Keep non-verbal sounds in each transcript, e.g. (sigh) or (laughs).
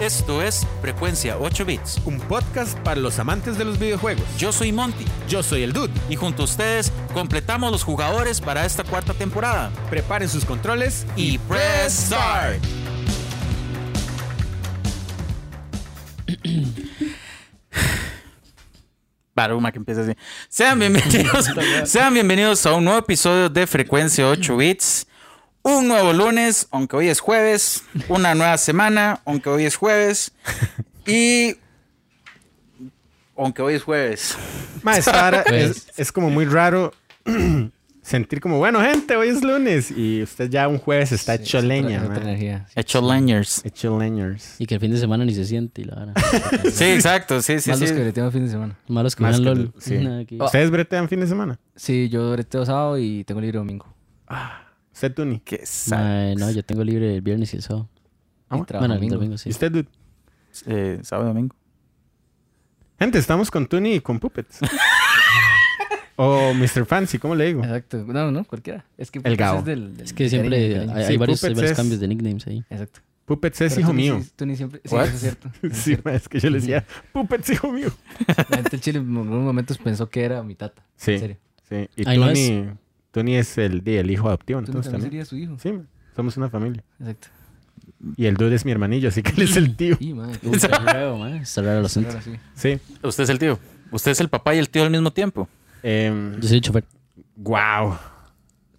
Esto es Frecuencia 8 Bits. Un podcast para los amantes de los videojuegos. Yo soy Monty Yo soy el Dude. y junto a ustedes completamos los jugadores para esta cuarta temporada. Preparen sus controles Y press start. (clears throat) Baruma que empieza así. Sean bienvenidos, (laughs) sean bienvenidos a un nuevo episodio de Frecuencia 8 Bits. Un nuevo lunes, aunque hoy es jueves. Una nueva semana, aunque hoy es jueves. (laughs) Y. Aunque hoy es jueves. Ma, vara Pues. es, es como muy raro (clears throat) sentir como, bueno, gente, hoy es lunes. Y usted ya un jueves está Sí, hecho es leña, es. Hecho leñers. Hecho leñers. Y que el fin de semana ni se siente y la vara. (laughs) Sí, exacto, sí, sí, Más sí. los que breteamos fin de semana. Malos que Más que LOL. sí. ¿Ustedes bretean fin de semana? Sí, yo breteo sábado y tengo libre domingo. ¿Usted, Tuni? Qué sad. Mae, no, yo tengo libre el viernes y el sábado. Ah, Y Bueno, el domingo. domingo sí. ¿Y usted, Dude? Eh, sábado y domingo. Gente, estamos con Tuni y con Puppets. (laughs) o Mr. Fancy, ¿cómo le digo? Exacto. No, no, cualquiera. Es que El Gao. Es, del, del Es que siempre hay, Sí, varios, hay Puppets varios es- cambios de nicknames ahí. Exacto. Puppets es Pero hijo mío. Tú ni siempre. Sí, eso es cierto. Eso (laughs) es Sí, cierto. es que yo le decía, (laughs) Puppets, hijo mío. La gente del Chile en algunos momentos pensó que era mi tata. Sí. En serio. Sí. Y Ay, no Tony, es el, el hijo adoptivo, entonces también también. serías su hijo. Sí, somos una familia. Exacto. Y el dude es mi hermanillo, así que él es el tío. Madre. Uy, Está raro, mae. Está raro el asunto. Sí. Sí. Usted es el tío. Usted es el papá y el tío al mismo tiempo. Em, Yo soy chofer. wow.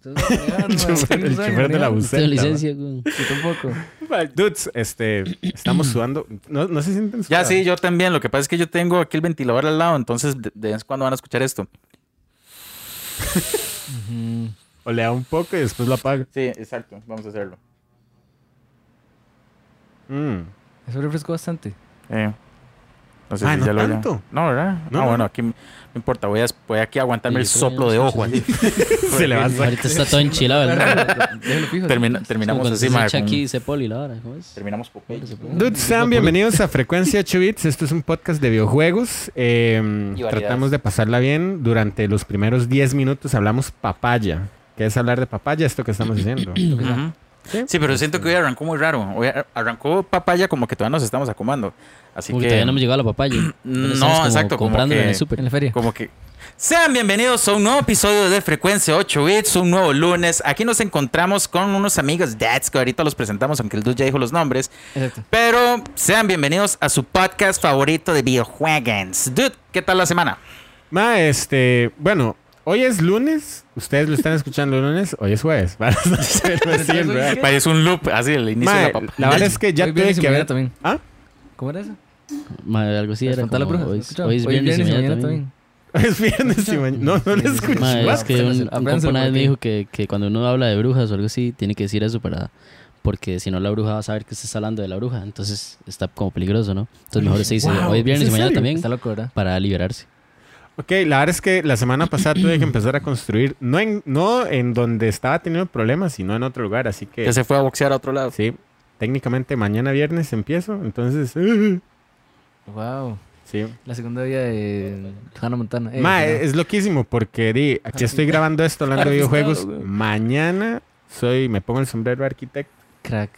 El chofer, Ustedes no (laughs) el chofer de la buseta. Licencia, güey. Yo tampoco. Dudes, este, estamos (clears throat) sudando. No, no se sienten Ya sudados? sí, yo también. Lo que pasa es que yo tengo aquí el ventilador al lado, entonces de, de vez en cuando van a escuchar esto. (laughs) O le da un poco y después lo apaga. Sí, exacto. Vamos a hacerlo. Mm. Eso refrescó bastante. Eh, no sé Ah, si no ya lo tanto. No, ¿verdad? No, no. bueno, aquí no importa. Voy a, voy aquí a aguantarme el soplo de ojo. así. (laughs) (laughs) Se le va a sacar. Ahorita está todo enchilado, ¿verdad? (laughs) Fijo. Termina- terminamos así, se echa aquí Cepol y la vara. ¿Cómo es? Terminamos Popeye. Dudes, sean bienvenidos a Frecuencia 8 Bits. Esto es un podcast de videojuegos. Variedades. tratamos de pasarla bien. Durante los primeros 10 minutos hablamos papaya. ¿Qué es hablar de papaya? Esto que estamos (clears throat) diciendo. Sí, pero siento que hoy arrancó muy raro. Hoy ar- arrancó papaya como que todavía nos estamos acomodando. Así Como que todavía no hemos llegado a la papaya. (clears throat) No, como exacto, como Comprándola en el súper. En la feria. Como que. Sean bienvenidos a un nuevo episodio de Frecuencia 8 Bits, un nuevo lunes. Aquí nos encontramos con unos amigos dads que ahorita los presentamos, aunque el dude ya dijo los nombres. Exacto. Pero sean bienvenidos a su podcast favorito de videojuegos. Dude, ¿qué tal la semana? Ma, este, bueno, hoy es lunes. Ustedes lo están escuchando el lunes. Hoy es jueves. (laughs) Para. Parece un loop, así el inicio de la papa. la verdad es que ya Hoy tuve viernes y que mañana ver. también. ¿Ah? ¿Cómo era eso? Algo así era. Como. Hoy, ¿lo es- hoy viernes y mañana también. (laughs) Es viernes y mañana. No, no lo escuché. Mae, Ma, es que un, un una vez me dijo que, que cuando uno habla de brujas o algo así, tiene que decir eso para... Porque si no, la bruja va a saber que se está hablando de la bruja. Entonces está como peligroso, ¿no? Entonces mejor se dice, Wow, hoy es viernes ¿es y mañana serio? también, Está loco, ¿verdad? para liberarse. Ok, la verdad es que la semana pasada tuve que empezar a construir, no en, no en donde estaba teniendo problemas, sino en otro lugar, así que Que se fue a boxear a otro lado. sí, técnicamente mañana viernes empiezo, entonces, (laughs) Wow. sí. La segunda día de Hannah Montana. Eh, Ma, no. es loquísimo porque di, aquí estoy grabando esto hablando de (laughs) videojuegos, mañana soy, me pongo el sombrero arquitecto, Crack.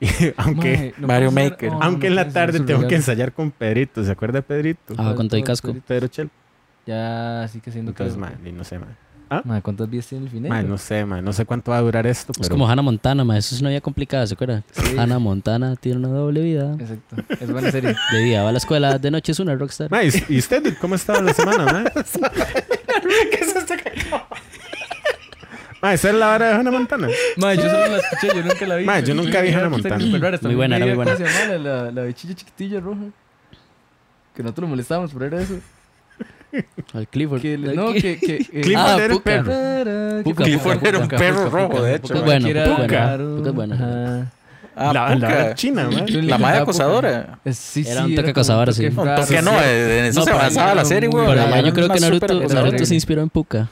y (laughs) aunque, no Mario Maker. oh, aunque no en la tarde tengo que ensayar con Pedrito, ¿se acuerda de Pedrito? Ah, con todo y casco. Pedro Chel. Ya, sí que siendo Entonces, que. ma, di, no sé, ma. Mae, ¿cuántas vías tiene el final? Ma, no sé, ma, no sé cuánto va a durar esto, Es pero... como Hannah Montana, ma. Eso es una vida complicada, ¿se acuerda? Sí. Hannah Montana tiene una doble vida. Exacto. Es buena serie. (laughs) De día va a la escuela, de noche es una rockstar. Ma, ¿y, y usted cómo estaba la semana, ma? (laughs) (laughs) Ma, esa es la vara de Hannah Montana. Mae, yo solo la escuché, yo nunca la vi. Mae, yo nunca vi Hannah Montana. Muy buena, era muy ¿cómo se llama? La, la, la bichilla chiquitilla roja. Que nosotros lo molestábamos por era eso. Al Clifford. Que, no, que... que (laughs) eh, Clifford Ah, era Puka. perro. Puka, Clifford Puka, era un Puka, perro Puka, rojo, Puka, de Puka, hecho. es bueno, Puka, Puka es Puka. bueno. Puka es bueno. Ah, la, la china, ma. Yo le La madre acosadora. Puka. Eh, Sí, Era sí, un toque toque sí. No, raro, ¿por qué sí. no? En eso No, se pero basaba la serie, güey. Yo creo que Naruto, se inspiró en Puka.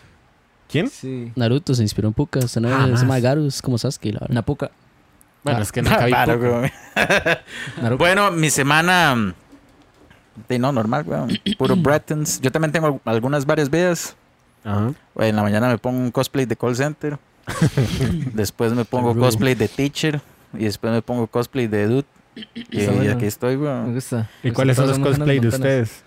¿Quién? Sí. Naruto se inspiró en Puka. Usted no Jamás. se llama Garus, como Sasuke, la verdad. Una puca. Bueno, es que nunca (laughs) vi Claro. (laughs) Bueno, mi semana. De no, normal, güey. Puro (clears throat) Bretons. Yo también tengo algunas varias vidas. Ajá. En la mañana me pongo un cosplay de call center. (laughs) después me pongo cosplay de teacher. Y después me pongo cosplay de dude. Y, aquí estoy, Me weón. gusta. ¿Y Pues cuáles son los cosplays de ustedes?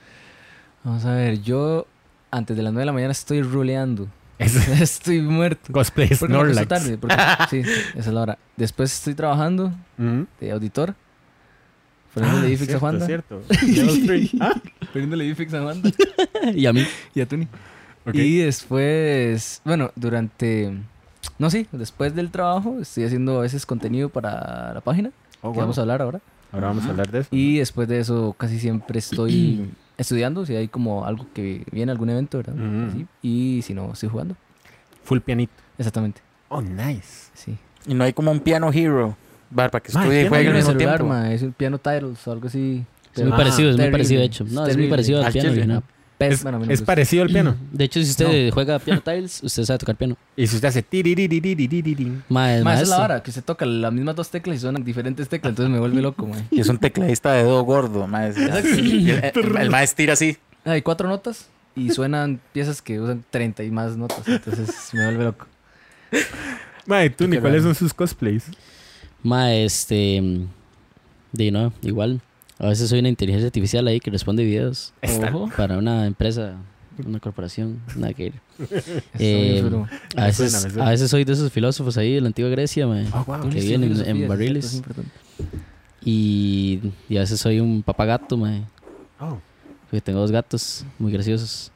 Vamos a ver, yo antes de las 9 de la mañana estoy ruleando. Es (laughs) estoy muerto. cosplay me Snorlax. tarde. Porque, sí, esa es la hora. Después estoy trabajando (laughs) de auditor. Poniéndole Ah, IFIX a Juanda. cierto. (laughs) (laughs) Ah, Poniéndole IFIX a Juanda. (laughs) y a mí. y a Tony. ok. Y después, bueno, durante. No, sí, después del trabajo estoy haciendo a veces contenido para la página. Oh, que wow. vamos a hablar ahora. Ahora vamos a hablar de eso. Y después de eso casi siempre estoy (clears throat) estudiando. Si hay como algo que viene, algún evento, ¿verdad? Ujú. Así. Y si no, estoy jugando. Full pianito. Exactamente. Oh, nice. Sí. Y no hay como un piano hero bar para que estudie y juegue al mismo tiempo. Es el piano titles o algo así. Es muy parecido, es muy parecido, de hecho. No, es muy parecido al piano. Es, parecido al piano. De hecho, si usted juega piano tiles, usted sabe tocar piano. Y si usted hace Más ma, es la hora que se toca las mismas dos teclas y suenan diferentes teclas, entonces me vuelve loco, man. Y es un tecladista de dedo gordo, más. (laughs) el, el, el tira así. Hay cuatro notas y suenan piezas que usan 30 y más notas, entonces me vuelve loco. Mae, ¿cuáles son sus cosplays? Ma, este. De no, igual. A veces soy una inteligencia artificial ahí que responde videos Ojo. para una empresa, una corporación, nada que (laughs) Eh. A veces, a veces soy de esos filósofos ahí de la antigua Grecia, ma, Oh, wow. que filosofía, en sí, barriles. Y, y a veces soy un papagato, ma, Oh. porque tengo dos gatos muy graciosos.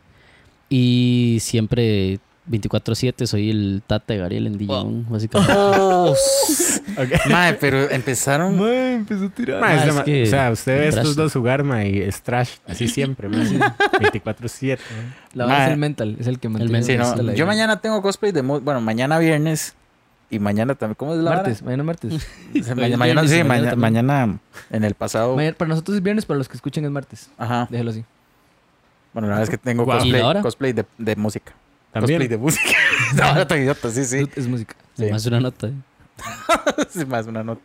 Y siempre 24-7 soy el tata de Gabriel en Digimon, básicamente. Oh, Ok. (laughs) Mae, pero empezaron. Ma, empezó a tirar. Mae, es que- o sea, usted ve estos dos jugar, mae, y es trash. Así siempre, mae. 24-7. La vara Ma, es el mental, es el que mantiene mental, Sí, no, mental yo mañana tengo cosplay de. Bueno, mañana viernes. Y mañana también. ¿Cómo es la? Martes, mañana martes. (laughs) O sea, Hoy ma- es mañana, sí, mañana mañana, en el pasado. Mañana- para nosotros es viernes, para los que escuchen es martes. Ajá. Déjelo así. Bueno, la verdad es que tengo Guau. ¿Y cosplay, cosplay de, de música. También. Cosplay de música. (laughs) no, estoy idiota, sí, sí. Es música. Sí. Más una nota. ¿eh? (laughs) Sí, más una nota.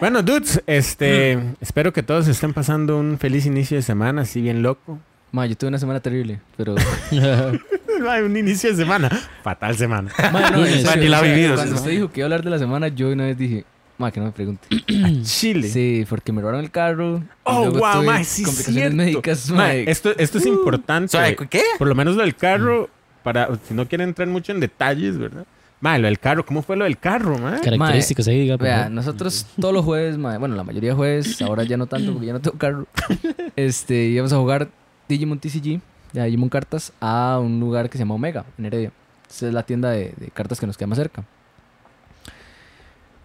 Bueno, dudes, este, espero que todos estén pasando un feliz inicio de semana, así bien loco. Ma, yo tuve una semana terrible, pero... (laughs) Ay, un inicio de semana. Fatal semana. Ma, no, Ma, serio, ni la ha vivido, Cuando sí, usted dijo que iba a hablar de la semana, yo una vez dije, ma, que no me pregunte. (clears throat) Chile. Sí, porque me robaron el carro. Oh, wow, mae, sí, complicaciones cierto. médicas, ma. Mae, esto, esto es importante. ¿Sabe qué? Por lo menos lo del carro, para si no quieren entrar mucho en detalles, ¿verdad? Mae, lo del carro, ¿cómo fue lo del carro, mae? Características ahí, diga. Vea, nosotros todos los jueves, bueno, la mayoría de jueves, ahora ya no tanto porque ya no tengo carro. (laughs) Este, íbamos a jugar Digimon TCG, ya Digimon Cartas, a un lugar que se llama Omega, en Heredia. Esa es la tienda de, de cartas que nos queda más cerca.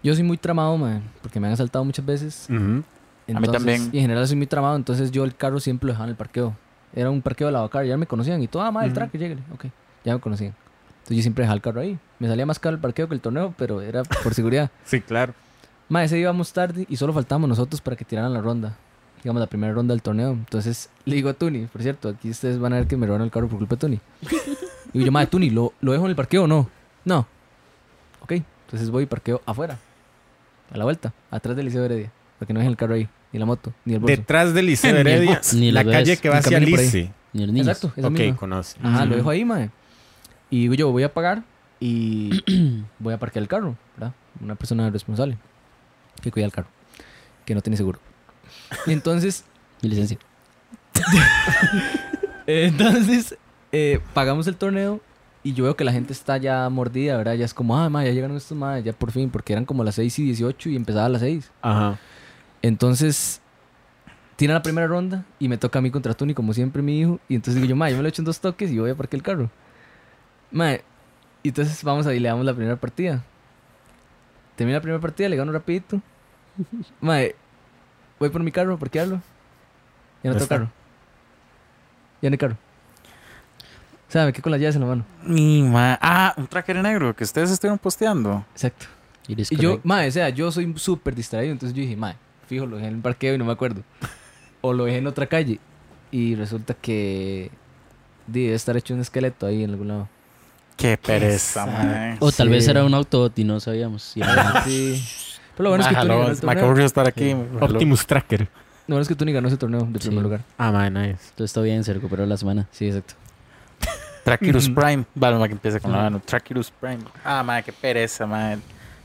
Yo soy muy tramado, ma, porque me han asaltado muchas veces. Entonces, también. Y en general soy muy tramado, entonces yo el carro siempre lo dejaba en el parqueo. Era un parqueo de la Bacar, ya me conocían y todo, ah, ma, el track, lléguele. Ok, ya me conocían. Entonces yo siempre dejaba el carro ahí. Me salía más caro el parqueo que el torneo, pero era por seguridad. (laughs) Sí, claro. Ma, ese íbamos tarde y solo faltábamos nosotros para que tiraran la ronda. Digamos, la primera ronda del torneo. Entonces le digo a Tuni, por cierto, aquí ustedes van a ver que me robaron el carro por culpa de Tuni. (laughs) Y yo, madre, Tuni, ¿lo, ¿lo dejo en el parqueo o no? No. Ok, entonces voy y parqueo afuera. A la vuelta, atrás del Liceo Heredia. Para que no dejen el carro ahí, ni la moto, ni el bolso. Detrás del (laughs) Liceo Ni el Heredia, ni la calle que va hacia. Lice. Ni los niños. Exacto, esa Ok, misma. conoce. Ajá, lo dejo ahí, mae. Y digo yo, voy a pagar y (clears throat) voy a parquear el carro, ¿verdad? Una persona responsable que cuida el carro, que no tiene seguro. Y entonces, (laughs) Mi licencia. (laughs) entonces eh, pagamos el torneo y yo veo que la gente está ya mordida, ¿verdad? Ya es como, ah, ma, ya llegaron estos más, ya por fin, porque eran como las 6 y 18 y empezaba a las 6. Ajá. Entonces, tiene la primera ronda y me toca a mí contra Tony, como siempre, mi hijo. Y entonces digo yo, ma, yo me lo echo en dos toques y voy a parquear el carro. Ma, y entonces vamos ahí, le damos la primera partida. Termina la primera partida, le gano rapidito. (laughs) Ma, voy por mi carro parquearlo. Ya no tengo está. carro. Ya no hay carro. O sea, me quedé con las llaves en la mano. Mi ma- Ah, un tracker negro que ustedes estuvieron posteando. Exacto. Y yo, correcto. ma, o sea, yo soy súper distraído. Entonces yo dije, ma, fijo, lo dejé en el parqueo y no me acuerdo. (laughs) o lo dejé en otra calle. Y resulta que debe estar hecho un esqueleto ahí en algún lado. Qué pereza, mae. O tal Sí. vez era un auto y no sabíamos. Y era- Sí. Pero lo bueno es que ganó el Me torneo. aburrió estar aquí. Optimus Tracker. Lo bueno es que Tony ganó ese torneo de Sí. primer lugar. Ah, man, nice. Entonces está bien, se recuperó la semana. Sí, exacto. (laughs) Trachirus Prime. Vale, ma, que empieza con la mano. Trachirus Prime. Ah, ma, qué pereza, ma.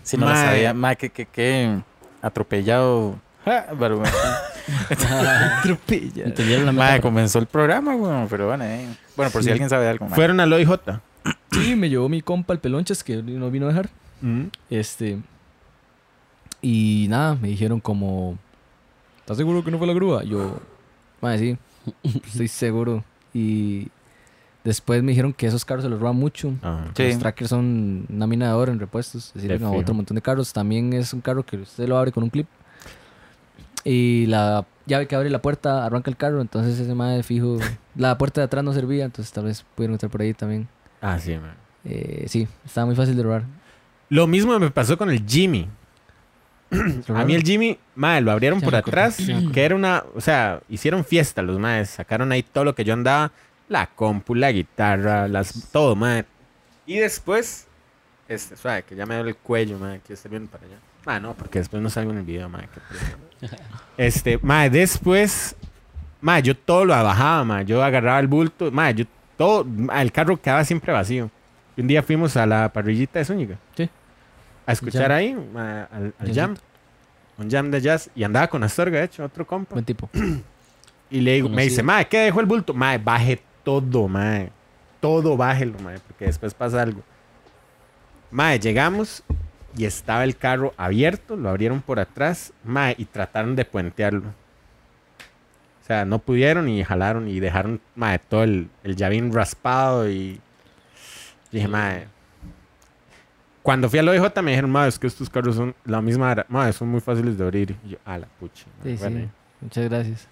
Si no lo Mae. sabía. Ma, que, que, que atropellado Ah, pero, mae, (laughs) (laughs) Tropilla. ¿Entendieron la metáfora? comenzó el programa, weón, pero bueno, eh. bueno, por si alguien sabe algo. Fueron al OIJ. Sí, me llevó mi compa el pelonchas que no vino a dejar. Mm. Este. Y nada, me dijeron como. ¿Estás seguro que no fue la grúa? Yo. Madre, sí. Estoy seguro. Y. Después me dijeron que esos carros se los roban mucho. Ajá. Sí. Los trackers son una mina de oro en repuestos. Es decir, otro montón de carros. También es un carro que usted lo abre con un clip. Y la llave que abre la puerta arranca el carro. Entonces ese madre fijo. La puerta de atrás no servía. Entonces tal vez pudieron entrar por ahí también. Ah, sí, man. Eh, sí, estaba muy fácil de robar. Lo mismo me pasó con el Jimmy. (clears throat) A mí el Jimmy, madre, lo abrieron por atrás, que era una, o sea, hicieron fiesta los madres, sacaron ahí todo lo que yo andaba, la compu, la guitarra, las, todo, madre. Y después, este, suave, que ya me duele el cuello, madre, que estoy viendo para allá. Ah, no, porque después no salgo en el video, madre. (laughs) este, madre, después, madre, yo todo lo bajaba, madre, yo agarraba el bulto, madre, yo todo, el carro quedaba siempre vacío. Y un día fuimos a la parrillita de Zúñiga. Sí. A escuchar Jam. ahí, al, jam. Un jam de jazz. Y andaba con Astorga, de hecho, otro compa. Buen tipo. Y le digo, me dice, mae, ¿qué dejó el bulto? Mae, baje todo, mae. Todo bájelo, mae, porque después pasa algo. Mae, llegamos y estaba el carro abierto, lo abrieron por atrás, mae, y trataron de puentearlo. Sea, no pudieron y jalaron y dejaron, mae, todo el, el llavín raspado y dije, mae. Cuando fui al OIJ me dijeron, mae, es que estos carros son la misma, mae, son muy fáciles de abrir. Y yo, a la pucha. Sí, bueno, sí. Muchas gracias.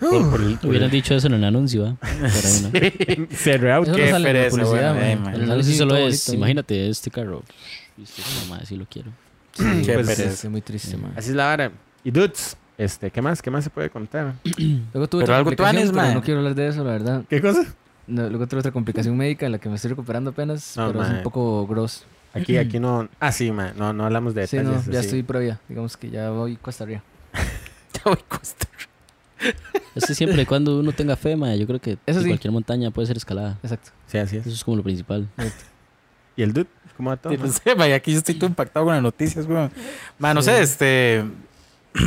por- por el- (laughs) por Hubieran el- dicho eso en el anuncio, ¿ah? Pero no. Se Qué no pereza, bueno, eh. El análisis solo es, bonito, ¿eh? imagínate este carro. Madre, sí lo quiero. Sí, pues, pues, es- es muy triste, man. Así es la vara. Y dudes, este, ¿qué más? ¿Qué más se puede contar? (clears throat) Luego tuve Pero otra algo complicación, tuanis, pero man. no quiero hablar de eso, la verdad. ¿Qué cosa? No, luego tuve otra complicación médica en la que me estoy recuperando apenas, No, pero es man. un poco gross. Aquí, (clears throat) aquí no. Ah, sí, man. No, no hablamos de Sí, detalles. no, ya así. estoy previa. Digamos que ya voy cuesta arriba. (laughs) Ya voy a Costa Es que siempre y cuando uno tenga fe, madre, yo creo que Eso sí. cualquier montaña puede ser escalada. Exacto. Sí, así Eso es. es como lo principal. ¿Y el dude? ¿Cómo va todo? Sí, no sé, vaya, aquí yo estoy todo impactado con las noticias, weón. Ma, no sé, este. (clears throat)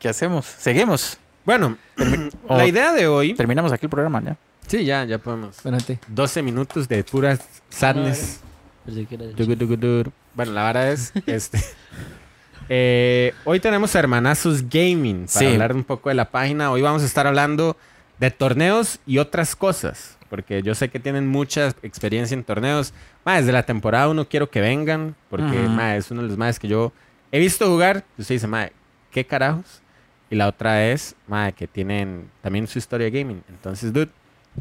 ¿Qué hacemos? ¿Seguimos? Bueno, (clears throat) o la idea de hoy. Terminamos aquí el programa, ¿ya? Sí, ya, ya podemos. Gente. 12 minutos de puras sadness. Tur. Bueno, la vara es. (laughs) este. eh, hoy tenemos a Hermanazos Gaming para Sí. hablar un poco de la página. Hoy vamos a estar hablando de torneos y otras cosas. Porque yo sé que tienen mucha experiencia en torneos. Más desde la temporada uno quiero que vengan. Porque Ujú. ma, es uno de los más que yo he visto jugar. Y usted dice, ma, ¿qué carajos? Y la otra es, ma, que tienen también su historia de gaming. Entonces, dude,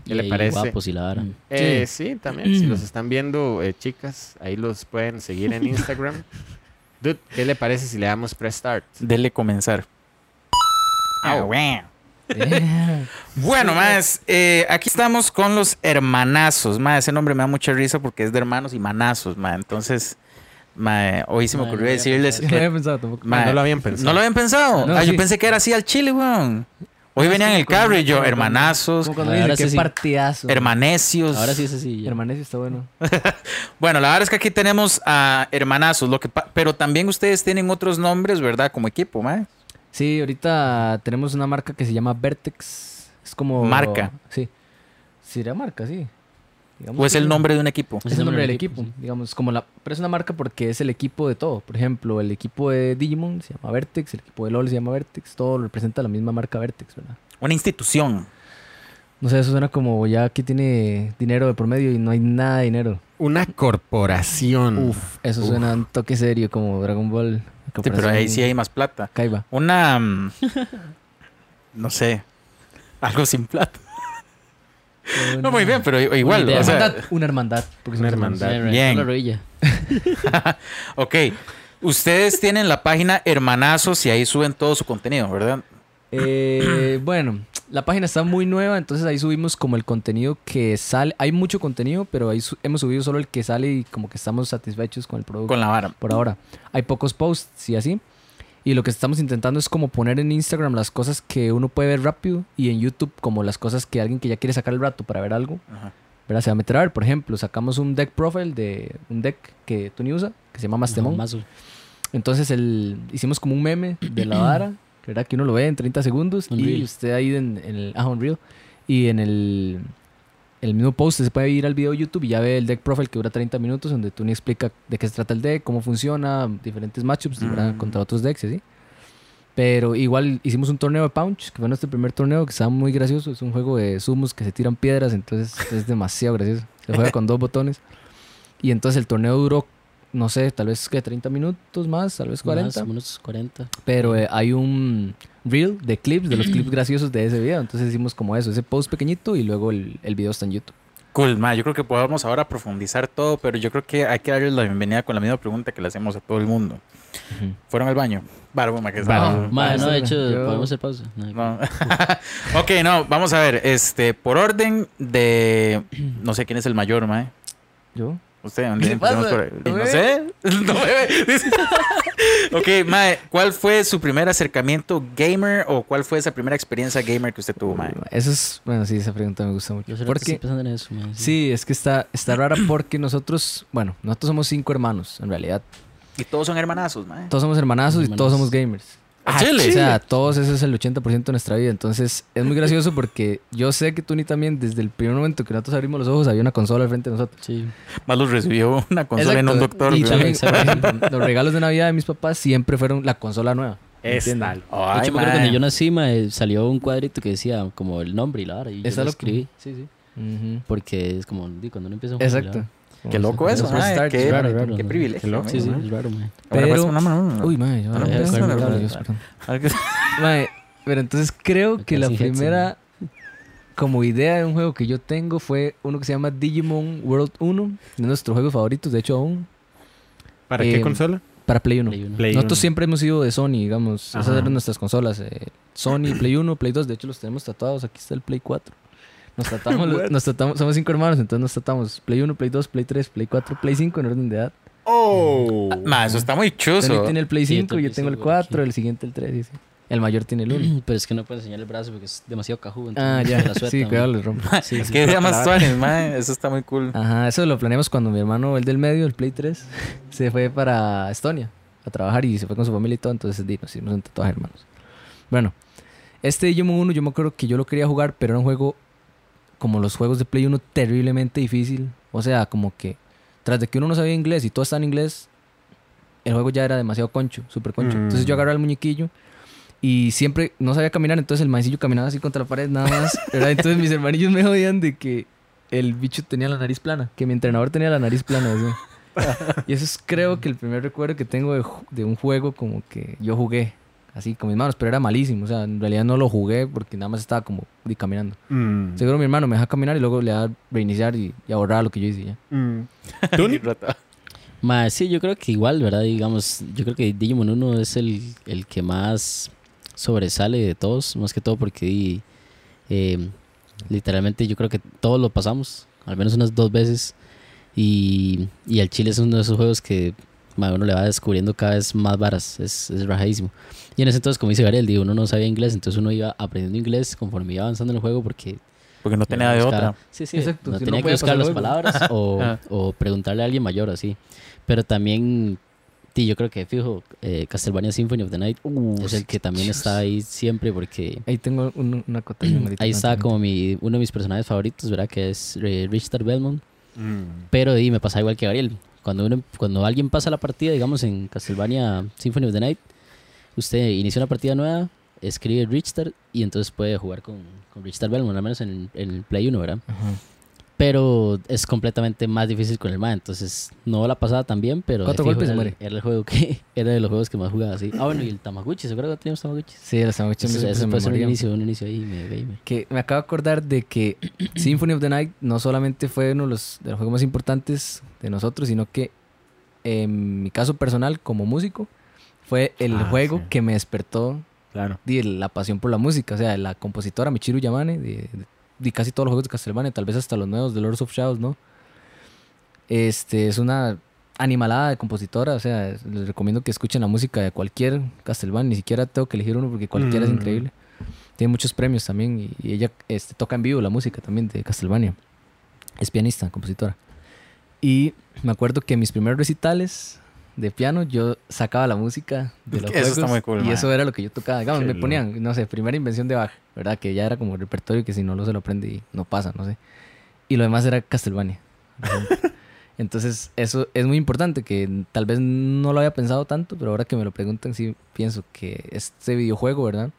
¿qué y le parece? Guapos y la vara. Eh, sí. también. Si los están viendo, eh, chicas, ahí los pueden seguir en Instagram. (laughs) Dude, ¿qué le parece si le damos press start? Dele comenzar. Ah, Au. weón. Bueno, (laughs) más, eh, aquí estamos con los hermanazos. Ma, ese nombre me da mucha risa porque es de hermanos y manazos, ma. Entonces, hoy se me ocurrió no había decirles. (laughs) No había que- pensado tampoco. no lo habían pensado. ¿No lo habían pensado? No, ah, yo sí. pensé que era así al chile, weón. Hoy No, venían en el carro y yo, hermanazos, Como cuando Ahora sí. partidazo. hermanecios. Ahora sí es así. ya. Hermanesio está bueno. (laughs) Bueno, la verdad es que aquí tenemos a hermanazos, lo que pero también ustedes tienen otros nombres, ¿verdad? Como equipo, ma. Sí, ahorita tenemos una marca que se llama Vertex. Es como... Marca. Sí. Sería marca, sí. Digamos ¿O es el nombre de un equipo? Es el nombre del equipo, digamos, como la, pero es una marca porque es el equipo de todo. Por ejemplo, el equipo de Digimon se llama Vertex, el equipo de LOL se llama Vertex, todo lo representa la misma marca Vertex, ¿verdad? Una institución. No sé, eso suena como ya aquí tiene dinero de por medio y no hay nada de dinero. Una corporación. Uf, eso Uf. suena un toque serio como Dragon Ball. Sí, pero ahí sí hay más plata. Kaiba. Una. mm, (laughs) no sé. Algo sin plata. No, muy bien, pero igual. Una idea. O sea, hermandad, una hermandad. porque Una somos hermanos. hermandad. Bien. (laughs) ok. Ustedes tienen la página Hermanazos y ahí suben todo su contenido, ¿verdad? Eh, (clears throat) bueno, la página está muy nueva, entonces ahí subimos como el contenido que sale. Hay mucho contenido, pero ahí su- hemos subido solo el que sale y como que estamos satisfechos con el producto. Con la vara. por ahora. Hay pocos posts y así. Y lo que estamos intentando es como poner en Instagram las cosas que uno puede ver rápido y en YouTube como las cosas que alguien que ya quiere sacar el rato para ver algo, Ajá. ¿verdad? se va a meter a ver. Por ejemplo, sacamos un deck profile de un deck que Tony usa, que se llama Mastemon. Entonces el, hicimos como un meme de la (clears throat) vara, ¿verdad? Que uno lo ve en 30 segundos y usted ahí en, en el... Ah, Unreal. Y en el, el mismo post se puede ir al video de YouTube y ya ve el deck profile que dura 30 minutos donde Tony explica de qué se trata el deck, cómo funciona, diferentes matchups. Mm. contra otros decks y así. Pero igual hicimos un torneo de Punch, que fue nuestro primer torneo, que estaba muy gracioso. Es un juego de sumos que se tiran piedras, entonces es demasiado gracioso. Se juega con dos botones. Y entonces el torneo duró, no sé, tal vez que 30 minutos más, tal vez 40. Más, unos 40. Pero eh, hay un reel de clips, de los (clears throat) clips graciosos de ese video. Entonces hicimos como eso, ese post pequeñito y luego el, el video está en YouTube. Cool, ma, yo creo que podemos ahora profundizar todo, pero yo creo que hay que darles la bienvenida con la misma pregunta que le hacemos a todo el mundo. ¿Fueron al baño? Barbo, ma, que Barbo. está- Ma, no, de hecho, yo- podemos hacer pausa. No, No. (laughs) ok, no, vamos a ver, este, por orden de, no sé quién es el mayor, ma. ¿Yo? Usted, ¿Qué ¿dónde pasa? empezamos por- ¿No sé, (laughs) no me ve. Dice- (laughs) ok, mae, ¿cuál fue su primer acercamiento gamer o cuál fue esa primera experiencia gamer que usted tuvo, mae? Eso es, bueno, sí, esa pregunta me gusta mucho. Yo Porque, pensando en eso, ma, sí, es que está, está rara porque nosotros, bueno, nosotros somos cinco hermanos, en realidad. Y todos son hermanazos, mae. Todos somos hermanazos y todos somos gamers. ¿A Chile? O sea, todos ese es el 80% de nuestra vida. Entonces, es muy gracioso porque yo sé que tú ni también, desde el primer momento que nosotros abrimos los ojos, había una consola al frente de nosotros. Sí. Más los recibió una consola en un Exacto. doctor. Y también (laughs) los regalos de Navidad de mis papás siempre fueron la consola nueva. Es tal. De Ay, hecho, me acuerdo mae. cuando yo nací, ma, eh, salió un cuadrito que decía como el nombre y la hora. Y yo lo escribí. Sí, sí. Ujú. Porque es como, di, cuando uno empieza un juego, Exacto. Qué loco eso, mae, Start, qué, qué privilegio. Qué loco. Sí, sí, Pero-. Uy, mae, Ah, (laughs) pero entonces creo que la primera como idea de un juego que yo tengo fue uno que se llama Digimon World 1, de nuestros juegos favoritos, de hecho aún, ¿Para Eh, qué consola? para Play 1. Play uno. Play Nosotros uno. siempre hemos sido de Sony, digamos. Esas Ajá. eran nuestras consolas. eh, Sony, Play 1, Play 2. De hecho, los tenemos tatuados. Aquí está el Play 4. Nos (laughs) tratamos, nos tratamos, somos cinco hermanos, entonces nos tratamos Play 1, Play 2, Play 3, Play 4, Play 5 en orden de edad. Oh. Ma, eso está muy Tony chuzo. tiene el Play Sí, yo 5, yo también tengo el tengo 4, aquí. el siguiente el 3. sí, sí. El mayor tiene el 1. (clears throat) Pero es que no puedo enseñar el brazo porque es demasiado cajudo. ah, entonces ya. la suelta, sí, cuidado, les rompo. Sí, Es sí. que idea más tuanes, mae. (laughs) Eso está muy cool. Ajá, eso lo planeamos cuando mi hermano, el del medio, el Play 3, (laughs) se fue para Estonia a trabajar y se fue con su familia y todo, entonces di, nos hicimos un tatuaje, hermanos. Bueno, este Digimon 1 yo me acuerdo que yo lo quería jugar, pero era un juego como los juegos de Play 1 terriblemente difícil. O sea, como que tras de que uno no sabía inglés y todo está en inglés, el juego ya era demasiado concho, súper concho. Mm. Entonces yo agarraba el muñequillo y siempre no sabía caminar, entonces el maecillo caminaba así contra la pared nada más. (laughs) ¿verdad? Entonces mis hermanillos me jodían de que el bicho tenía la nariz plana, que mi entrenador tenía la nariz plana. así. (laughs) y eso es creo que el primer recuerdo que tengo de, de un juego como que yo jugué así con mis manos, pero era malísimo. O sea, en realidad no lo jugué porque nada más estaba como di, caminando. Mm. Seguro mi hermano me deja caminar y luego le da reiniciar y, y a borrar lo que yo hice y ya. Mm. (laughs) ¿Tú? Ma, sí, yo creo que igual, ¿verdad? Digamos, yo creo que Digimon 1 es el, el que más sobresale de todos, más que todo porque eh, literalmente yo creo que todos lo pasamos, al menos unas dos veces. Y, y el Chile es uno de esos juegos que ma, uno le va descubriendo cada vez más varas, es, es rajadísimo. Y en ese entonces, como dice Gabriel, digo, uno no sabía inglés, entonces uno iba aprendiendo inglés conforme iba avanzando en el juego porque Porque no tenía de otra. Sí, sí. Exacto, No si no tenía que podía buscar las palabras (laughs) o, Ah. o preguntarle a alguien mayor así. Pero también, sí, yo creo que fijo, eh, Castlevania Symphony of the Night es el que también está ahí siempre porque Ahí tengo un- una ahorita. ahí está como mi, uno de mis personajes favoritos, ¿verdad? Que es eh, Richard Belmont. Mm. Pero y me pasa igual que Gabriel. Cuando, uno, cuando alguien pasa la partida, digamos en Castlevania Symphony of the Night, usted inicia una partida nueva, escribe Richard y entonces puede jugar con, con Richard Belmont, al menos en, en el Play 1, ¿verdad? Ajá. Pero es completamente más difícil con el MA, entonces no la pasaba tan bien, pero fijo golpes era, muere. el, era el juego que (laughs) era de los juegos que más jugaba así. Ah, bueno, y el Tamagotchi, ¿seguro que teníamos Tamagotchi? Sí, los ese se me puede ser un inicio, un inicio ahí gamer. Que me acabo de acordar de que (clears throat) Symphony of the Night no solamente fue uno de los, de los juegos más importantes de nosotros, sino que en mi caso personal como músico fue el Ah, juego sí. que me despertó Claro. la pasión por la música. O sea, la compositora Michiru Yamane de, de- de casi todos los juegos de Castlevania, tal vez hasta los nuevos de Lords of Shadows, ¿no? Este es una animalada de compositora, o sea, es- les recomiendo que escuchen la música de cualquier Castlevania, ni siquiera tengo que elegir uno porque cualquiera es Mm. increíble. Tiene muchos premios también y, y ella este, toca en vivo la música también de Castlevania. Es pianista, compositora. Y me acuerdo que mis primeros recitales de piano, yo sacaba la música de los Eso está juegos muy cool, y mae. eso era lo que yo tocaba. Digamos, Qué me loco. ponían, no sé, primera invención de Bach, ¿verdad? Que ya era como repertorio que si no lo se lo aprende y no pasa, no sé. Y lo demás era Castlevania. (laughs) Entonces, eso es muy importante, que tal vez no lo había pensado tanto, pero ahora que me lo preguntan, sí pienso que este videojuego, ¿verdad?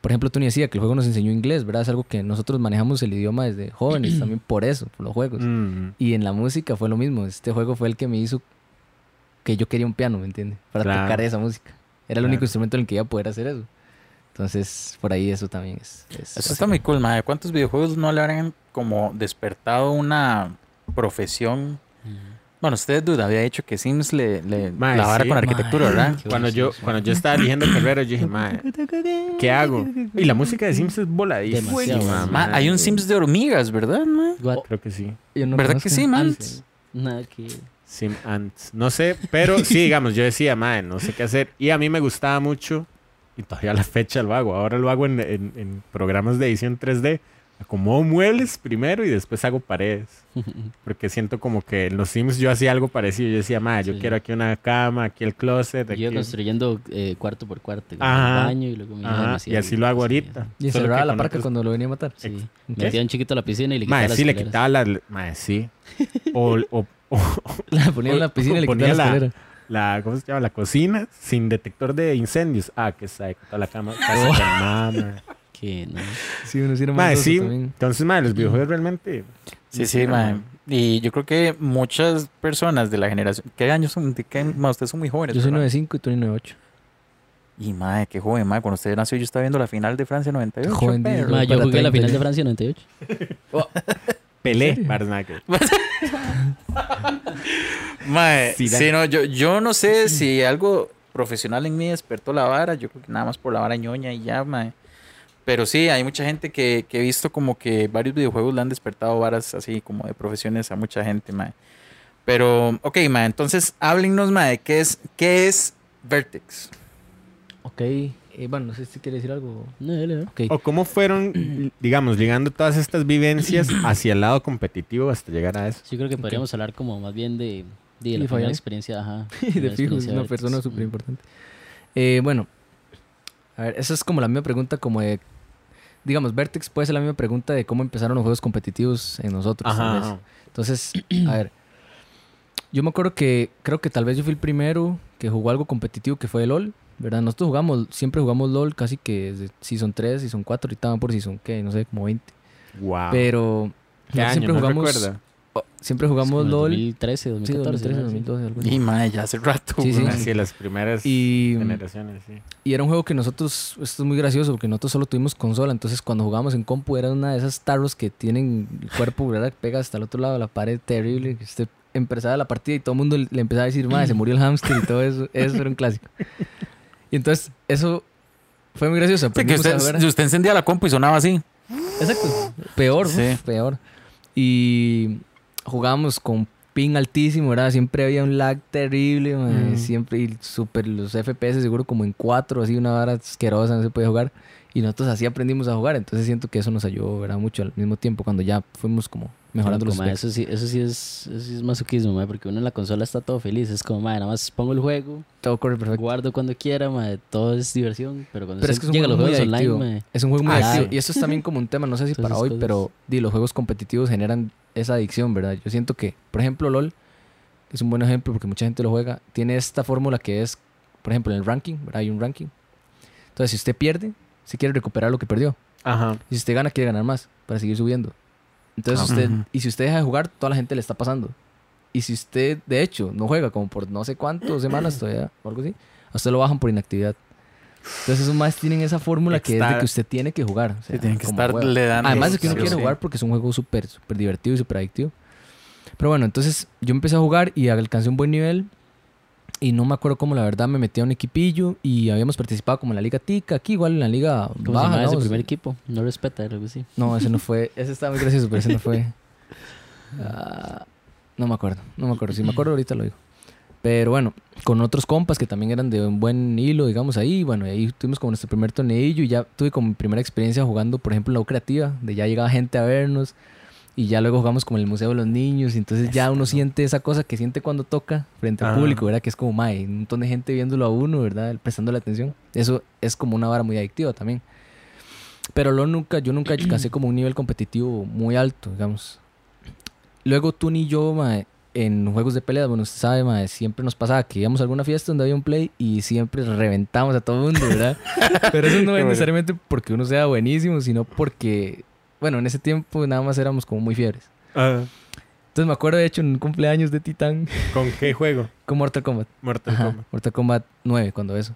Por ejemplo, Tony decía que el juego nos enseñó inglés, ¿verdad? Es algo que nosotros manejamos el idioma desde jóvenes, también por eso, por los juegos. Mm, Y en la música fue lo mismo. Este juego fue el que me hizo que yo quería un piano, ¿me entiendes? Para Claro. tocar esa música. Era el Claro. único instrumento en el que iba a poder hacer eso. Entonces, por ahí eso también es. es- Eso está muy cool, mae. ¿Cuántos videojuegos no le habrán como despertado una profesión? Bueno, usted duda, había dicho que Sims le, le Mae, la vara sí. con arquitectura, Mae. ¿verdad? Cuando yo, cuando yo estaba eligiendo carrera, yo dije, (laughs) mae, ¿qué hago? Y la música de Sims es voladísima. Demasiado, mae. Ma, hay un Sims de hormigas, ¿verdad? What? Creo que sí. No ¿Verdad conozco. que sí, man? Nada que. Sim Ants. No sé, pero sí, (laughs) digamos, yo decía, madre, no sé qué hacer. Y a mí me gustaba mucho, y todavía a la fecha lo hago. Ahora lo hago en, en- en programas de edición 3D. Acomodo muebles primero y después hago paredes. (laughs) Porque siento como que en los Sims yo hacía algo parecido. Yo decía, madre, yo Sí. quiero aquí una cama, aquí el closet. Yo aquí... construyendo eh, cuarto por cuarto. Ajá. el baño y luego Ajá, y así lo hago sí, ahorita. Y encerraba la con parca otros- cuando lo venía a matar. Sí. Metía un chiquito a la piscina y le quitaba Madre, las sí, le escaleras. quitaba la... Madre, sí. (laughs) O, o- o- (laughs) La ponía en la piscina y le Ponía quitaba la la- escalera. la, ¿cómo se llama? La cocina sin detector de incendios. Ah, que sabe, toda la cama. (laughs) Con mamá. Que no. Sí, uno sí era Madre, sí. también. Entonces, madre, los videojuegos realmente. Sí, sí, mae. Y yo creo que muchas personas de la generación. ¿Qué años son? ¿De qué? mae, ustedes son muy jóvenes. Yo soy ¿verdad? 9'5 y tú 9'8. Y mae, qué joven, mae. Cuando usted nació, yo estaba viendo la final de Francia 98. Joven, perro. dice, Ma, yo jugué la 30 final de Francia 98. (laughs) Pelé, Barznacker. (laughs) Mae, Sí, no, yo, yo no sé si algo profesional en mí despertó la vara. Yo creo que nada más por la vara ñoña y ya, mae. Pero sí, hay mucha gente que, que he visto como que varios videojuegos le han despertado varas así como de profesiones a mucha gente, mae. Pero, ok, mae, entonces háblennos, mae, ¿qué es, qué es Vertex? Ok. Eh, bueno, no sé si quiere decir algo. No, dale, dale. Ok. O cómo fueron, (clears throat) digamos, ligando todas estas vivencias (clears throat) hacia el lado competitivo hasta llegar a eso. Sí, creo que podríamos hablar como más bien de, de la primera experiencia. Ajá. (laughs) de primera fijo, es una de persona súper importante. Eh, bueno, a ver, esa es como la misma pregunta como de... Digamos, Vertex puede ser la misma pregunta de cómo empezaron los juegos competitivos en nosotros. Entonces, a ver, yo me acuerdo que creo que tal vez yo fui el primero que jugó algo competitivo que fue el LOL, ¿verdad? Nosotros jugamos, siempre jugamos LOL casi que desde Season 3, Season 4, ahorita van por Season, ¿qué? No sé, como 20. Wow. Pero ¿Qué año? siempre ¿No jugamos... recuerda? oh, siempre jugamos LOL. 2013, Sí, 2014. 2013, ¿no? Sí. 2012, algo así. Y mae, ya hace rato. Sí, sí. Así, las primeras Y, generaciones, sí. y era un juego que nosotros, esto es muy gracioso, porque nosotros solo tuvimos consola, entonces cuando jugábamos en compu era una de esas tarros que tienen el cuerpo, ¿verdad? Que pega hasta el otro lado de la pared, terrible, que usted empezaba la partida y todo el mundo le empezaba a decir, madre, se murió el hámster y todo eso, eso era un clásico. Y entonces, eso fue muy gracioso. Sí, que a usted, encendía la compu y sonaba así. Exacto. Peor, Sí. uf, peor. Y jugábamos con ping altísimo, ¿verdad? Siempre había un lag terrible, Mm. siempre, y super, los FPS seguro como en 4, así una vara asquerosa, no se podía jugar. Y nosotros así aprendimos a jugar, entonces siento que eso nos ayudó, ¿verdad? Mucho al mismo tiempo, cuando ya fuimos como mejorando los eso sí, eso sí es, eso sí es masoquismo, porque uno en la consola está todo feliz. Es como, mae, nada más pongo el juego, Todo corre perfecto. guardo cuando quiera, mae, todo es diversión. Pero cuando Pero se es que es un llega a los juego muy online, Es un juego muy Ah, adictivo. Y esto es también como un tema, no sé si (laughs) para hoy, cosas. pero di, los juegos competitivos generan esa adicción, ¿verdad? Yo siento que, por ejemplo, LOL, que es un buen ejemplo porque mucha gente lo juega, tiene esta fórmula que es, por ejemplo, en el ranking, ¿verdad? Hay un ranking. Entonces, si usted pierde, si quiere recuperar lo que perdió. Ajá. Y si usted gana, quiere ganar más para seguir subiendo. Entonces, Ah, usted, ujú. y si usted deja de jugar, toda la gente le está pasando. Y si usted, de hecho, no juega como por no sé cuántas semanas (clears throat) todavía o algo así, a usted lo bajan por inactividad. Entonces, esos más tienen esa fórmula que es de Estar- que usted tiene que jugar. o sea, tienen que estar le dando. Además de que uno quiere sí. jugar porque es un juego súper súper divertido y súper adictivo. Pero bueno, entonces yo empecé a jugar y alcancé un buen nivel. Y no me acuerdo cómo, la verdad, me metí a un equipillo y habíamos participado como en la Liga Tica, aquí igual en la Liga ¿cómo se baja. llama ese ¿no? primer equipo? No respeta, algo así. No, ese no fue. Ese estaba muy gracioso, pero ese no fue. (laughs) Ah, no me acuerdo, no me acuerdo. Si me acuerdo (clears throat) ahorita lo digo. Pero bueno, con otros compas que también eran de un buen hilo, digamos ahí. Bueno, ahí tuvimos como nuestro primer torneillo y ya tuve como mi primera experiencia jugando, por ejemplo, en la U creativa, de ya llegaba gente a vernos. Y ya luego jugamos como en el Museo de los Niños. Y entonces ya uno siente esa cosa que siente cuando toca frente al público, ¿verdad? Que es como, mae, un montón de gente viéndolo a uno, ¿verdad? Prestando la atención. Eso es como una vara muy adictiva también. Pero lo nunca, yo nunca (clears throat) alcancé como un nivel competitivo muy alto, digamos. Luego tú ni yo, mae, en juegos de pelea, bueno, usted sabe, mae, siempre nos pasaba que íbamos a alguna fiesta donde había un play y siempre reventamos a todo el mundo, ¿verdad? (laughs) Pero eso no es necesariamente porque uno sea buenísimo, sino porque, bueno, en ese tiempo nada más éramos como muy fiebres. Ah, Entonces me acuerdo, de hecho, en un cumpleaños de Titán ¿Con qué (laughs) juego? con Mortal Kombat. Mortal Ajá, Kombat. Mortal Kombat 9, cuando eso.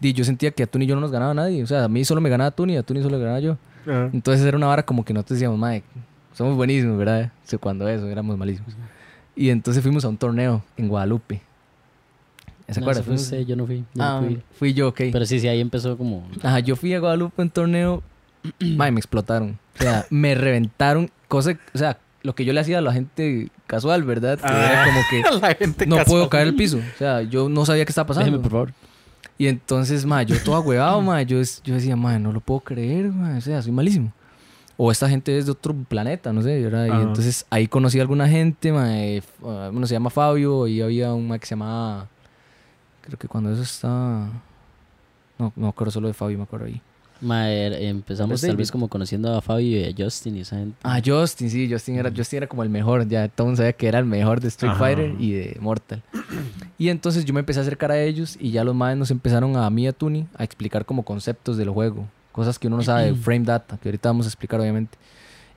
Di, yo sentía que a Tuni y yo no nos ganaba nadie. O sea, a mí solo me ganaba Tuni y a Tuni solo le ganaba yo. Ah, Entonces era una vara como que nosotros decíamos, madre, somos buenísimos, ¿verdad? O sea, cuando eso, éramos malísimos. Y entonces fuimos a un torneo en Guadalupe. ¿Se No, acuerdan? ese fue usted, yo no fui. yo no Ah, fui. fui yo, ok. Pero sí, sí, ahí empezó como... Ajá, yo fui a Guadalupe en torneo. (clears throat) Madre, me explotaron. O sea, (laughs) me reventaron. Cosa, o sea, lo que yo le hacía a la gente casual, ¿verdad? Que era Ah. como que (laughs) La gente no casual. puedo caer al piso. O sea, yo no sabía qué estaba pasando. Déjeme, por favor. Y entonces, ma, yo todo agüevado, (laughs) ma, yo, yo decía, ma, no lo puedo creer, ma, o sea, soy malísimo. O esta gente es de otro planeta, no sé. Y entonces ahí conocí a alguna gente, ma, eh, ah, uno se llama Fabio, y había un ma que se llamaba, creo que cuando eso está, no, no me acuerdo solo de Fabio, me acuerdo ahí. Empezamos ¿Es tal vez como conociendo a Fabio y a Justin y esa gente. Ah, Justin, sí, Justin era, Justin era como el mejor, ya todo el mundo sabía que era el mejor de Street Ajá. Fighter y de Mortal. Y entonces yo me empecé a acercar a ellos y ya los más nos empezaron a mí y a Tuni a explicar como conceptos del juego, cosas que uno no sabe, frame data, que ahorita vamos a explicar obviamente.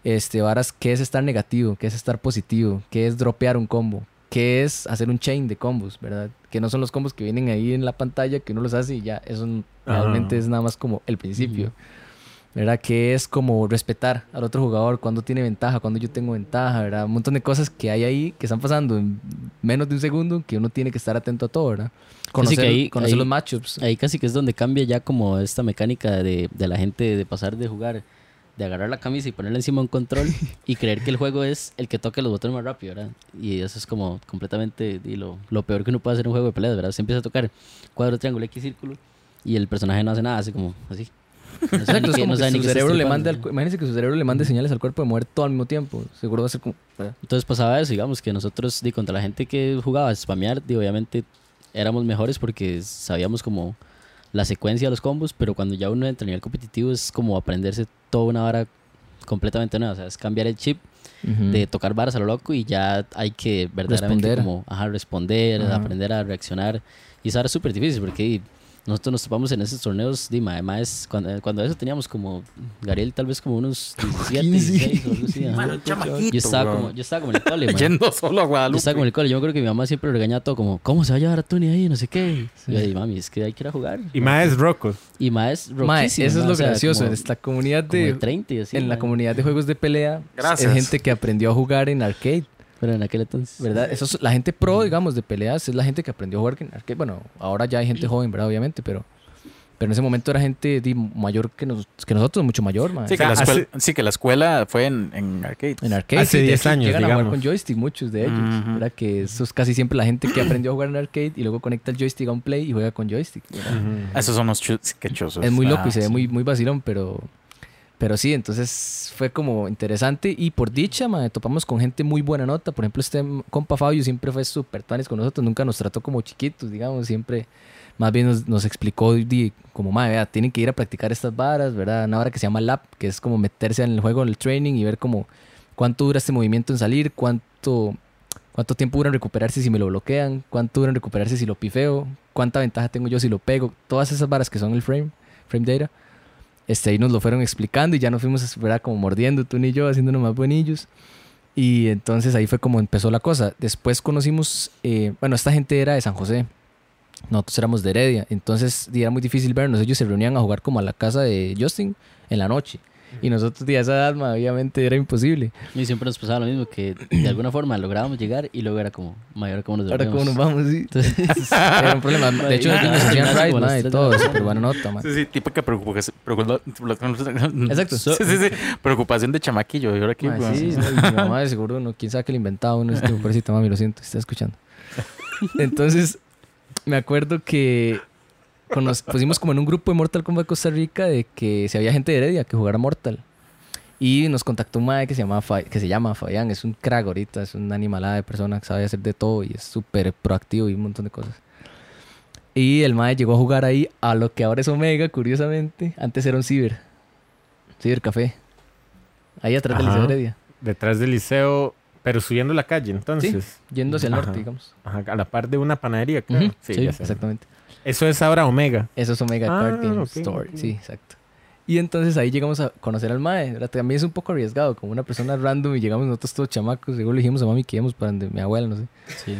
Este, varas, qué es estar negativo, qué es estar positivo, qué es dropear un combo, qué es hacer un chain de combos, ¿verdad? Que no son los combos que vienen ahí en la pantalla, que uno los hace y ya, eso Ajá. realmente es nada más como el principio. ¿verdad? Que es como respetar al otro jugador, cuando tiene ventaja, cuando yo tengo ventaja, ¿verdad? Un montón de cosas que hay ahí que están pasando en menos de un segundo que uno tiene que estar atento a todo, ¿verdad? Conocer, que ahí- conocer ahí- los matchups. Ahí casi que es donde cambia ya como esta mecánica de, de la gente de pasar de jugar, de agarrar la camisa y ponerla encima de un control (laughs) y creer que el juego es el que toque los botones más rápido, ¿verdad? Y eso es como completamente lo, lo peor que uno puede hacer en un juego de peleas, ¿verdad? Se empieza a tocar cuadro, triángulo, X, círculo y el personaje no hace nada, así como así. (laughs) No como que su cerebro le mande al, imagínense que su cerebro le mande señales al cuerpo de mover todo al mismo tiempo. Seguro va a ser como... ¿verdad? Entonces pasaba eso, digamos, que nosotros, di, contra la gente que jugaba a spamear, di, obviamente éramos mejores porque sabíamos como la secuencia de los combos, pero cuando ya uno entra a nivel competitivo es como aprenderse toda una vara completamente nueva, o sea, es cambiar el chip de tocar varas a lo loco y ya hay que verdaderamente Responder. como ajá, responder, aprender a reaccionar. Y eso era súper difícil porque nosotros nos topamos en esos torneos, di, además cuando, cuando eso teníamos como Gabriel tal vez como unos (laughs) 17, 16 o algo así, ajá. Mano, chamaquito, Yo estaba como, yo estaba como en el cole, (laughs) man. Yendo solo a Yo Guadalupe. estaba como en el cole. Yo me acuerdo que mi mamá siempre regañaba todo como, ¿cómo se va a llevar a Tony ahí? No sé qué. Y yo dije, mami, es que hay que ir a jugar. Y más es Rocco. Y más es Ma, roquísimo, eso es lo o sea, gracioso. como- En esta comunidad de de... 30 y así. en la ma. comunidad de juegos de pelea Gracias. es gente que aprendió a jugar en arcade. Pero en aquel entonces. ¿verdad? Eso es, la gente pro, digamos, de peleas es la gente que aprendió a jugar en arcade. Bueno, ahora ya hay gente joven, ¿verdad? Obviamente, pero, pero en ese momento era gente di, mayor que, nos- que nosotros, mucho mayor, man. Sí, que O la sea, escuela, sí, que la escuela fue en, en arcade. En arcade. Hace sí, de 10 hecho, años, Llegan a jugar digamos. con joystick, muchos de ellos. Ujú. ¿verdad? Que eso es casi siempre la gente que aprendió a jugar en arcade y luego conecta el joystick a un play y juega con joystick. ¿verdad? Esos son los chu- sí, qué chosos. Es muy loco Ah, y se ve sí. muy, muy vacilón, pero, pero sí, entonces fue como interesante. Y por dicha, mae, topamos con gente muy buena nota. Por ejemplo, este compa Fabio siempre fue súper tanis con nosotros, nunca nos trató como chiquitos, digamos, siempre. Más bien nos, explicó como, madre, vea, tienen que ir a practicar estas varas, ¿verdad? Una vara que se llama lap, que es como meterse en el juego, en el training y ver como cuánto dura este movimiento en salir, cuánto, cuánto tiempo dura en recuperarse si me lo bloquean, cuánto dura en recuperarse si lo pifeo, cuánta ventaja tengo yo si lo pego, todas esas varas que son el frame, frame data. Este, ahí nos lo fueron explicando y ya nos fuimos, ¿verdad? Como mordiendo tú y yo, haciéndonos más buenillos. Y entonces ahí fue como empezó la cosa. Después conocimos, eh, bueno, esta gente era de San José. Nosotros éramos de Heredia. Entonces era muy difícil vernos. Ellos se reunían a jugar como a la casa de Justin en la noche. Y nosotros, a esa edad, ma, obviamente era imposible. Y siempre nos pasaba lo mismo, que de alguna forma lográbamos llegar y luego era como, mayor cómo nos Ahora, ¿cómo nos vamos? Sí. Entonces, (laughs) Era un problema. De hecho, nos hacían ride, como ma, y de todo. Súper buena nota, ma. Sí, sí, típica preocupación. Exacto. Sí, sí, sí. Preocupación de chamaquillo. Y ahora aquí, Ma, sí, mi mamá de seguro no, quién sabe que le inventaba uno este pobrecito mami, lo siento, está escuchando. Entonces, me acuerdo que conoc- pusimos como en un grupo de Mortal Kombat Costa Rica de que si había gente de Heredia que jugara Mortal. Y nos contactó un mae que se llama, que se llama Fabián. Es un crack ahorita, es una animalada de persona que sabe hacer de todo y es súper proactivo y un montón de cosas. Y el mae llegó a jugar ahí a lo que ahora es Omega, curiosamente. Antes era un ciber. Ciber Café. Ahí atrás del. Liceo Heredia. Detrás del liceo, pero subiendo la calle, entonces. Yendo hacia el Ajá. norte, digamos. Ajá, a la par de una panadería, creo. Ujú, Sí, sí, ya sé. Eso es ahora Omega. Eso es Omega Ah, Card Game ok, Store. ok. Sí, exacto. Y entonces ahí llegamos a conocer al mae. ¿verdad? También es un poco arriesgado, como una persona random y llegamos nosotros todos chamacos. Luego le dijimos a mami que íbamos para donde mi abuela, no sé. Sí.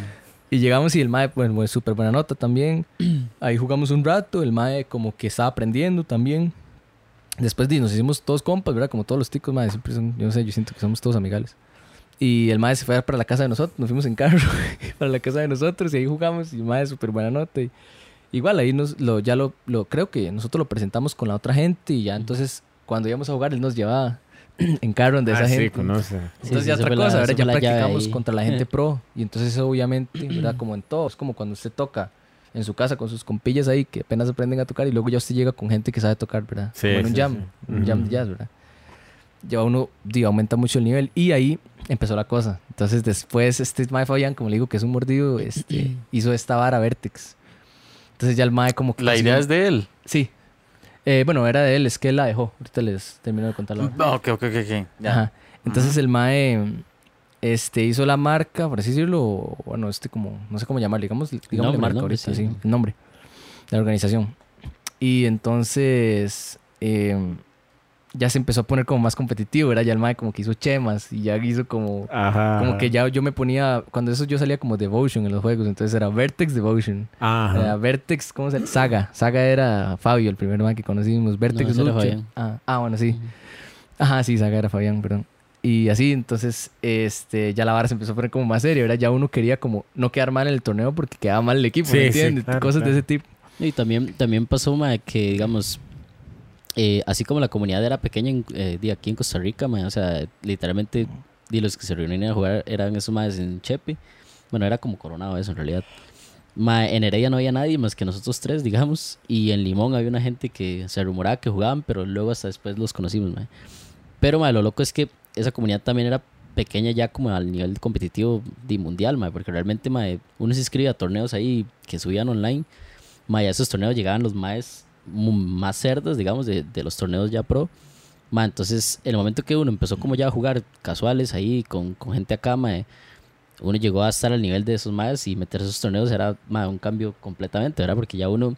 Y llegamos y el mae, bueno, pues súper buena nota también. (clears throat) Ahí jugamos un rato. El mae como que estaba aprendiendo también. Después nos hicimos todos compas, ¿verdad? Como todos los ticos, mae. Siempre son, yo no sé, yo siento que somos todos amigales. Y el mae se fue para la casa de nosotros. Nos fuimos en carro (laughs) para la casa de nosotros y ahí jugamos. Y el mae, súper buena nota. Y igual ahí nos, lo, ya lo, lo, creo que nosotros lo presentamos con la otra gente. Y ya entonces, cuando íbamos a jugar, él nos llevaba (clears throat) en carro donde esa ah, gente. sí, conoce. Entonces Sí, ya esa otra la- cosa, esa ¿verdad? Ya la practicamos contra la gente pro. Y entonces eso obviamente, (clears throat) ¿verdad? Como en todo. Es como cuando usted toca en su casa con sus compillas ahí que apenas aprenden a tocar y luego ya usted llega con gente que sabe tocar, ¿verdad? Sí, como en un jam, un jam de jazz, ¿verdad? Ya uno digo, aumenta mucho el nivel y ahí empezó la cosa. Entonces después este Mae Fabián, como le digo que es un mordido, este, (clears throat) hizo esta vara Vertex. Entonces ya el Mae como que... La idea es de él. Sí. Eh, bueno, era de él, es que él la dejó. Ahorita les termino de contar la vara. Ah, Ok, ok, ok, ok. Ya. Ajá. Entonces el Mae este, hizo la marca, por así decirlo, bueno, este como, no sé cómo llamarle, digamos, digamos nombre, marca el nombre, ahorita, sí. sí, el nombre de la organización. Y entonces eh, ya se empezó a poner como más competitivo, ¿verdad? Ya el Mae como que hizo chemas y ya hizo como... Ajá. Como que ya yo me ponía, cuando eso yo salía como Devotion en los juegos, entonces era Vertex Devotion. Ajá. Era Vertex, ¿cómo se llama? Saga. Saga era Fabio, el primer man que conocimos. Vertex era Lucha. Fabián. Ah, ah, bueno, sí. Ajá, sí, Saga era Fabián, perdón. Y así, entonces, este, ya la vara se empezó a poner como más seria, ¿verdad? Ya uno quería como no quedar mal en el torneo porque quedaba mal el equipo, Sí, ¿me sí, entiendes? claro, Cosas claro. de ese tipo. Y también, también pasó, mae, que digamos, eh, así como la comunidad era pequeña en, eh, aquí en Costa Rica, mae, o sea, literalmente di, los que se reunían a jugar eran esos más en Chepe. Bueno, era como coronado eso en realidad. Mae, en Heredia no había nadie más que nosotros tres, digamos. Y en Limón había una gente que se rumoraba que jugaban, pero luego hasta después los conocimos, mae. Pero mae, lo loco es que esa comunidad también era pequeña ya como al nivel competitivo di, mundial, porque realmente uno se inscribe a torneos ahí que subían online. Mae, a esos torneos llegaban los maes más cerdos, digamos, de, de los torneos ya pro. Ma, entonces, en el momento que uno empezó como ya a jugar casuales ahí con, con gente acá, mae, uno llegó a estar al nivel de esos maes y meter esos torneos era mae, un cambio completamente, ¿verdad? Porque ya uno,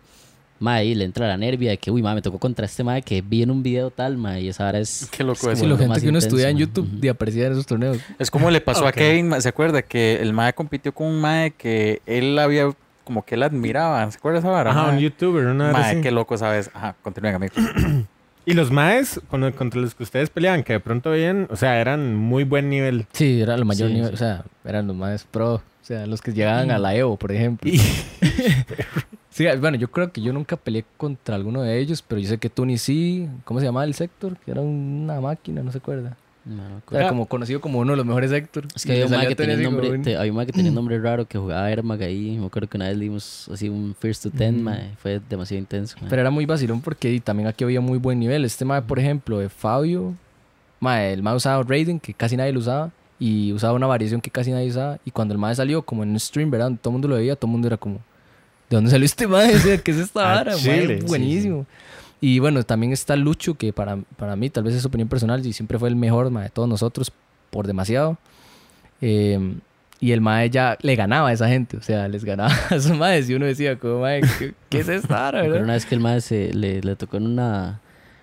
ahí le entra la nervia de que, uy, me tocó contra este mae que vi en un video tal, y esa hora es... Qué loco es Sí, lo gente que uno intenso, estudia en. YouTube Ujú. y aparecía en esos torneos. Es como le pasó Ok. a Kevin, ma- ¿se acuerda? Que el Mae compitió con un Mae que él había, como que él admiraba. ¿Se acuerda esa vara? Ajá, un mae? youtuber, una así. qué loco, ¿sabes? Ajá, continúen, amigos. (clears throat) Y los maes con- contra los que ustedes peleaban, que de pronto veían, o sea, eran muy buen nivel. Sí, era lo mayor Sí, nivel, sí. o sea, eran los más pro. O sea, los que llegaban a la Evo, por ejemplo. (laughs) Sí, bueno, yo creo que yo nunca peleé contra alguno de ellos, pero yo sé que Tony sí. ¿Cómo se llamaba el sector? Que era una máquina, no se acuerda. Era como conocido como uno de los mejores sector. Es que había un que tenía nombre, Tony te- había que tenía nombre raro que jugaba Airmag ahí. Me acuerdo que una vez le dimos así un first to ten, Ujú. mae, fue demasiado intenso. mae. Pero era muy vacilón porque también aquí había muy buen nivel. Este mae, por ejemplo, de Fabio, mae, el mae usaba Raiden, que casi nadie lo usaba, y usaba una variación que casi nadie usaba. Y cuando el mae salió, como en un stream, ¿verdad? Todo el mundo lo veía, todo el mundo era como, ¿de dónde salió este mae? (laughs) O sea, ¿qué es esta Ah, vara? Mae, chile. Sí, buenísimo. Y bueno, también está Lucho, que para, para mí, tal vez es opinión personal, y siempre fue el mejor mae, de todos nosotros, por demasiado. Eh, y el mae ya le ganaba a esa gente, o sea, les ganaba (laughs) a esos maes. Y uno decía, como, mae, ¿qué, qué es esta verdad? una vez que el mae se, le, le tocó en una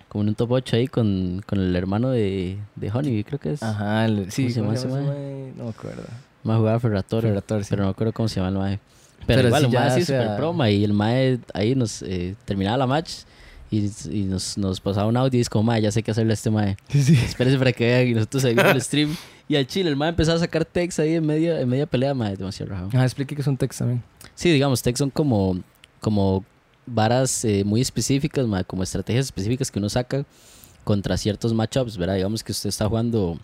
como en un top 8 ahí con, con el hermano de, de Honey, creo que es. Ajá, el- sí, ¿Cómo se ¿cómo llama se llama? No me acuerdo. Más jugaba Ferrator, Ferrator, sí. pero no me acuerdo cómo se llama el mae. Pero, Pero igual, sí, el mae sea- super pro, mae, y el mae ahí nos eh, terminaba la match y, y nos, nos pasaba un audio y como, mae, ya sé qué hacerle a este mae. Sí. Espérese para que vean y nosotros viendo el (laughs) stream. Y al chile, el mae empezaba a sacar text ahí en media, en media pelea, mae, demasiado rajado. Ah, explique que es un text también. Sí, digamos, text son como, como varas eh, muy específicas, mae, como estrategias específicas que uno saca contra ciertos matchups, ¿verdad? Digamos que usted está jugando,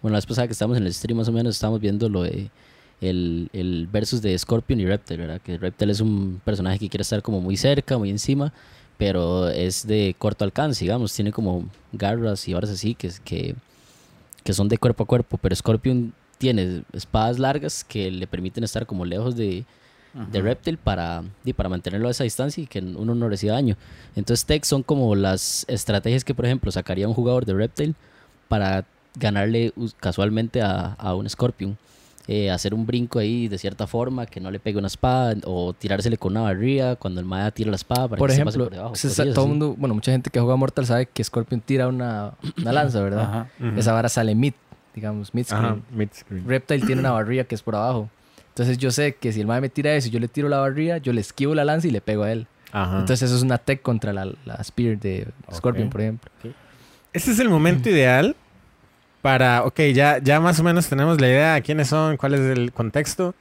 bueno, la vez pasada que estábamos en el stream más o menos, estábamos viendo lo de el, el versus de Scorpion y Reptil, ¿verdad? Que Reptil es un personaje que quiere estar como muy cerca, muy encima, pero es de corto alcance, digamos, tiene como garras y varas así que, que que son de cuerpo a cuerpo, pero Scorpion tiene espadas largas que le permiten estar como lejos de, de Reptile para, y para mantenerlo a esa distancia y que uno no reciba daño. Entonces, Tech son como las estrategias que, por ejemplo, sacaría un jugador de Reptile para ganarle casualmente a, a un Scorpion. Eh, hacer un brinco ahí de cierta forma, que no le pegue una espada, o tirársele con una barría cuando el Maya tira la espada para Por que se pase ejemplo, por debajo. se cosillas todo mundo, bueno, mucha gente que juega Mortal sabe que Scorpion tira una, una (clears throat) lanza, ¿verdad? Ajá. Ujú. Esa vara sale mid, digamos, mid Ajá, screen. mid-screen. Reptile tiene una (clears throat) barrilla que es por abajo. Entonces yo sé que si el mae me tira eso y yo le tiro la barrilla, yo le esquivo la lanza y le pego a él. Ajá. Entonces eso es una tech contra la, la spear de Scorpion, por ejemplo. Este es el momento ideal para, ok, ya, ya más o menos tenemos la idea de quiénes son, cuál es el contexto.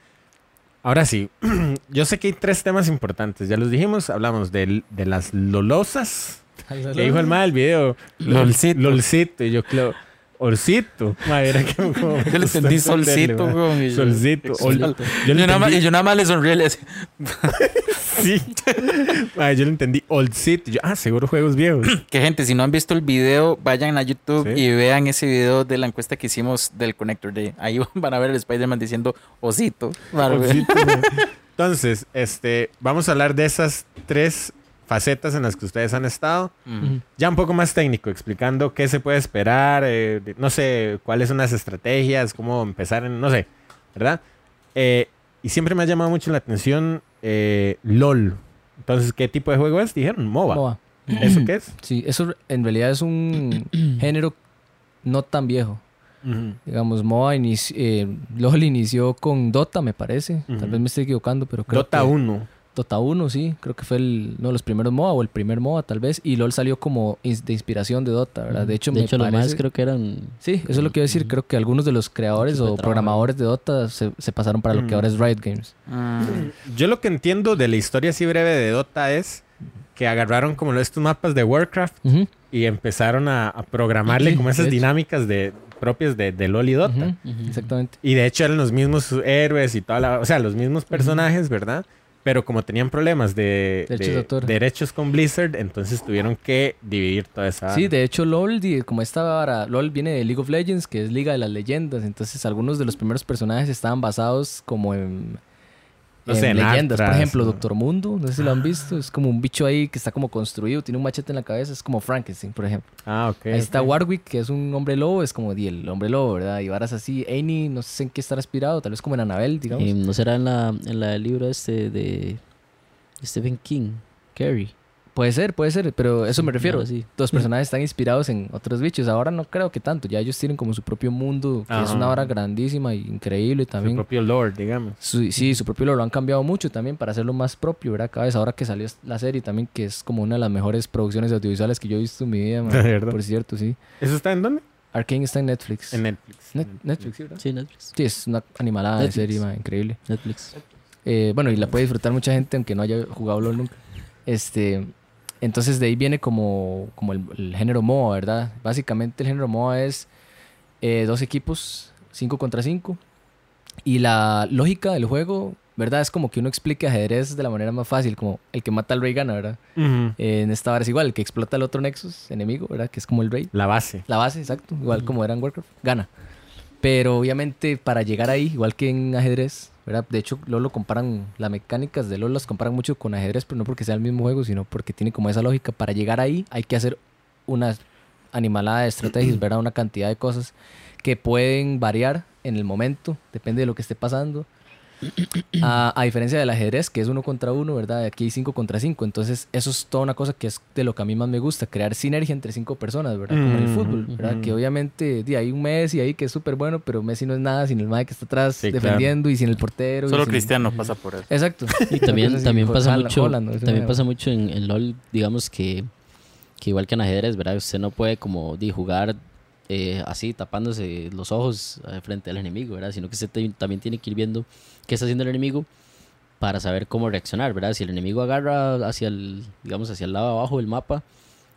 Ahora sí, (clears throat) yo sé que hay tres temas importantes, ya los dijimos, hablamos del- de, las lolosas, que dijo el mal del video. Lolcito. Lolcito, y yo creo, Orcito. Madre, era que (laughs) Yo le entendí solcito, Solcito. ol- Solcito. yo nada más- yo nada más le sonríe le decía, (laughs) Sí. Madre, yo lo entendí. Oldcito. Yo, ah, seguro juegos viejos. (clears throat) Que gente, si no han visto el video, vayan a YouTube Sí. y vean ese video de la encuesta que hicimos del Connector Day. Ahí (laughs) van a ver el Spider-Man diciendo osito. Madre. (laughs) Entonces, este, vamos a hablar de esas tres facetas en las que ustedes han estado. Ujú. Ya un poco más técnico, explicando qué se puede esperar, eh, no sé, cuáles son las estrategias, cómo empezar en, no sé, ¿verdad? Eh, y siempre me ha llamado mucho la atención eh, LOL. Entonces, ¿qué tipo de juego es? Dijeron MOBA. MOBA. ¿Eso qué es? Sí, eso en realidad es un (clears throat) género no tan viejo. Digamos, MOBA inici- eh, LOL inició con Dota, me parece. Tal vez me estoy equivocando, pero creo Dota que... 1. Dota 1, sí. Creo que fue el, uno de los primeros MOBA o el primer MOBA, tal vez. Y LOL salió como de inspiración de Dota, ¿verdad? De hecho, de me hecho, los parece... más creo que eran. Sí, eso es lo que iba a decir. Creo que algunos de los creadores o programadores de Dota se, se pasaron para lo que Ujú. ahora es Riot Games. Mm. Yo lo que entiendo de la historia así breve de Dota es que agarraron como estos mapas de Warcraft y empezaron a, a programarle Sí, como esas de dinámicas de, propias de, de LOL y Dota. Exactamente. Y de hecho eran los mismos héroes y toda la... O sea, los mismos personajes, ¿verdad? Pero como tenían problemas de Derechos de- de autor. derechos con Blizzard, entonces tuvieron que dividir toda esa... Sí, de hecho LOL, como esta vara, LOL viene de League of Legends, que es Liga de las Leyendas. Entonces algunos de los primeros personajes estaban basados como en, No sé, en leyendas. Por ejemplo, ¿no? Doctor Mundo, no sé si lo han visto. Es como un bicho ahí que está como construido, tiene un machete en la cabeza. Es como Frankenstein, por ejemplo. Ah, ok. Ahí está. Warwick, que es un hombre lobo, es como el hombre lobo, ¿verdad? Y varas así. Annie, no sé en qué estará inspirado, tal vez como en Annabelle, digamos. Eh, ¿No será en la, en la del libro este de Stephen King? Carrie. Puede ser, puede ser, pero eso me refiero. algo así. Los personajes están inspirados en otros bichos. Ahora no creo que tanto. Ya ellos tienen como su propio mundo, que es una hora grandísima e increíble Su también. propio lord, digamos. Su- sí, su propio lore lo han cambiado mucho también para hacerlo más propio, ¿verdad? Cada vez ahora que salió la serie también, que es como una de las mejores producciones audiovisuales que yo he visto en mi vida, (laughs) man, De verdad. por cierto, sí. ¿Eso está en dónde? Arkane está en Netflix. En Netflix. Net- Netflix, sí, ¿verdad? Sí, Netflix. Sí, es una animalada de serie, man, increíble. Netflix. Eh, bueno, y la puede disfrutar mucha gente aunque no haya jugado LOL nunca. Este, entonces de ahí viene como, como el, el género MOA, ¿verdad? Básicamente el género MOA es eh, dos equipos, 5 contra 5. Y la lógica del juego, ¿verdad? Es como que uno explique ajedrez de la manera más fácil, como el que mata al rey gana, ¿verdad? Eh, en esta hora es igual, el que explota al otro Nexus enemigo, ¿verdad? Que es como el rey. La base. La base, exacto. Igual como era en Warcraft. Gana. Pero obviamente para llegar ahí, igual que en ajedrez, De hecho, LoL lo comparan, las mecánicas de LoL las comparan mucho con ajedrez, pero no porque sea el mismo juego, sino porque tiene como esa lógica. Para llegar ahí hay que hacer una animalada de estrategias, ¿verdad? Una cantidad de cosas que pueden variar en el momento, depende de lo que esté pasando. (clears throat) A, a diferencia del ajedrez, que es uno contra uno, ¿verdad? Aquí hay cinco contra cinco. Entonces, eso es toda una cosa que es de lo que a mí más me gusta, crear sinergia entre cinco personas, ¿verdad? Como en el Mm, fútbol, ¿verdad? Que obviamente di, hay un Messi ahí que es súper bueno, pero Messi no es nada sin el Mae que está atrás Sí, claro. defendiendo y sin el portero. y Solo sin- Cristiano pasa por eso. Exacto. Y (laughs) también, también pasa mucho, también pasa mucho en, en LOL, digamos que, que igual que en ajedrez, ¿verdad? Usted no puede como di, jugar eh, así, tapándose los ojos eh, frente al enemigo, ¿verdad? Sino que usted te- también tiene que ir viendo qué está haciendo el enemigo para saber cómo reaccionar, ¿verdad? Si el enemigo agarra hacia el, digamos, hacia el lado de abajo del mapa,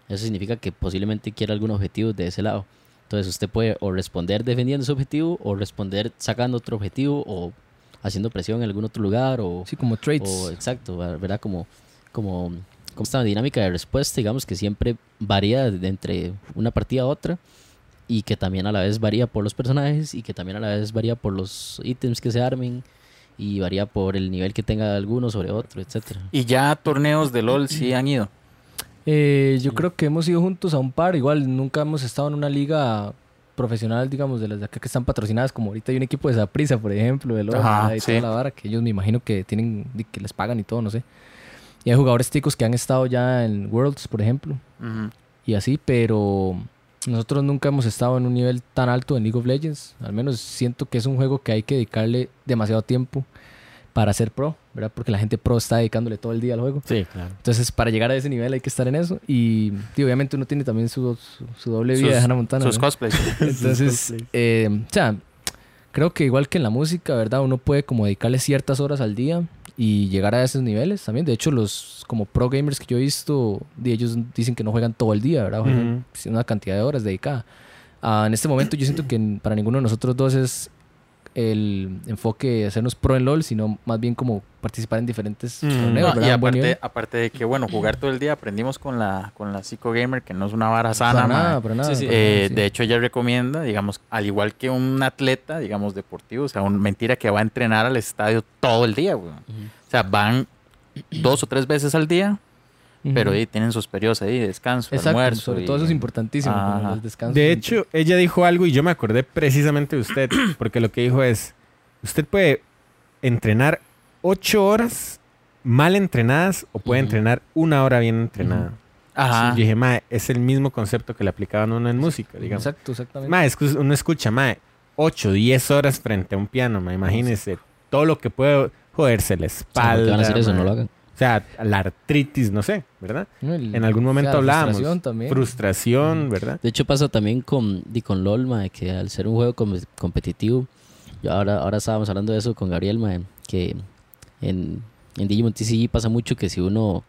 eso significa que posiblemente quiera algún objetivo de ese lado. Entonces usted puede o responder defendiendo ese objetivo, o responder sacando otro objetivo, o haciendo presión en algún otro lugar, o, Sí, como traits. o exacto, ¿verdad? Como, como, como esta dinámica de respuesta, digamos, que siempre varía de entre una partida a otra, y que también a la vez varía por los personajes y que también a la vez varía por los ítems que se armen y varía por el nivel que tenga alguno sobre otro, etcétera. Y ya torneos de LOL sí han ido. Eh, yo creo que hemos ido juntos a un par. Igual nunca hemos estado en una liga profesional, digamos, de las de acá que están patrocinadas. Como ahorita hay un equipo de Zaprisa, por ejemplo, de LOL, Ajá, y sí. toda la vara, que ellos me imagino que tienen, que les pagan y todo, no sé. Y hay jugadores ticos que han estado ya en Worlds, por ejemplo, Ujú. y así, pero nosotros nunca hemos estado en un nivel tan alto en League of Legends. Al menos siento que es un juego que hay que dedicarle demasiado tiempo para ser pro, ¿verdad? Porque la gente pro está dedicándole todo el día al juego. Sí, claro. Entonces, para llegar a ese nivel hay que estar en eso. Y, y obviamente uno tiene también su, su, su doble vida Sus- de Hannah Montana. Sus ¿no? cosplays. (laughs) Entonces, cosplays. eh, o sea, creo que igual que en la música, ¿verdad? Uno puede como dedicarle ciertas horas al día y llegar a esos niveles también. De hecho, los como pro gamers que yo he visto, ellos dicen que no juegan todo el día, ¿verdad? Juegan una cantidad de horas dedicada. Ah, en este momento yo siento que para ninguno de nosotros dos es el enfoque de hacernos pro en LOL, sino más bien como participar en diferentes Mm. torneos, y aparte, aparte de que, bueno, jugar todo el día, aprendimos con la, con la Psycho Gamer, que no es una vara sana. para nada, para nada. Sí, sí. para Eh, nada, sí. De hecho, ella recomienda, digamos, al igual que un atleta, digamos, deportivo, o sea, un, mentira que va a entrenar al estadio todo el día, güey. O sea, van dos o tres veces al día, pero ahí tienen sus periodos ahí, de descanso, Exacto, almuerzo. sobre y- todo eso es importantísimo, como Ajá. el descanso. De hecho, ella dijo algo y yo me acordé precisamente de usted, (clears throat) porque lo que dijo es, usted puede entrenar ocho horas mal entrenadas o puede entrenar una hora bien entrenada. Ajá. Yo dije, mae, es el mismo concepto que le aplicaban a uno en música, digamos. Exacto, exactamente. Mae, uno escucha, mae, 8, 10 horas frente a un piano, mae, imagínese todo lo que puede joderse la O sea, ¿por qué espalda. van a hacer eso? No lo hagan. O sea, la artritis, no sé, ¿verdad? El- En algún o sea, momento la hablábamos. frustración también. Frustración, ¿verdad? De hecho pasa también con, di, con LOL, mae, que al ser un juego com- competitivo, yo ahora, ahora estábamos hablando de eso con Gabriel, mae, que en, en Digimon TCG pasa mucho que si uno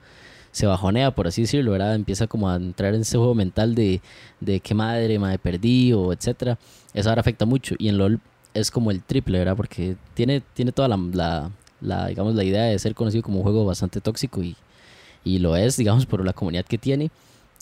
se bajonea, por así decirlo, ¿verdad? Empieza como a entrar en ese juego mental de, de qué madre, madre, perdí o etcétera. Eso ahora afecta mucho. Y en LOL es como el triple, ¿verdad? Porque tiene, tiene toda la, la, la, digamos, la idea de ser conocido como un juego bastante tóxico y, y lo es, digamos, por la comunidad que tiene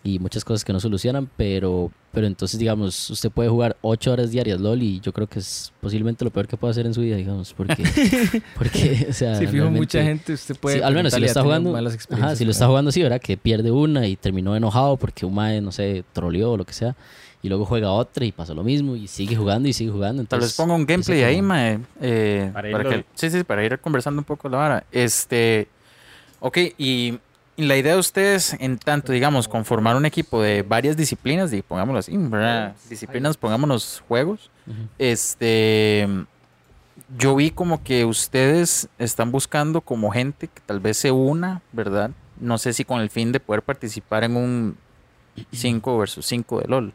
y muchas cosas que no solucionan, pero, pero entonces, digamos, usted puede jugar ocho horas diarias LOL y yo creo que es posiblemente lo peor que puede hacer en su vida, digamos, porque, (laughs) porque o sea, Si fijo, mucha gente, usted puede. Sí, al menos si lo está jugando, malas ajá, si lo está jugando así, ¿verdad? Que pierde una y terminó enojado porque un mae, no sé, troleó o lo que sea, y luego juega otra y pasa lo mismo y sigue jugando y sigue jugando. Tal vez Entonces, ponga un gameplay ahí, como- mae, eh, Para que, sí, sí, para ir conversando un poco la vara. Este, ok, y la idea de ustedes, en tanto, digamos, conformar un equipo de varias disciplinas, y pongámoslo así, ¿verdad? Disciplinas, pongámonos juegos. Este, yo vi como que ustedes están buscando como gente que tal vez se una, ¿verdad? No sé si con el fin de poder participar en un 5 versus 5 de LOL.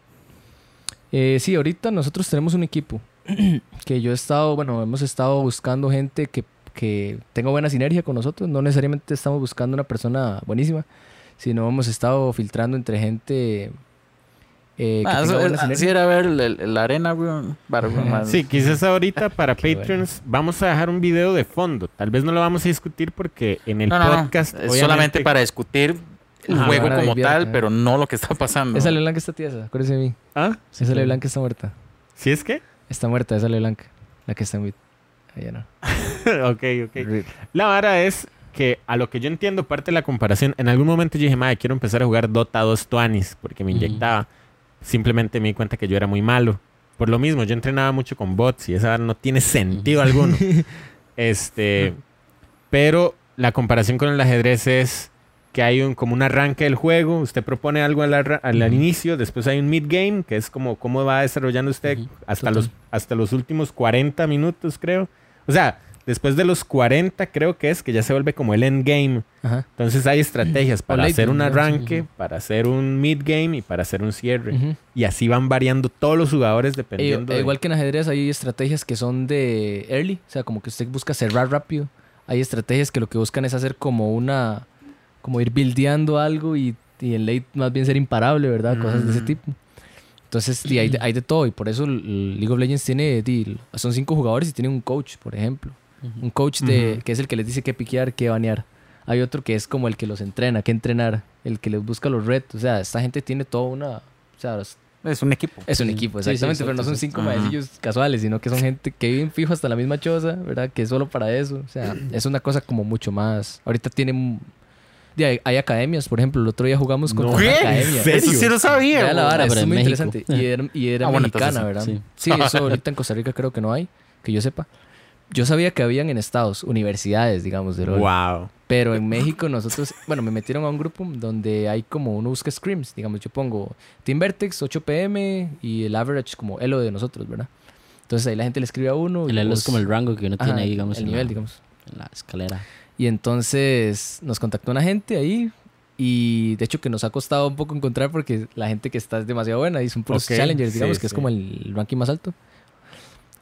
Eh, sí, ahorita nosotros tenemos un equipo (clears throat) que yo he estado, bueno, hemos estado buscando gente que, que tenga buena sinergia con nosotros. No necesariamente estamos buscando una persona buenísima, sino hemos estado filtrando entre gente eh, que Ah, eso- así era ver la arena, Sí, quizás ahorita (laughs) para Patreons vamos a dejar un video de fondo. Tal vez no lo vamos a discutir porque en el No, no, no, podcast Es obviamente- solamente para discutir el juego como desviar, tal, pero no lo que está pasando. Esa Leblanc está tiesa, acuérdese de mí. ¿Ah? Esa Leblanc está muerta. ¿Sí es que? Está muerta, esa Leblanc. La que está en Wit. Ella no. (laughs) ok, ok. La vara es que a lo que yo entiendo parte de la comparación, en algún momento yo dije, madre, quiero empezar a jugar Dota 2 Tuanis porque me inyectaba. Simplemente me di cuenta que yo era muy malo. Por lo mismo, yo entrenaba mucho con bots y esa vara no tiene sentido alguno. (laughs) Este, pero la comparación con el ajedrez es que hay un, como un arranque del juego, usted propone algo al, arra- al inicio, después hay un mid-game, que es como cómo va desarrollando usted hasta, total. los, hasta los últimos 40 minutos, creo. O sea, después de los 40 creo que es que ya se vuelve como el endgame. Ajá. Entonces hay estrategias (clears throat) para late hacer un game, arranque, para hacer un mid-game y para hacer un cierre. Y así van variando todos los jugadores Eh, dependiendo de- igual que en ajedrez hay estrategias que son de early, o sea, como que usted busca cerrar rápido. Hay estrategias que lo que buscan es hacer como una, como ir buildeando algo y, y en late más bien ser imparable, ¿verdad? Cosas de ese tipo. Entonces, di, hay, de, hay de todo y por eso League of Legends tiene, son cinco jugadores y tiene un coach, por ejemplo. Ujú. Un coach de, Ujú. que es el que les dice qué piquear, qué banear. Hay otro que es como el que los entrena, qué entrenar, el que les busca los retos. O sea, esta gente tiene toda una, o sea, Es un equipo. Es un Sí. equipo, Sí, sí, exactamente, pero no son cinco maecillos casuales, sino que son gente que viven fijo hasta la misma choza, ¿verdad? Que es solo para eso. O sea, (clears throat) es una cosa como mucho más. Ahorita tienen. De, Hay, hay academias, por ejemplo, el otro día jugamos con No, una ¿qué? academia. Eso sí lo sabía. Vea la vara, pero es muy México. interesante. Y era, y era Ah, bueno, mexicana, entonces, ¿verdad? sí. Sí. eso (laughs) ahorita en Costa Rica creo que no hay, que yo sepa. Yo sabía que habían en Estados universidades, digamos, de LOL. Wow. Pero en México nosotros, bueno, me metieron a un grupo donde hay como uno busca scrims, digamos, yo pongo Team Vertex 8 pm y el average como elo de nosotros, ¿verdad? Entonces ahí la gente le escribe a uno. y El elo es vos- como el rango que uno Ajá, tiene ahí, digamos. el en nivel, la, digamos. en la escalera. Y entonces nos contactó una gente ahí y de hecho que nos ha costado un poco encontrar porque la gente que está es demasiado buena y son puros Ok, challengers, sí, digamos, que es sí. como el ranking más alto.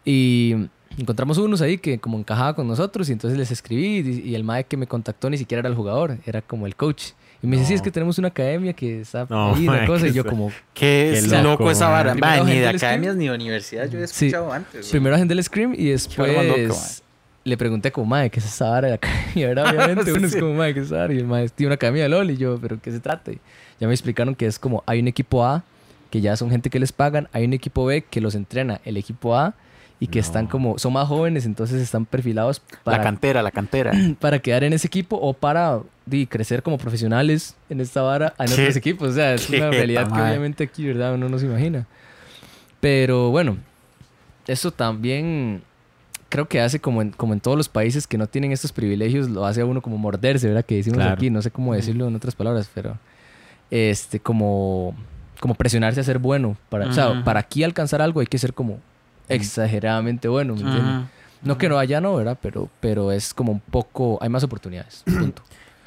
Y encontramos unos ahí que como encajaba con nosotros y entonces les escribí y, y el mae que me contactó ni siquiera era el jugador, era como el coach. Y me dice, sí, es No. que tenemos una academia que está No, ahí, una cosa. Y yo como, Qué, es loco, loco, esa vara. Ni de academias ni de universidad yo he Sí. escuchado antes. güey. primero agendé el scream y después le pregunté como, mae, ¿qué es esa vara de la academia? ¿verdad? Obviamente uno es como, mae, ¿qué es esa vara? Y el mae, tiene una academia de LOL y yo, ¿pero qué se trata? Y ya me explicaron que es como, hay un equipo A que ya son gente que les pagan, hay un equipo B que los entrena el equipo A y que No. están como, son más jóvenes, entonces están perfilados La para, cantera, la cantera. (clears throat) para quedar en ese equipo o para di, crecer como profesionales en esta vara en Qué- otros equipos. O sea, es una realidad que obviamente aquí, ¿verdad? Uno no se imagina. Pero bueno, eso también creo que hace como en, como en todos los países que no tienen estos privilegios, lo hace a uno como morderse, ¿verdad? Que decimos Claro. aquí, no sé cómo decirlo en otras palabras, pero este, como, como presionarse a ser bueno. Para, O sea, para aquí alcanzar algo hay que ser como exageradamente bueno, ¿me entiendes? Ajá. No que no haya, no, ¿verdad? Pero, pero es como un poco, hay más oportunidades. (clears throat) Punto.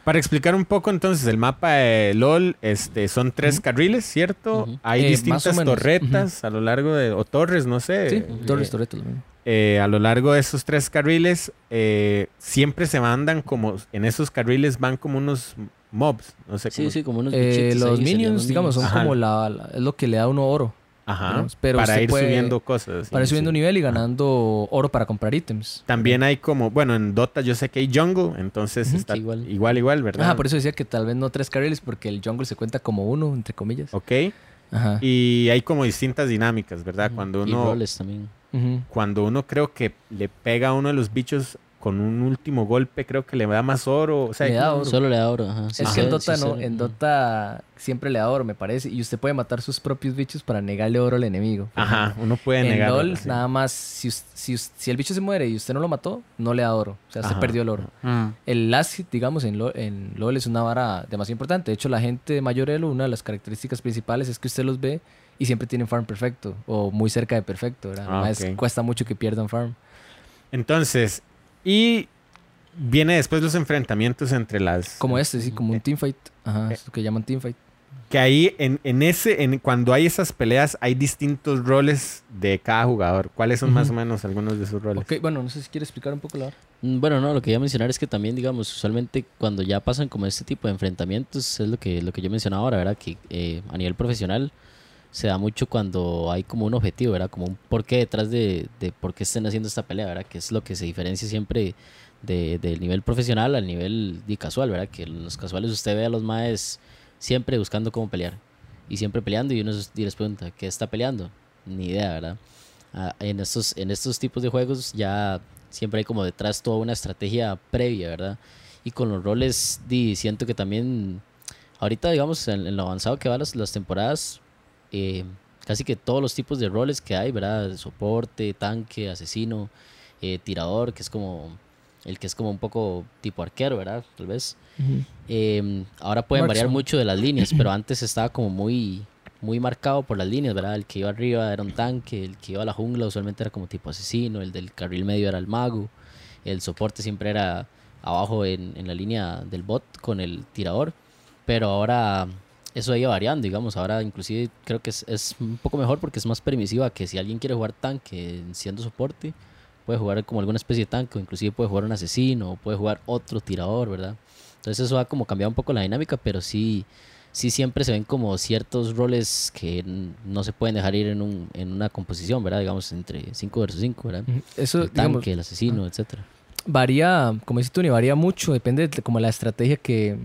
Para explicar un poco, entonces, el mapa de LOL este, son tres carriles, ¿cierto? Hay Eh, distintas torretas a lo largo de... O torres, no sé. Sí, eh, Torres lo mismo. Eh, a lo largo de esos tres carriles, eh, siempre se mandan como... En esos carriles van como unos mobs, no sé Sí, cómo- sí, como unos Eh, bichitos los ahí, minions, digamos, son. Ajá. como la, la- es lo que le da uno oro. Ajá. digamos, pero para usted ir puede- subiendo cosas. Para ir sí, subiendo sí. nivel y ganando oro para comprar ítems. También hay como... Bueno, en Dota yo sé que hay jungle, entonces Ujú. está Sí, igual. igual, igual, ¿verdad? Ajá, por eso decía que tal vez no tres carriles porque el jungle se cuenta como uno, entre comillas. Ok. Ajá. Y hay como distintas dinámicas, ¿verdad? Cuando Y uno... roles también. Cuando uno creo que le pega a uno de los bichos con un último golpe, creo que le da más oro. O sea, Le da oro. Solo le da oro. Ajá. Sí, es que en Dota sí, no, sí. en. Dota siempre le da oro, me parece. Y usted puede matar sus propios bichos para negarle oro al enemigo. Ajá, ejemplo. uno puede En negar. LOL, nada más, si, si, si el bicho se muere y usted no lo mató, no le da oro. O sea, Ajá. perdió el oro. Mm. El last hit, digamos, en LOL, en LOL es una vara demasiado importante. De hecho, la gente de mayor elo, una de las características principales es que usted los ve y siempre tienen farm perfecto o muy cerca de perfecto. ¿verdad? Ah, cuesta mucho que pierdan farm. Entonces, y viene después los enfrentamientos entre las... Como este, sí, como un teamfight. Ajá, es lo que llaman teamfight. Que ahí, en, en ese, en, cuando hay esas peleas, hay distintos roles de cada jugador. ¿Cuáles son más o menos algunos de esos roles? Ok, bueno, no sé si quiere explicar un poco la vara. Mm, Bueno, no, lo que iba a mencionar es que también, digamos, usualmente cuando ya pasan como este tipo de enfrentamientos, es lo que, lo que yo mencionaba ahora, ¿verdad? Que eh, a nivel profesional se da mucho cuando hay como un objetivo, ¿verdad? Como un porqué detrás de, de por qué estén haciendo esta pelea, ¿verdad? Que es lo que se diferencia siempre de- del nivel profesional al nivel de casual, ¿verdad? Que los casuales usted ve a los maes siempre buscando cómo pelear y siempre peleando y uno les pregunta, ¿qué está peleando? Ni idea, ¿verdad? Ah, en, estos, en estos tipos de juegos ya siempre hay como detrás toda una estrategia previa, ¿verdad? Y con los roles, di, siento que también, ahorita digamos, en, en lo avanzado que van las, las temporadas, eh, casi que todos los tipos de roles que hay, ¿verdad? Soporte, tanque, asesino, eh, tirador, que es como el que es como un poco tipo arquero, ¿verdad? Tal vez. Eh, ahora pueden variar mucho de las líneas, pero (clears throat) antes estaba como muy, muy marcado por las líneas, ¿verdad? El que iba arriba era un tanque, el que iba a la jungla usualmente era como tipo asesino, el del carril medio era el mago, el soporte siempre era abajo en, en la línea del bot con el tirador, pero ahora eso ha ido variando, digamos, ahora inclusive creo que es, es un poco mejor porque es más permisiva que si alguien quiere jugar tanque siendo soporte, puede jugar como alguna especie de tanque, o inclusive puede jugar un asesino, o puede jugar otro tirador, ¿verdad? Entonces eso ha como cambiado un poco la dinámica, pero sí, sí siempre se ven como ciertos roles que no se pueden dejar ir en, un, en una composición, ¿verdad? Digamos, entre 5 versus 5, ¿verdad? Eso, El digamos, tanque, el asesino, etcétera. Varía, como dice Tony, varía mucho, depende de como la estrategia que,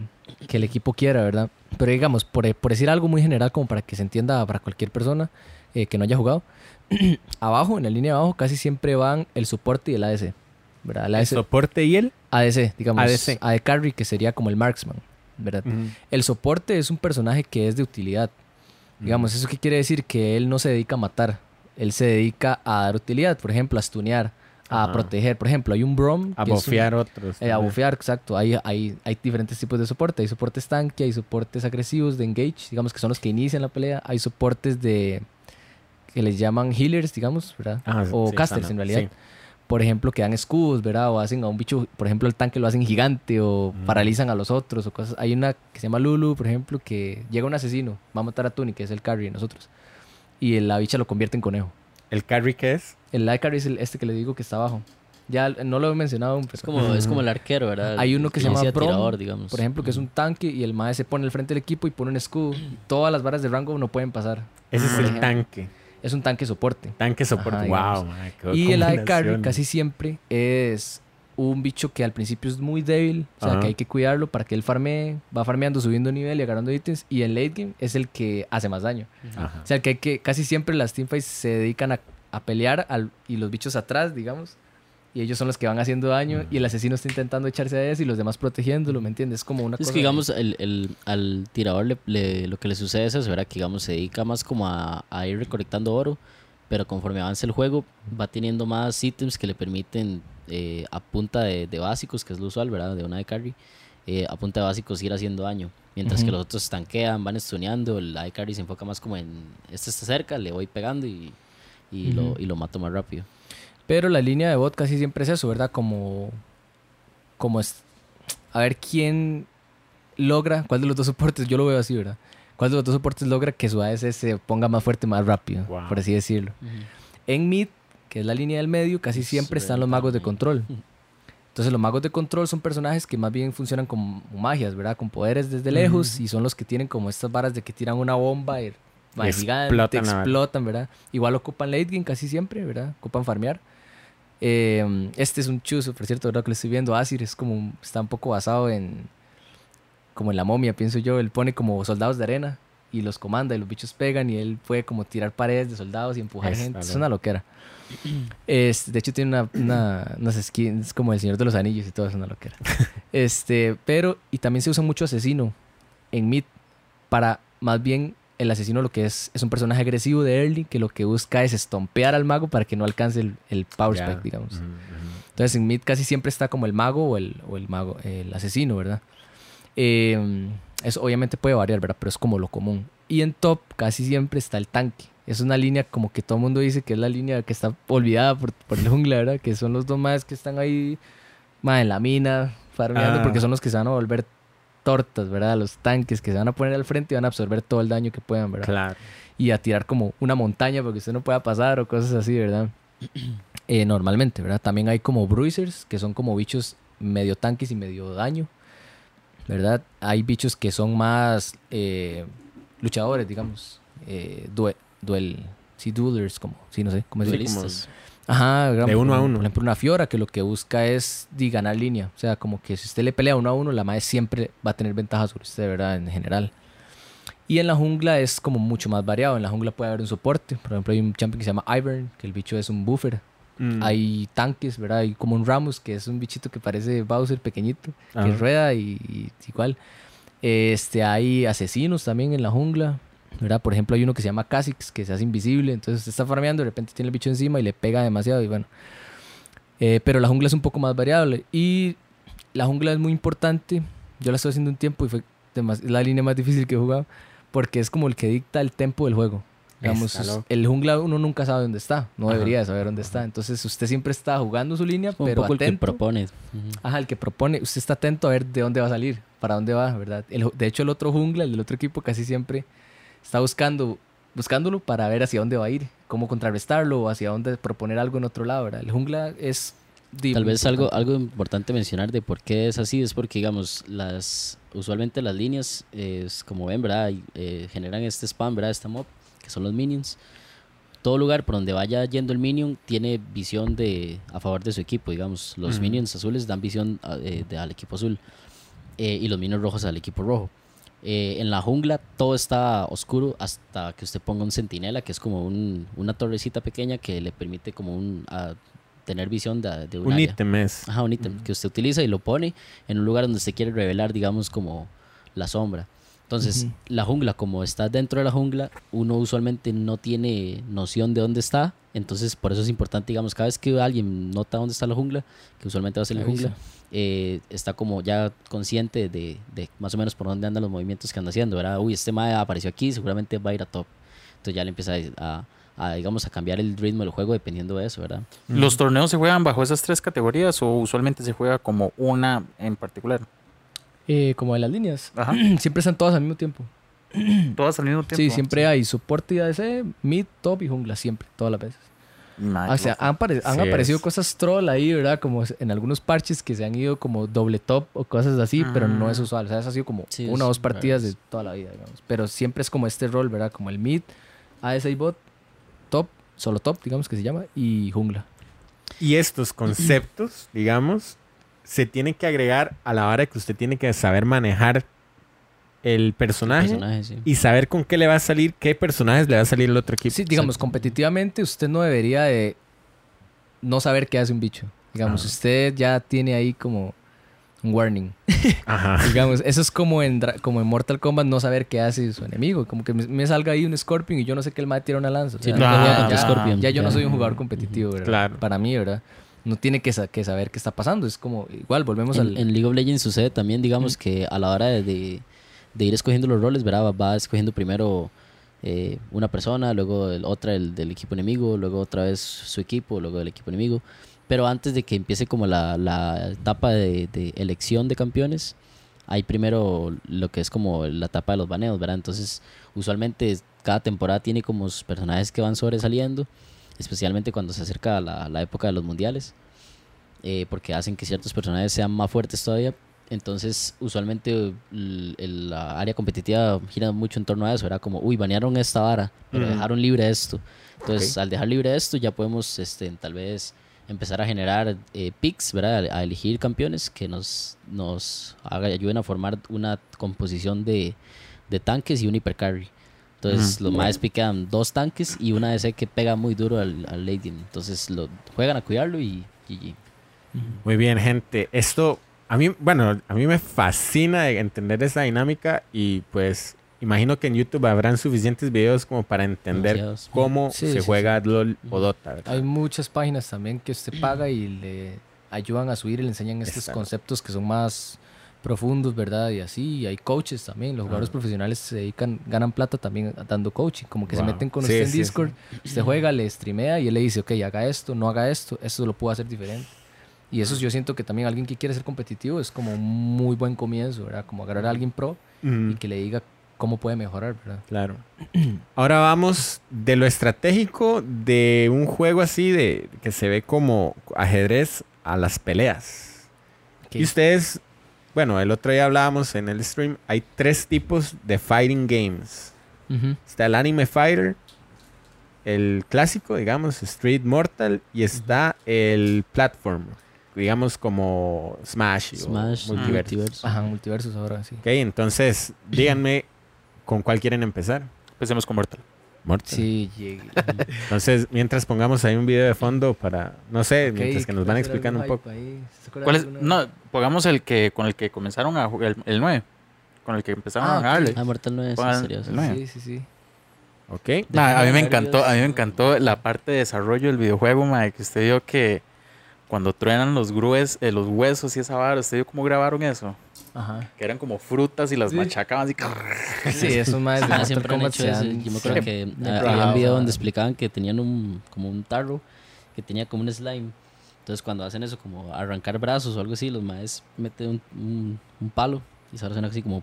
que el equipo quiera, ¿verdad? Pero digamos, por, por decir algo muy general, como para que se entienda para cualquier persona eh, que no haya jugado, (clears throat) abajo, en la línea de abajo, casi siempre van el soporte y el ADC. ¿verdad? El El ADC, soporte y el. ADC, digamos. ADC. AD Carry, que sería como el marksman, ¿verdad? El soporte es un personaje que es de utilidad. Digamos, ¿eso qué quiere decir? Que él no se dedica a matar. Él se dedica a dar utilidad, por ejemplo, a stunear, a Ajá. proteger. Por ejemplo, hay un Brom. A bofear otros. eh, a bufear, exacto. Hay, hay, hay diferentes tipos de soporte. Hay soportes tanque, hay soportes agresivos de engage, digamos que son los que inician la pelea. Hay soportes de que les llaman healers, digamos, ¿verdad? Ah, o sí, casters sana, en realidad. sí. Por ejemplo, que dan escudos, ¿verdad? O hacen a un bicho, por ejemplo, el tanque lo hacen gigante o Mm. paralizan a los otros o cosas. Hay una que se llama Lulu, por ejemplo, que llega un asesino, va a matar a Tuni, que es el carry de nosotros. Y la bicha lo convierte en conejo. ¿El carry qué es? El light carry es el, este que le digo que está abajo. Ya no lo he mencionado, Es pero- como, es como el arquero, ¿verdad? Hay uno que se llama tirador, digamos. Por ejemplo, que es un tanque y el mae se pone al frente del equipo y pone un escudo. (clears throat) Todas las varas de rango no pueden pasar. Ese es el ejemplo. tanque. Es un tanque soporte. Tanque soporte. Ajá, wow, man, Y el AD Carry casi siempre es un bicho que al principio es muy débil. O sea, Ajá. que hay que cuidarlo para que él farmee. Va farmeando, subiendo nivel y agarrando ítems. Y en late game es el que hace más daño. Ajá. O sea, que hay que... Casi siempre las teamfights se dedican a, a pelear al- y los bichos atrás, digamos. Y ellos son los que van haciendo daño. Y el asesino está intentando echarse a eso y los demás protegiéndolo, ¿me entiendes? Es como una Es cosa... que, digamos, el, el- al tirador le, le- lo que le sucede es eso, ¿verdad? Que, digamos, se dedica más como a, a ir recolectando oro, pero conforme avanza el juego, va teniendo más ítems que le permiten, eh, a punta de, de básicos, que es lo usual, ¿verdad? De una de carry, eh, a punta de básicos ir haciendo daño. Mientras que los otros tanquean, van stuneando, el AD carry se enfoca más como en, este está cerca, le voy pegando y, y, lo, y lo mato más rápido. Pero la línea de bot casi siempre es eso, ¿verdad? Como. Como es. A ver quién logra. ¿Cuál de los dos soportes? Yo lo veo así, ¿verdad? ¿Cuál de los dos soportes logra que su AS se ponga más fuerte más rápido? Wow. Por así decirlo. En mid, que es la línea del medio, casi siempre están los magos de control. (laughs) Entonces, los magos de control son personajes que más bien funcionan como magias, ¿verdad? Con poderes desde lejos y son los que tienen como estas varas de que tiran una bomba y, gigante, explotan explotan, ¿verdad? Igual ocupan late game casi siempre, ¿verdad? Ocupan farmear. Eh, este es un chuzo, por cierto, ¿verdad? Que le estoy viendo. Asir es como, está un poco basado en, como en la momia, pienso yo. Él pone como soldados de arena y los comanda y los bichos pegan y él puede como tirar paredes de soldados y empujar Está gente. Es una loquera. Es, de hecho tiene una, una, unas skins como el Señor de los Anillos y todo es una loquera. (laughs) Este, pero, y también se usa mucho asesino en mid para más bien el asesino lo que es es un personaje agresivo de early que lo que busca es estompear al mago para que no alcance el, el power Ya. spec, digamos. Entonces en mid casi siempre está como el mago o el, o el mago, el asesino, ¿verdad? Eh, eso obviamente puede variar, ¿verdad? Pero es como lo común. Y en top casi siempre está el tanque. Es una línea como que todo el mundo dice que es la línea que está olvidada por, por el jungla, ¿verdad? Que son los dos más que están ahí más en la mina, farmeando, Ah. porque son los que se van a volver tortas, ¿verdad? Los tanques que se van a poner al frente y van a absorber todo el daño que puedan, ¿verdad? Claro. y a tirar como una montaña porque usted no pueda pasar o cosas así, ¿verdad? (clears throat) Eh, normalmente, ¿verdad? También hay como bruisers, que son como bichos medio tanques y medio daño, ¿verdad? Hay bichos que son más eh, luchadores, digamos, eh, due- duel, sí, duelers, como, sí, no sé, ¿cómo decirlo? Duelistas. Ajá, De uno a uno. Por ejemplo, una Fiora que lo que busca es di, ganar línea. O sea, como que si usted le pelea uno a uno, la madre siempre va a tener ventaja sobre usted, ¿verdad? En general. Y en la jungla es como mucho más variado. En la jungla puede haber un soporte. Por ejemplo, hay un champion que se llama Ivern, que el bicho es un buffer. Mm. Hay tanques, ¿verdad? Hay como un Ramus, que es un bichito que parece Bowser pequeñito, que Ajá. rueda y, y igual. Este, hay asesinos también en la jungla, ¿verdad? Por ejemplo, hay uno que se llama Kha'Zix, que se hace invisible, entonces usted está farmeando, de repente tiene el bicho encima y le pega demasiado y bueno. Eh, pero la jungla es un poco más variable y la jungla es muy importante. Yo la estoy haciendo un tiempo y fue la línea más difícil que he jugado porque es como el que dicta el tempo del juego. Digamos, el jungla uno nunca sabe dónde está, no Ajá. debería de saber dónde está. Entonces usted siempre está jugando su línea, Un pero el que atento. propone. Ujú. Ajá, el que propone, usted está atento a ver de dónde va a salir, para dónde va, ¿verdad? El- de hecho, el otro jungla, el del otro equipo, casi siempre está buscando, buscándolo para ver hacia dónde va a ir, cómo contrarrestarlo o hacia dónde proponer algo en otro lado, ¿verdad? El jungla es... Tal vez algo, importante. algo importante mencionar de por qué es así es porque, digamos, las usualmente las líneas, es, como ven, ¿verdad? Eh, generan este spam, ¿verdad? Esta mob, que son los minions. todo lugar por donde vaya yendo el minion tiene visión de a favor de su equipo, digamos. Los minions azules dan visión a- eh, de- al equipo azul eh, y los minions rojos al equipo rojo. Eh, en la jungla todo está oscuro hasta que usted ponga un centinela, que es como un- una torrecita pequeña que le permite como un, a tener visión de, de un, Un ítem es. Ajá, un ítem que usted utiliza y lo pone en un lugar donde usted quiere revelar, digamos, como la sombra. Entonces, Ujú. la jungla, como está dentro de la jungla, uno usualmente no tiene noción de dónde está. Entonces, por eso es importante, digamos, cada vez que alguien nota dónde está la jungla, que usualmente va a ser la jungla, eh, está como ya consciente de, de más o menos por dónde andan los movimientos que anda haciendo, ¿verdad? Uy, este mae apareció aquí, seguramente va a ir a top. Entonces ya le empieza a, a, digamos, a cambiar el ritmo del juego dependiendo de eso, ¿verdad? ¿Los torneos se juegan bajo esas tres categorías o usualmente se juega como una en particular? Eh, como de las líneas. Ajá. (clears throat) siempre están todas al mismo tiempo. (clears throat) Todas al mismo tiempo. Sí, siempre hay soporte y ADC, mid, top y jungla, siempre, todas las veces. Mae, o sea, han, han Sí aparecido es. cosas troll ahí, ¿verdad? Como en algunos parches que se han ido como doble top o cosas así, pero no es Ah. usual. O sea, eso ha sido como Sí, una o dos partidas de toda la vida, digamos. Pero siempre es como este rol, ¿verdad? Como el mid, ADC y bot, top, solo top, digamos que se llama, y jungla. Y estos conceptos, digamos, se tienen que agregar a la hora que usted tiene que saber manejar el personaje, Personaje, sí. y saber con qué le va a salir, qué personajes le va a salir el otro equipo. Sí, digamos, competitivamente usted no debería de no saber qué hace un bicho. Digamos, Ah. usted ya tiene ahí como un warning. (laughs) Ajá. Digamos, eso es como en, como en Mortal Kombat no saber qué hace su enemigo. Como que me, me salga ahí un Scorpion y yo no sé que el mae tira una lanza. O Sí, sea, juega contra ya, Scorpion. ya yo no soy un jugador competitivo, ¿verdad? Claro. Para mí, ¿verdad? No tiene que, sa- que saber qué está pasando. Es como, igual, volvemos En, al... en League of Legends sucede también, digamos, que a la hora de, de- de ir escogiendo los roles, ¿verdad? Va- Va escogiendo primero eh, una persona, luego el, otra el del equipo enemigo, luego otra vez su equipo, luego el equipo enemigo. Pero antes de que empiece como la, la etapa de, de elección de campeones, hay primero lo que es como la etapa de los baneos, ¿verdad? Entonces, usualmente cada temporada tiene como sus personajes que van sobresaliendo, especialmente cuando se acerca la, la época de los mundiales eh, porque hacen que ciertos personajes sean más fuertes todavía. Entonces, usualmente el- el- la área competitiva gira mucho en torno a eso. Era como, uy, banearon esta vara, pero Ujú. dejaron libre esto. Entonces, al dejar libre esto, ya podemos este, tal vez empezar a generar eh, picks, ¿verdad? A, a elegir campeones que nos, nos haga- ayuden a formar una composición de, de tanques y un hipercarry. Entonces, los maes pican dos tanques y una DC que pega muy duro al, al late game. Entonces, lo juegan a cuidarlo y GG. Muy bien, gente. Esto, a mí, bueno, a mí me fascina de entender esa dinámica y pues imagino que en YouTube habrán suficientes videos como para entender Demasiados. cómo Sí, se sí, juega LOL o Dota. ¿verdad? Hay muchas páginas también que usted paga y le ayudan a subir y le enseñan estos Exacto. conceptos que son más profundos, ¿verdad? Y así, y hay coaches también, los jugadores Ah. profesionales se dedican, ganan plata también dando coaching, como que se meten con Sí, usted en sí, Discord, usted juega, le streamea y él le dice, ok, haga esto, no haga esto, esto lo puedo hacer diferente. Y eso yo siento que también alguien que quiere ser competitivo es como un muy buen comienzo, ¿verdad? Como agarrar a alguien pro y que le diga cómo puede mejorar, ¿verdad? claro. (clears throat) Ahora vamos de lo estratégico de un juego así de que se ve como ajedrez a las peleas. Y ustedes, bueno, el otro día hablábamos en el stream, hay tres tipos de fighting games. Está el Anime Fighter, el clásico, digamos, Street Mortal, y está el platform, digamos como Smash, Smash, o Multiversus. Multiverso. Ajá, multiversos ahora sí. Ok, entonces, díganme con cuál quieren empezar. Empecemos con Mortal. Mortal. Sí, llegué. Entonces, mientras pongamos ahí un video de fondo para, no sé, mientras que nos van ¿puede ser explicando un poco. ¿Cuál es? No, pongamos el que con el que comenzaron a jugar, el, el 9. Con el que empezaron Ah, a jugarle. Ah, Mortal 9, sí. Sí, sí, sí. Ok. A mí me encantó, a mí me encantó la parte de desarrollo del videojuego, ma, que usted vio que cuando truenan los grues, eh, los huesos y esa vara, usted vio cómo grabaron eso, Ajá. que eran como frutas y las Sí. machacaban así. Sí, esos más de Ah, siempre han hecho eso. Yo me acuerdo Sí. que Muy había un video donde explicaban que tenían un, como un tarro que tenía como un slime. Entonces cuando hacen eso, como arrancar brazos o algo así, los maes meten un, un, un palo y se suena así como...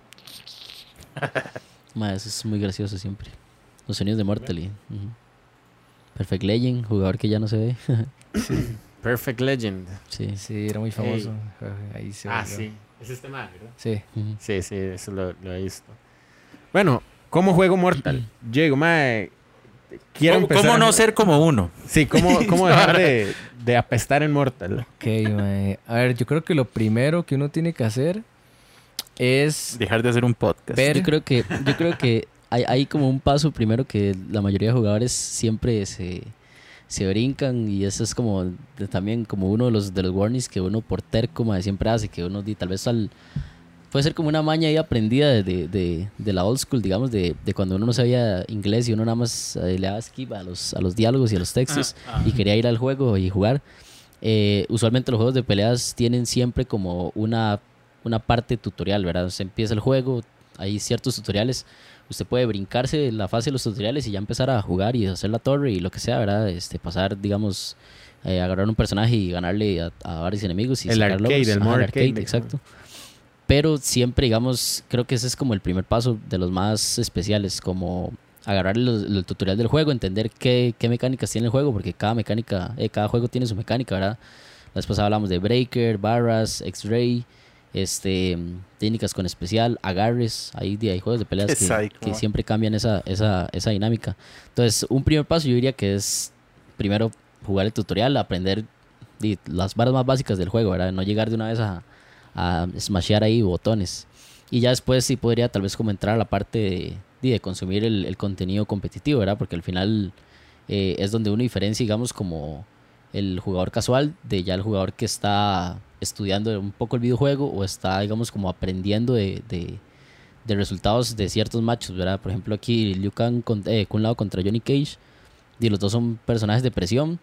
(laughs) Mae, eso es muy gracioso siempre. Los sonidos de Mortal y... ujú. Perfect Legend, jugador que ya no se ve. (laughs) Perfect Legend. sí. Sí, era muy famoso. Ahí se Ah, volvió. sí. Es este mal, ¿verdad? Sí. Sí, sí, eso lo, lo he visto. Bueno, ¿cómo juego Mortal? (clears throat) Digo, mae, quiero ¿Cómo, empezar. cómo a- no ser como uno? Sí, cómo, (laughs) cómo dejar de, de apestar en Mortal. Ok, mae. A ver, yo creo que lo primero que uno tiene que hacer es Dejar de hacer un podcast. Ver- Yo creo que, yo creo que hay, hay como un paso primero que la mayoría de jugadores siempre se, se brincan y eso es como de- también como uno de los, de los warnings que uno por terco siempre hace, que uno di- tal vez al... Puede ser como una maña ahí aprendida de, de, de- la old school, digamos, de, de cuando uno no sabía inglés y uno nada más eh, le daba skip a los, a los diálogos y a los textos y quería ir al juego y jugar. Eh, usualmente los juegos de peleas tienen siempre como una, una parte tutorial, ¿verdad? Se empieza el juego, hay ciertos tutoriales. Usted puede brincarse la fase de los tutoriales y ya empezar a jugar y hacer la torre y lo que sea, ¿verdad? Este, pasar, digamos, eh, agarrar un personaje y ganarle a, a varios enemigos. Y El arcade, el Ajá, more el arcade, arcade, exacto. Pero siempre, digamos, creo que ese es como el primer paso de los más especiales, como agarrar el, tutorial del juego, entender qué, qué mecánicas tiene el juego, porque cada mecánica, eh, cada juego tiene su mecánica, ¿verdad? La vez pasada hablamos de Breaker, Barras, X-Ray, este, técnicas con especial, agarres, de- hay juegos de peleas que, que siempre cambian esa, esa, esa dinámica. Entonces, un primer paso yo diría que es primero jugar el tutorial, aprender las barras más básicas del juego, ¿verdad? No llegar de una vez a, a smashear ahí botones. Y ya después sí podría tal vez como entrar a la parte de, de consumir el, el contenido competitivo, ¿verdad? Porque al final eh, es donde uno diferencia, digamos, como el jugador casual de ya el jugador que está estudiando un poco el videojuego o está, digamos, como aprendiendo de, de, resultados de ciertos matches, ¿verdad? Por ejemplo, aquí Liu Kang con, eh, con un lado contra Johnny Cage, y los dos son personajes de presión,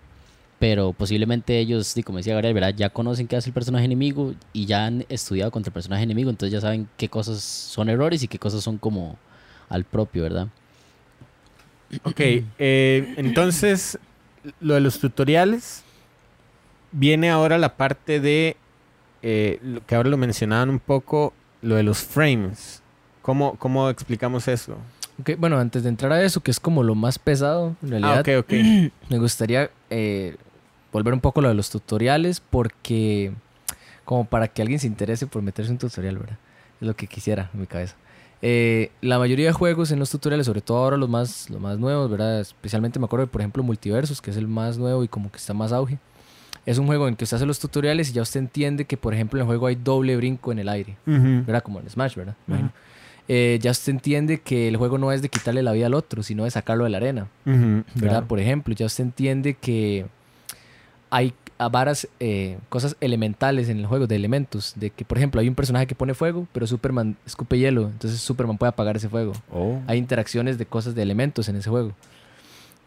pero posiblemente ellos, di, como decía Gabriel, ¿verdad? ya conocen qué hace el personaje enemigo y ya han estudiado contra el personaje enemigo, entonces ya saben qué cosas son errores y qué cosas son como al propio, ¿verdad? Ok, eh, entonces lo de los tutoriales viene ahora la parte de eh, lo que ahora lo mencionaban un poco, lo de los frames. ¿Cómo, cómo explicamos eso? Ok, bueno, antes de entrar a eso, que es como lo más pesado, en realidad, Ah, ok, ok. (clears throat) me gustaría eh, volver un poco a lo de los tutoriales, porque como para que alguien se interese por meterse en un tutorial, ¿verdad? Es lo que quisiera en mi cabeza. Eh, la mayoría de juegos en los tutoriales, sobre todo ahora los más, los más nuevos, ¿verdad? Especialmente me acuerdo de, por ejemplo, Multiversus, que es el más nuevo y como que está más auge. Es un juego en que usted hace los tutoriales y ya usted entiende que, por ejemplo, en el juego hay doble brinco en el aire. ¿verdad? Como en Smash, ¿verdad? Eh, ya usted entiende que el juego no es de quitarle la vida al otro, sino de sacarlo de la arena, ¿verdad? claro. Por ejemplo, ya usted entiende que hay varas, eh, cosas elementales en el juego, de elementos, de que, por ejemplo, hay un personaje que pone fuego, pero Superman escupe hielo, entonces Superman puede apagar ese fuego. Oh. Hay interacciones de cosas, de elementos en ese juego.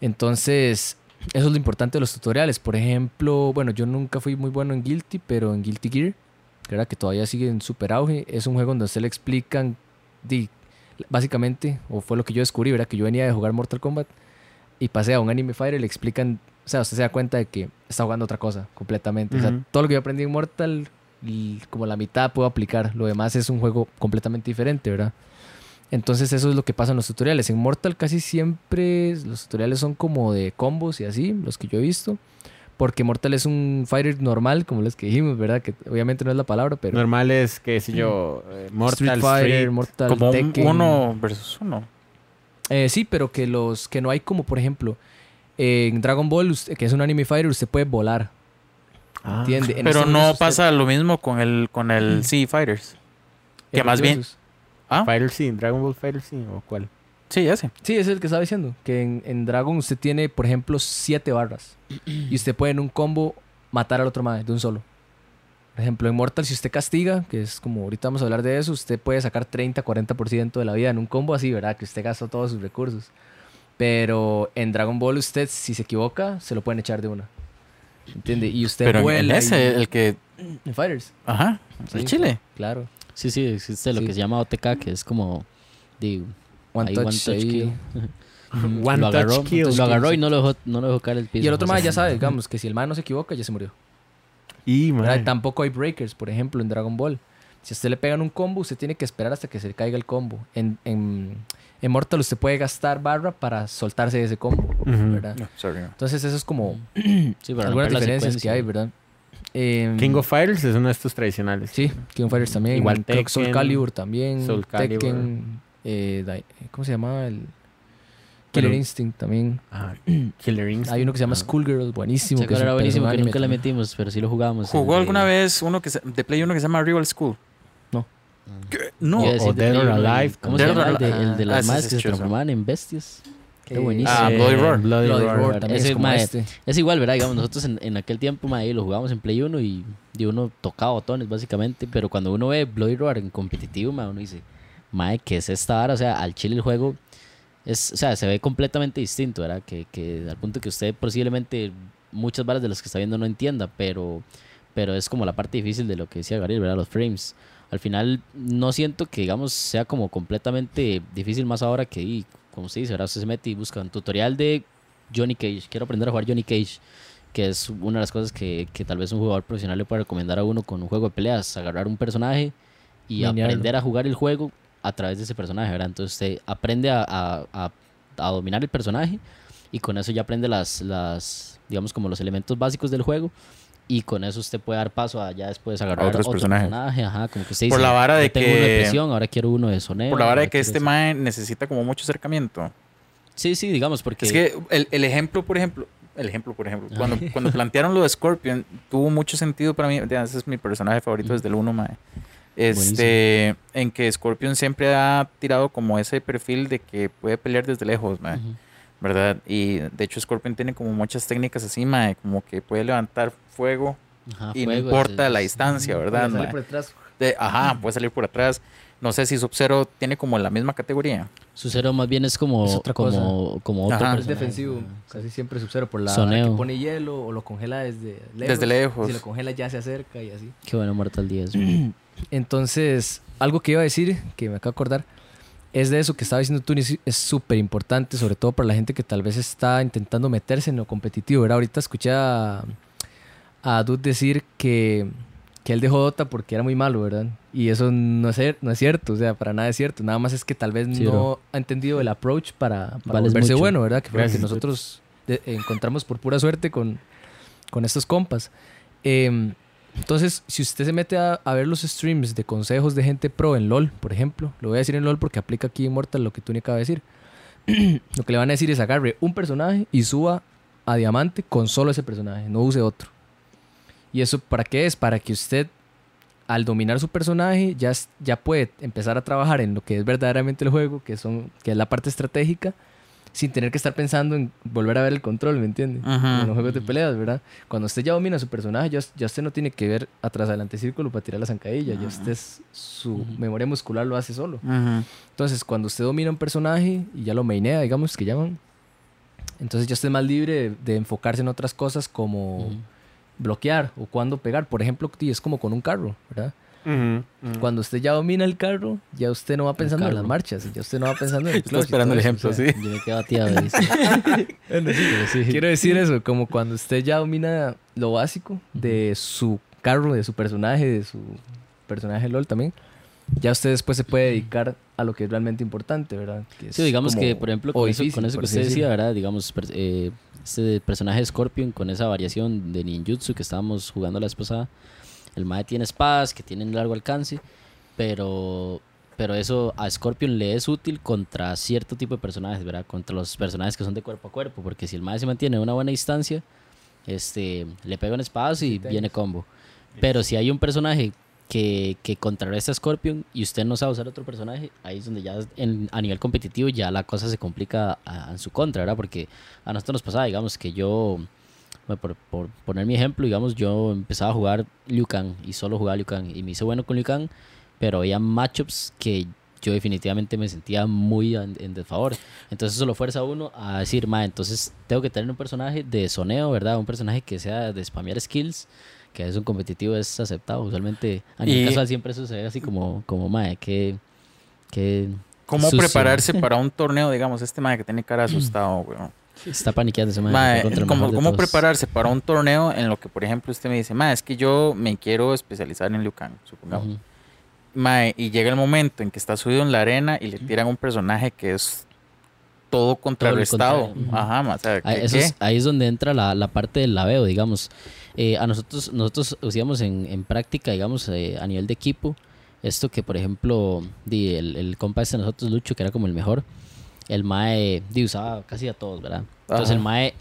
Entonces, eso es lo importante de los tutoriales. Por ejemplo, bueno, yo nunca fui muy bueno en Guilty, pero en Guilty Gear, que era que todavía sigue en super auge, es un juego donde a usted le explican, básicamente, o fue lo que yo descubrí, ¿verdad? Que yo venía de jugar Mortal Kombat y pasé a un Anime Fighter y le explican, o sea, usted se da cuenta de que está jugando otra cosa completamente. O sea, todo lo que yo aprendí en Mortal, como la mitad puedo aplicar. Lo demás es un juego completamente diferente, ¿verdad? Entonces eso es lo que pasa en los tutoriales. En Mortal casi siempre los tutoriales son como de combos y así, los que yo he visto. Porque Mortal es un fighter normal, como los que dijimos, ¿verdad? Que obviamente no es la palabra, pero... Normal es, qué sé yo, eh, Mortal Street Fighter, Street. Mortal Como Tekken. uno versus uno. Eh, sí, pero que los que no hay como, por ejemplo, en Dragon Ball, usted- que es un anime fighter, usted puede volar. Ah. ¿Entiende? En Pero este no usted- pasa lo mismo con el con el Sea Fighters. que más bien-. ¿Ah? Fighter sí, Dragon Ball Fighter sí, o cuál. Sí, ese. Sí, ese es el que estaba diciendo. Que en, en Dragon usted tiene, por ejemplo, siete barras. (clears throat) y usted puede en un combo matar al otro madre de un solo. Por ejemplo, en Mortal, si usted castiga, que es como ahorita vamos a hablar de eso, usted puede sacar 30-40% de la vida en un combo así, ¿verdad? Que usted gastó todos sus recursos. Pero en Dragon Ball, usted, si se equivoca, se lo pueden echar de una. ¿Entiende? Y usted Pero en- en vuela. y- ese, el que. (clears throat) en Fighters, Ajá. Sí. El Chile. claro. Sí, sí, existe lo Sí. que se llama OTK, que es como... di, One touch, ahí. kill. (laughs) One lo agarró, touch kill. entonces lo agarró y no lo dejó, no lo dejó caer el piso. Y el otro o sea, más ya sabe, digamos, que si el man no se equivoca, ya se murió. Y. Tampoco hay breakers, por ejemplo, en Dragon Ball. Si a usted le pegan un combo, usted tiene que esperar hasta que se le caiga el combo. En, en, en Mortal usted puede gastar barra para soltarse de ese combo. ¿verdad? No, sorry. Entonces eso es como Sí, algunas diferencias que hay, ¿verdad? Em, King of Fighters es uno de estos tradicionales. Sí, King of Fighters también. Igual que Soul Tekken, Calibur también. Soul Calibur. Tekken. eh, ¿Cómo se llamaba? El Killer Pero- Instinct también. Ah, (clears throat) Killer Instinct. Hay uno que se llama Ah. Schoolgirl, buenísimo. Sí, que era buenísimo, que nunca le metimos, pero sí lo jugamos. ¿Jugó de- alguna vez uno que se- de Play uno que se llama Rival School? No. ¿Qué? No. O de Dead or Alive, ¿Cómo Dead se or llama? El de, Alive. el de Ah, las madres sí que es se transformaban en bestias. Qué buenísimo. Ah, Bloody Roar. Bloody, Bloody Roar. Roar también Ese, es como mae, este. Es igual, ¿verdad? Digamos, nosotros en, en aquel tiempo, mae, lo jugábamos en Play 1 y, y uno tocaba botones, básicamente. Pero cuando uno ve Bloody Roar en competitivo, mae, uno dice, mae, ¿qué es esta vara? O sea, al chile el juego es, o sea, se ve completamente distinto, ¿verdad? Que, que al punto que usted posiblemente muchas varas de las que está viendo no entienda, pero, pero es como la parte difícil de lo que decía Gabriel, ¿verdad? Los frames. Al final no siento que, digamos, sea como completamente difícil más ahora que, como usted dice. Usted se mete y busca un tutorial de Johnny Cage. Quiero aprender a jugar Johnny Cage, que es una de las cosas que, que tal vez un jugador profesional le puede recomendar a uno con un juego de peleas, agarrar un personaje y aprender a jugar el juego a través de ese personaje, ¿verdad? Entonces usted aprende a, a- a- a dominar el personaje y con eso ya aprende las, las, digamos, como los elementos básicos del juego. Y con eso usted puede dar paso a ya después agarrar otros otro personajes. personaje, ajá, como que usted Por dice, la vara "Yo de tengo uno de que- presión, ahora quiero uno de soneo. Por la vara de que este eso". mae necesita como mucho acercamiento. Sí, sí, digamos, porque... Es que el, el ejemplo, por ejemplo, el ejemplo, por ejemplo, cuando, (laughs) cuando plantearon lo de Scorpion, tuvo mucho sentido para mí. Ese es mi personaje favorito desde el 1, mae. Este, en que Scorpion siempre ha tirado como ese perfil de que puede pelear desde lejos, mae. ¿Verdad? Y de hecho Scorpion tiene como muchas técnicas así, mae, como que puede levantar fuego Ajá, y no importa es- la distancia, ¿verdad? Sale mae? por detrás. De- ajá, puede salir por atrás. No sé si Sub-Zero tiene como la misma categoría. Su cero más bien es como, Es otra como, como otro Ajá. Es defensivo, casi siempre sub-zero por la Soneo. que pone hielo o lo congela desde lejos. Desde lejos. Si lo congela ya se acerca y así. Qué bueno Mortal 10. (clears throat) Entonces, algo que iba a decir, que me acabo de acordar, es de eso que estaba diciendo tú, es súper importante, sobre todo para la gente que tal vez está intentando meterse en lo competitivo. ¿verdad? Ahorita escuché a, a Dude decir que, que él dejó Dota porque era muy malo, ¿verdad? Y eso no es, no es cierto, o sea, para nada es cierto. Nada más es que tal vez Sí, no bro. ha entendido el approach para, para Vales volverse mucho. bueno, ¿verdad? Que fue nosotros de- encontramos por pura suerte con, con estos compas. Em, entonces, si usted se mete a, ver los streams de consejos de gente pro en LOL, por ejemplo, lo voy a decir en LOL porque aplica aquí en Mortal lo que tú ni acaba de decir. (clears throat) lo que le van a decir es agarre un personaje y suba a diamante con solo ese personaje, no use otro. ¿Y eso para qué es? Para que usted, al dominar su personaje, ya, ya puede empezar a trabajar en lo que es verdaderamente el juego, que, son, que es la parte estratégica, sin tener que estar pensando en volver a ver el control, ¿me entiende? Ujú. Como en los juegos de peleas, ¿verdad? Cuando usted ya domina su personaje, ya, ya usted no tiene que ver atrás adelante círculo para tirar la zancadilla, ya usted es- su memoria muscular lo hace solo. Entonces, cuando usted domina un personaje y ya lo mainea, digamos que llaman, entonces ya usted es más libre de, de enfocarse en otras cosas como bloquear o cuándo pegar. Por ejemplo, es como con un carro, ¿verdad? Ujú, ujú. Cuando usted ya domina el carro, ya usted no va pensando en las marchas, ya usted no va pensando en (laughs) el Está clutch y esperando el ejemplo, eso, o sea, sí. Yo me quedé bateado. (laughs) Pero sí. Quiero decir eso, como cuando usted ya domina lo básico de su carro, de su personaje, de su personaje LOL también, ya usted después se puede dedicar a lo que es realmente importante, ¿verdad? Que es Sí, digamos que, por ejemplo, con eso, difícil, con eso que usted decía. ¿verdad? Digamos, eh, este personaje de Scorpion con esa variación de ninjutsu que estábamos jugando la vez pasada. El Mae tiene espadas que tienen largo alcance, pero, pero eso a Scorpion le es útil contra cierto tipo de personajes, ¿verdad? Contra los personajes que son de cuerpo a cuerpo, porque si el Mae se mantiene a una buena distancia, este, le pega un espadazo y Sí, viene combo. Pero si hay un personaje que, que contrarresta a Scorpion y usted no sabe usar otro personaje, ahí es donde ya en- a nivel competitivo ya la cosa se complica a- en su contra, ¿verdad? Porque a nosotros nos pasaba, digamos, que yo, por, por poner mi ejemplo, digamos, yo empezaba a jugar Liu Kang y solo jugaba Liu Kang y me hice bueno con Liu Kang, pero había matchups que yo definitivamente me sentía muy en, en desfavor. Entonces eso lo fuerza a uno a decir, ma, entonces tengo que tener un personaje de soneo, ¿verdad? Un personaje que sea de spamear skills, que es un competitivo, es aceptado. Usualmente a nivel casual siempre ve así como, como mae, que... que ¿Cómo sucio. prepararse (laughs) para un torneo, digamos, este mae que tiene cara asustado, weón? Está paniqueando ese mae. Mae, ¿cómo, prepararse para un torneo en lo que, por ejemplo, usted me dice, mae, es que yo me quiero especializar en Liu Kang, supongamos. Ujú. Mae, y llega el momento en que está subido en la arena y le tiran un personaje que es todo contrarrestado. ujú. Ajá, ma, o sea, Ahí, es, ahí es donde entra la, la parte del laveo, digamos. Eh, a nosotros, nosotros usamos en, en práctica, digamos, eh, a nivel de equipo, esto que, por ejemplo, di, el, el compa este de nosotros, Lucho, que era como el mejor, el mae di, usaba casi a todos, ¿verdad? Entonces Ajá. el mae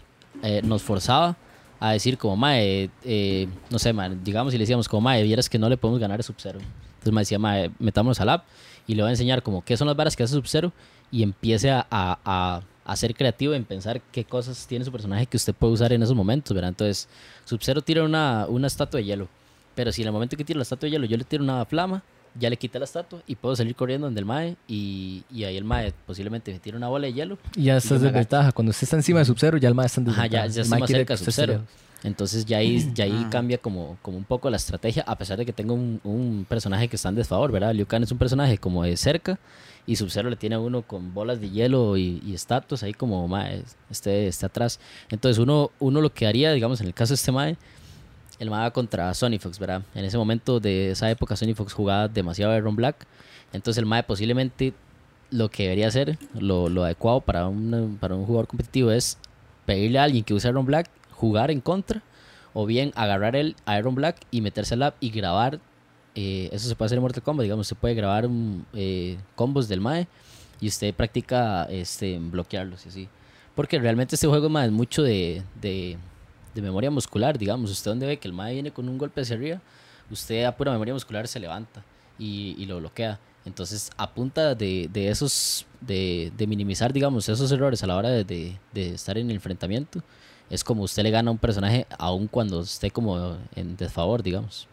eh, nos forzaba a decir como mae, eh, no sé, mae, digamos y le decíamos como mae, vieras que no le podemos ganar a Sub-Zero. Entonces me decía, mae, metámonos al app y le voy a enseñar como qué son las varas que hace Sub-Zero y empiece a, a, a- a ser creativo en pensar qué cosas tiene su personaje que usted puede usar en esos momentos, ¿verdad? Entonces, Sub-Zero tira una, una estatua de hielo, pero si en el momento que tiro la estatua de hielo yo le tiro una flama, ya le quita la estatua y puedo salir corriendo donde el mae y, y ahí el mae posiblemente me tira una bola de hielo Y ya estás de ventaja. Cuando usted está encima de Sub-Zero, ya el mae está en Ajá, desventaja. ya, ya El está más cerca de Sub-Zero. Entonces ya ahí, ya ahí Ah. cambia como, como un poco la estrategia, a pesar de que tengo un, un personaje que está en desfavor, ¿verdad? Liu Kang es un personaje como de cerca y Sub-Zero le tiene a uno con bolas de hielo y, y estatuas ahí como, mae, este está atrás. Entonces uno, uno lo que haría, digamos, en el caso de este mae, el va contra Sony Fox, ¿verdad? En ese momento de esa época Sony Fox jugaba demasiado Iron Black, entonces el mae posiblemente lo que debería hacer, lo, lo adecuado para, una- para un jugador competitivo es pedirle a alguien que use Iron Black, jugar en contra, o bien agarrar el Iron Black y meterse al app y grabar. eh, eso se puede hacer en Mortal Kombat, digamos, se puede grabar un, eh, combos del Mae y usted practica este, bloquearlos y así. Porque realmente este juego es mucho de, de memoria muscular, digamos. Usted donde ve que el Mae viene con un golpe hacia arriba, usted a pura memoria muscular se levanta y, y lo bloquea. Entonces, a punta de, de esos, de, de minimizar, digamos, esos errores a la hora de, de- de estar en el enfrentamiento, es como usted le gana a un personaje aun cuando esté como en desfavor, digamos.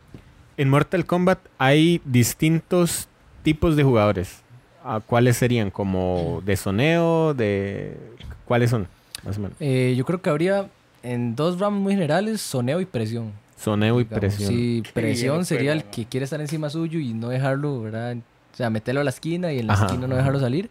En Mortal Kombat hay distintos tipos de jugadores. Ah, ¿Cuáles serían? ¿Como de soneo? de ¿Cuáles son? Más o menos. Eh, yo creo que habría en dos ramos muy generales, soneo y presión. Soneo y digamos. presión. Sí, presión sería el que quiere estar encima suyo y no dejarlo, ¿verdad? O sea, meterlo a la esquina y en la Ajá, esquina no ajá. dejarlo salir.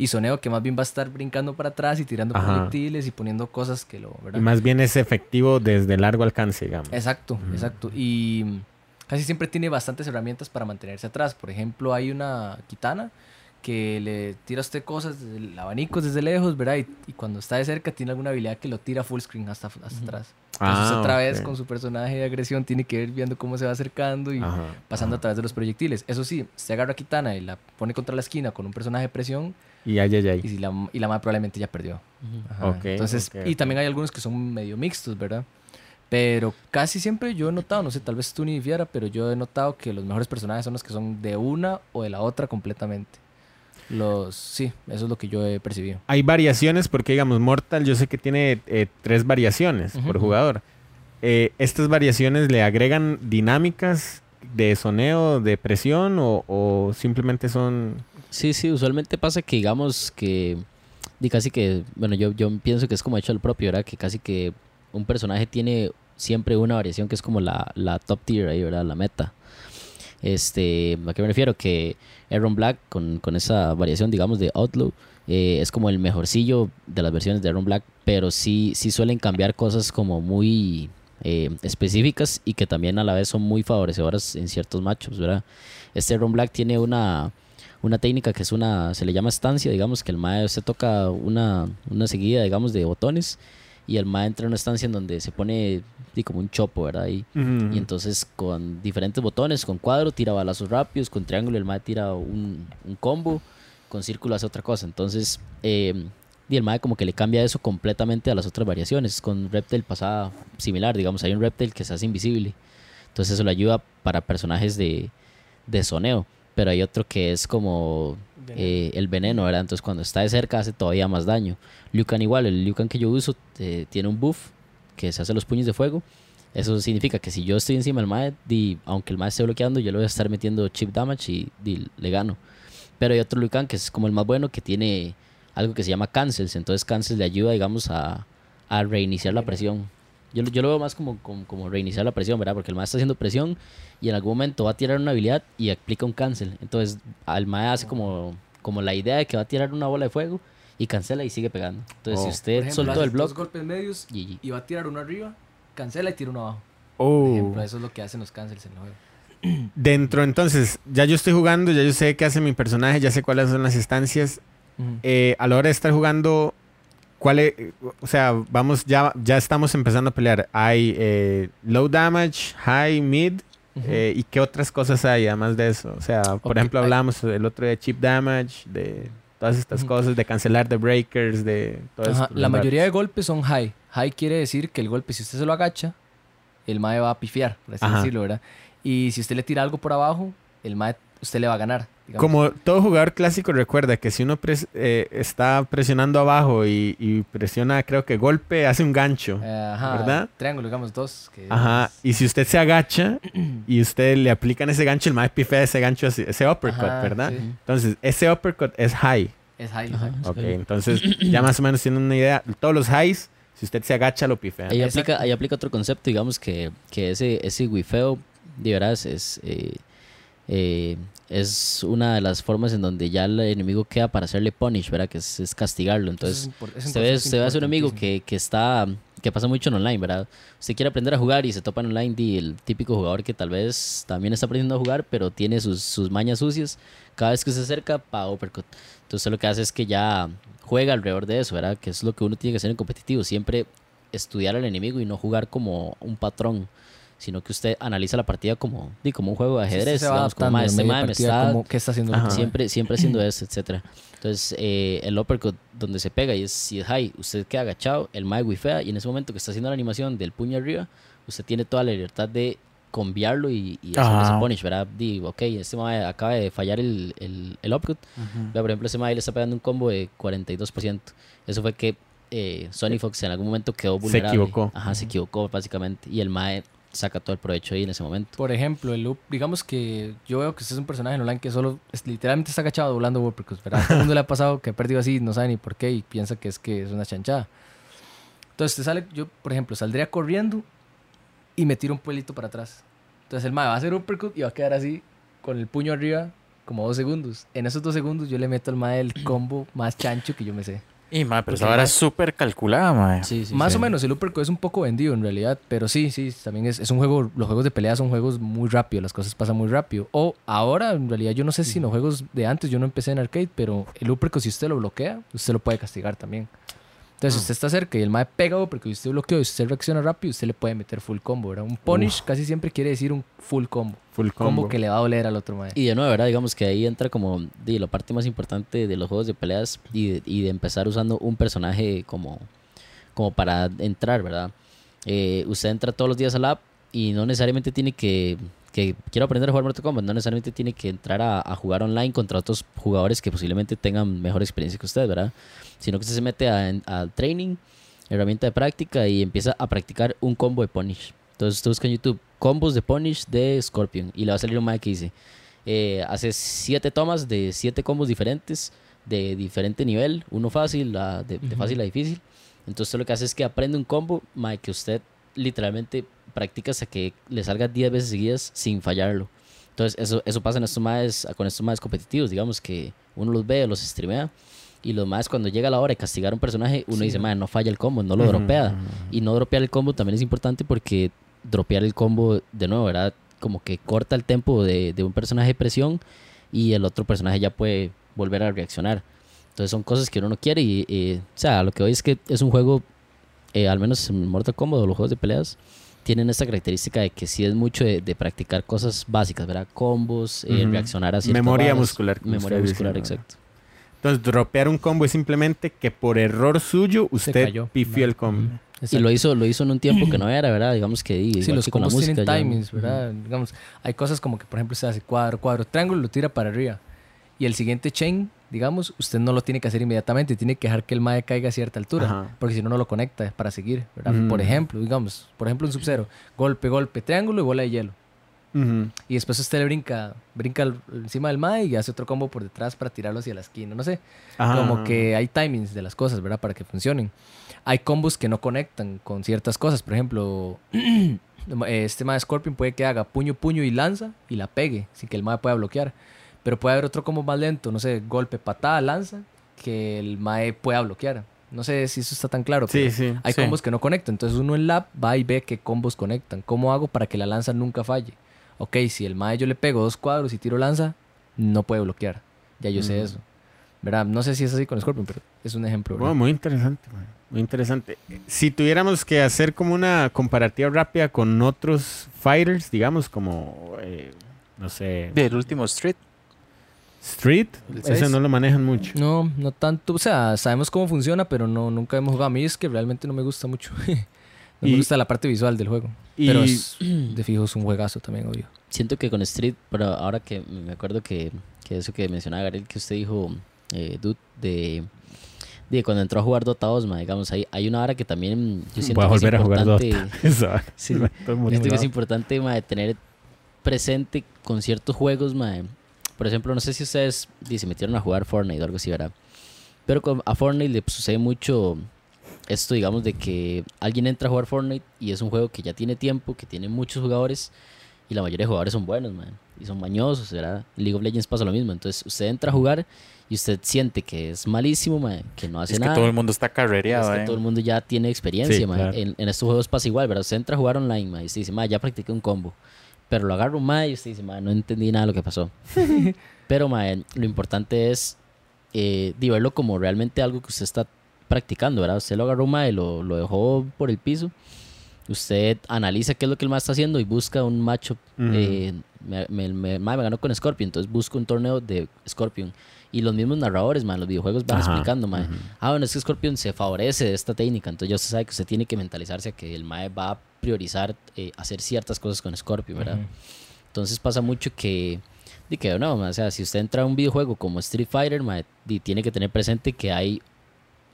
Y soneo que más bien va a estar brincando para atrás y tirando Ajá. proyectiles y poniendo cosas que lo, ¿verdad? Y más bien es efectivo desde largo alcance, digamos. Exacto, Ujú. exacto. Y mm, casi siempre tiene bastantes herramientas para mantenerse atrás. Por ejemplo, hay una kitana que le tira a usted cosas, desde el abanico desde lejos, ¿verdad? Y, y cuando está de cerca tiene alguna habilidad que lo tira full screen hasta, hasta atrás. Entonces Ah, otra vez con su personaje de agresión tiene que ir viendo cómo se va acercando y Ajá, pasando a través de los proyectiles. Eso sí, se agarra a Kitana y la pone contra la esquina con un personaje de presión Y ay, ay, ay. y, si la, y la madre probablemente ya perdió. Ajá. Ok, Entonces, y también hay algunos que son medio mixtos, ¿verdad? Pero casi siempre yo he notado, no sé, tal vez tú ni difiera, pero yo he notado que los mejores personajes son los que son de una o de la otra completamente. Los, sí, eso es lo que yo he percibido. Hay variaciones porque, digamos, Mortal yo sé que tiene eh, tres variaciones por jugador. Eh, ¿Estas variaciones le agregan dinámicas de soneo, de presión o, o simplemente son... Sí, sí, usualmente pasa que digamos que, di casi que, bueno, yo, yo pienso que es como hecho el propio, ¿verdad? Que casi que un personaje tiene siempre una variación que es como la, la top tier ahí, ¿verdad? La meta. Este, ¿a qué me refiero? Que Aaron Black con, con esa variación, digamos, de Outlaw, eh, es como el mejorcillo de las versiones de Aaron Black, pero sí, sí suelen cambiar cosas como muy eh, específicas y que también a la vez son muy favorecedoras en ciertos matchups, ¿verdad? Este Aaron Black tiene una, una técnica que es una, se le llama estancia, digamos, que el mae se toca una, una seguida, digamos, de botones y el mae entra en una estancia en donde se pone di, como un chopo, ¿verdad? Y, Ujú. y entonces con diferentes botones, con cuadro tira balazos rápidos, con triángulo el mae tira un, un combo, con círculo hace otra cosa. Entonces, eh, y el mae como que le cambia eso completamente a las otras variaciones. Con Reptile pasa similar, digamos, hay un Reptile que se hace invisible. Entonces eso le ayuda para personajes de, de soneo. Pero hay otro que es como eh, el veneno, ¿verdad? Entonces cuando está de cerca hace todavía más daño. Liu Kang igual, el Liu Kang que yo uso eh, tiene un buff que se hace los puños de fuego. Eso significa que si yo estoy encima del mae, di, aunque el mae esté bloqueando, yo le voy a estar metiendo chip damage y di, le gano. Pero hay otro Liu Kang que es como el más bueno, que tiene algo que se llama cancels. Entonces cancels le ayuda, digamos, a, a reiniciar la presión. Yo, yo lo veo más como, como, como reiniciar la presión, ¿verdad? Porque el mae está haciendo presión y en algún momento va a tirar una habilidad y aplica un cancel. Entonces al mae hace como, como la idea de que va a tirar una bola de fuego y cancela y sigue pegando. Entonces Oh. si Por usted ejemplo, soltó el dos block, golpes medios GG. y va a tirar uno arriba, cancela y tira uno abajo. Oh. Por ejemplo, eso es lo que hacen los cancels en el juego. (clears throat) Dentro, entonces, ya yo estoy jugando, ya yo sé qué hace mi personaje, ya sé cuáles son las estancias. Eh, a la hora de estar jugando, ¿cuál es- o sea, vamos, ya, ya estamos empezando a pelear. Hay eh, low damage, high, mid, Ujú. eh, ¿y qué otras cosas hay además de eso? O sea, por ejemplo, hablamos el otro de chip damage, de... todas estas cosas de cancelar de breakers, de todo Ajá. La mayoría de golpes son high. High quiere decir que el golpe, si usted se lo agacha, el mae va a pifiar, por así Ajá. decirlo, ¿verdad? Y si usted le tira algo por abajo, el mae, usted le va a ganar. digamos. Como todo jugador clásico recuerda que si uno pres- eh, está presionando abajo y, y presiona, creo que golpe, hace un gancho. Eh, Ajá, ¿verdad? Triángulo, digamos, dos. que Ajá. es- Y si usted se agacha (clears throat) y usted le aplican ese gancho, el más pifea ese gancho, ese uppercut, Ajá, ¿verdad? sí. Entonces, ese uppercut es high. Es high. Ajá. Ok, entonces (clears throat) ya más o menos tienen una idea. Todos los highs, si usted se agacha, lo pifea. Ahí aplica, ahí aplica otro concepto, digamos que, que ese, ese wifeo, de verdad, es, es, eh, eh, es una de las formas en donde ya el enemigo queda para hacerle punish, ¿verdad? Que es, es castigarlo. Entonces, es usted ve, usted ve a un enemigo que, que está que pasa mucho en online, ¿verdad? Usted quiere aprender a jugar y se topa en online y el típico jugador que tal vez también está aprendiendo a jugar, pero tiene sus, sus mañas sucias. Cada vez que se acerca, pa uppercut. Entonces lo que hace es que ya juega alrededor de eso, ¿verdad? Que es lo que uno tiene que hacer en competitivo. Siempre estudiar al enemigo y no jugar como un patrón, sino que usted analiza la partida como, di, como un juego de Sí, sí, ajedrez. se va digamos, como, adaptando "Ma, en este me está como, ¿Qué está haciendo? el Ajá. siempre, siempre haciendo eso, etcétera. Entonces, eh, el uppercut donde se pega y es si es high, usted queda agachado, el mae wifea y en ese momento que está haciendo la animación del puño arriba, usted tiene toda la libertad de cambiarlo y, y hacer ese punish, ¿verdad? Digo, ok, este mae acaba de fallar el, el, el uppercut. Vea, Por ejemplo, ese mae le está pegando un combo de 42%. Eso fue que eh, Sony Fox en algún momento quedó Se vulnerable. equivocó. Ajá, se equivocó básicamente. Y el mae saca todo el provecho ahí en ese momento. Por ejemplo, el loop, digamos que yo veo que usted es un personaje en online que solo literalmente está agachado doblando uppercuts, ¿verdad? Todo el mundo le ha pasado que ha perdido así, no sabe ni por qué y piensa que es que es una chanchada. Entonces, usted sale, yo, por ejemplo, saldría corriendo y me tiro un puelito para atrás. Entonces, el mae va a hacer uppercut y va a quedar así con el puño arriba como dos segundos. En esos dos segundos yo le meto al mae el combo más chancho que yo me sé. Y, mae, pero esa vara más- es súper calculada, mae. Sí, sí, Más sí. o menos, el uppercut es un poco vendido en realidad, pero sí, sí, también es, es un juego, los juegos de pelea son juegos muy rápido, las cosas pasan muy rápido. O ahora, en realidad, yo no sé si en los juegos de antes, yo no empecé en arcade, pero el uppercut si usted lo bloquea, usted lo puede castigar también. Entonces, si usted está cerca y el mae pega y usted bloqueó y usted reacciona rápido, usted le puede meter full combo, ¿verdad? Un punish casi siempre quiere decir un full combo. Full Combo, combo. que le va a doler al otro mae. Y de nuevo, ¿verdad? Digamos que ahí entra como di, la parte más importante de los juegos de peleas y de, y de empezar usando un personaje como, como para entrar, ¿verdad? Eh, usted entra todos los días al app y no necesariamente tiene que, que quiero aprender a jugar Mortal Kombat, no necesariamente tiene que entrar a, a jugar online contra otros jugadores que posiblemente tengan mejor experiencia que usted, ¿verdad? Sino que usted se mete a- al training, herramienta de práctica y empieza a practicar un combo de punish. Entonces usted busca en YouTube combos de punish de Scorpion y le va a salir un mae que dice eh, hace siete tomas de siete combos diferentes de diferente nivel, uno fácil, a- de, de fácil a difícil. Entonces lo que hace es que aprende un combo mae, que usted literalmente practica hasta que le salga 10 veces seguidas sin fallarlo. Entonces eso, eso pasa en estos maes, con estos maes competitivos, digamos que uno los ve, los streamea y los más cuando llega la hora de castigar a un personaje, uno dice, "Mae, no falla el combo, no lo Ujú, dropea. ujú. Y no dropear el combo también es importante porque dropear el combo de nuevo, ¿verdad? Como que corta el tempo de, de un personaje de presión y el otro personaje ya puede volver a reaccionar. Entonces son cosas que uno no quiere y, eh, o sea, lo que hoy es que es un juego, eh, al menos en Mortal Kombat o los juegos de peleas, tienen esta característica de que sí es mucho de, de practicar cosas básicas, ¿verdad? Combos, eh, Ujú. reaccionar a Memoria varas, muscular, Memoria muscular, exacto. Entonces, dropear un combo es simplemente que por error suyo usted cayó. pifió el combo. Y lo hizo, lo hizo en un tiempo que (clears throat) no era, ¿verdad? Digamos que di, Sí, igual los que con la música. tienen ya- timings, ¿verdad? Digamos, hay cosas como que, por ejemplo, usted hace cuadro, cuadro, triángulo, lo tira para arriba. Y el siguiente chain, digamos, usted no lo tiene que hacer inmediatamente, tiene que dejar que el mae caiga a cierta altura, Ajá. porque si no, no lo conecta para seguir, ¿verdad? Mm. Por ejemplo, digamos, por ejemplo, un sub golpe, golpe, triángulo y bola de hielo. Y después usted le brinca, brinca encima del mae y hace otro combo por detrás para tirarlo hacia la esquina, no sé. Ajá. Como que hay timings de las cosas, ¿verdad? Para que funcionen. Hay combos que no conectan con ciertas cosas. Por ejemplo, (clears throat) este mae Scorpion puede que haga puño, puño y lanza y la pegue sin que el mae pueda bloquear. Pero puede haber otro combo más lento, no sé, golpe, patada, lanza, que el mae pueda bloquear. No sé si eso está tan claro. Sí, pero sí. Hay Sí. combos que no conectan. Entonces uno en lab va y ve qué combos conectan. ¿Cómo hago para que la lanza nunca falle? Ok, si el mae yo le pego dos cuadros y tiro lanza, no puede bloquear. Ya yo sé eso. ¿Verdad? No sé si es así con Scorpion, pero es un ejemplo. Bueno, muy interesante, man. muy interesante. Si tuviéramos que hacer como una comparativa rápida con otros fighters, digamos como, eh, no sé, Del último Street. Street, seis. no lo manejan mucho. No, no tanto. O sea, sabemos cómo funciona, pero no, nunca hemos jugado. A mí es que realmente no me gusta mucho. (laughs) no Y- me gusta la parte visual del juego. Y Pero es, de fijo es un juegazo también, obvio. Siento que con Street, pero ahora que me acuerdo que, que eso que mencionaba Gabriel, que usted dijo, eh, Dude, de, de cuando entró a jugar Dota 2, ma, digamos, hay, hay una hora que también yo siento voy a que es volver a jugar Dota. importante- (laughs) Eso, Sí. Siento que es importante ma, tener presente con ciertos juegos, ma. Por ejemplo, no sé si ustedes se metieron a jugar Fortnite o algo así, ¿verdad? Pero con- a Fortnite le sucede mucho esto, digamos, de que alguien entra a jugar Fortnite y es un juego que ya tiene tiempo, que tiene muchos jugadores y la mayoría de jugadores son buenos, man, y son mañosos, ¿verdad? En League of Legends pasa lo mismo. Entonces, usted entra a jugar y usted siente que es malísimo, man, que no hace Es que nada. todo el mundo está carrereado, Es que eh. todo el mundo ya tiene experiencia, Sí, ma. claro. en, en estos juegos pasa igual, ¿verdad? Usted entra a jugar online, ma, y usted dice, ma, ya practiqué un combo. Pero lo agarro, ma, y usted dice, ma, no entendí nada de lo que pasó. (laughs) Pero, ma, lo importante es eh, verlo como realmente algo que usted está practicando, ¿verdad? Usted lo agarró, ma, y lo, lo dejó por el piso. Usted analiza qué es lo que el ma está haciendo y busca un matchup. Ujú. eh, me, me, me- ma, me ganó con Scorpion, entonces busco un torneo de Scorpion. Y los mismos narradores, ma, los videojuegos van Ajá, explicando, ma, ujú. ah, bueno, es que Scorpion se favorece de esta técnica, entonces ya usted sabe que usted tiene que mentalizarse a que el MAE va a priorizar eh, hacer ciertas cosas con Scorpion, ¿verdad? Ujú. Entonces pasa mucho que, di que no, ma, o sea, si usted entra a un videojuego como Street Fighter, mae, di, tiene que tener presente que hay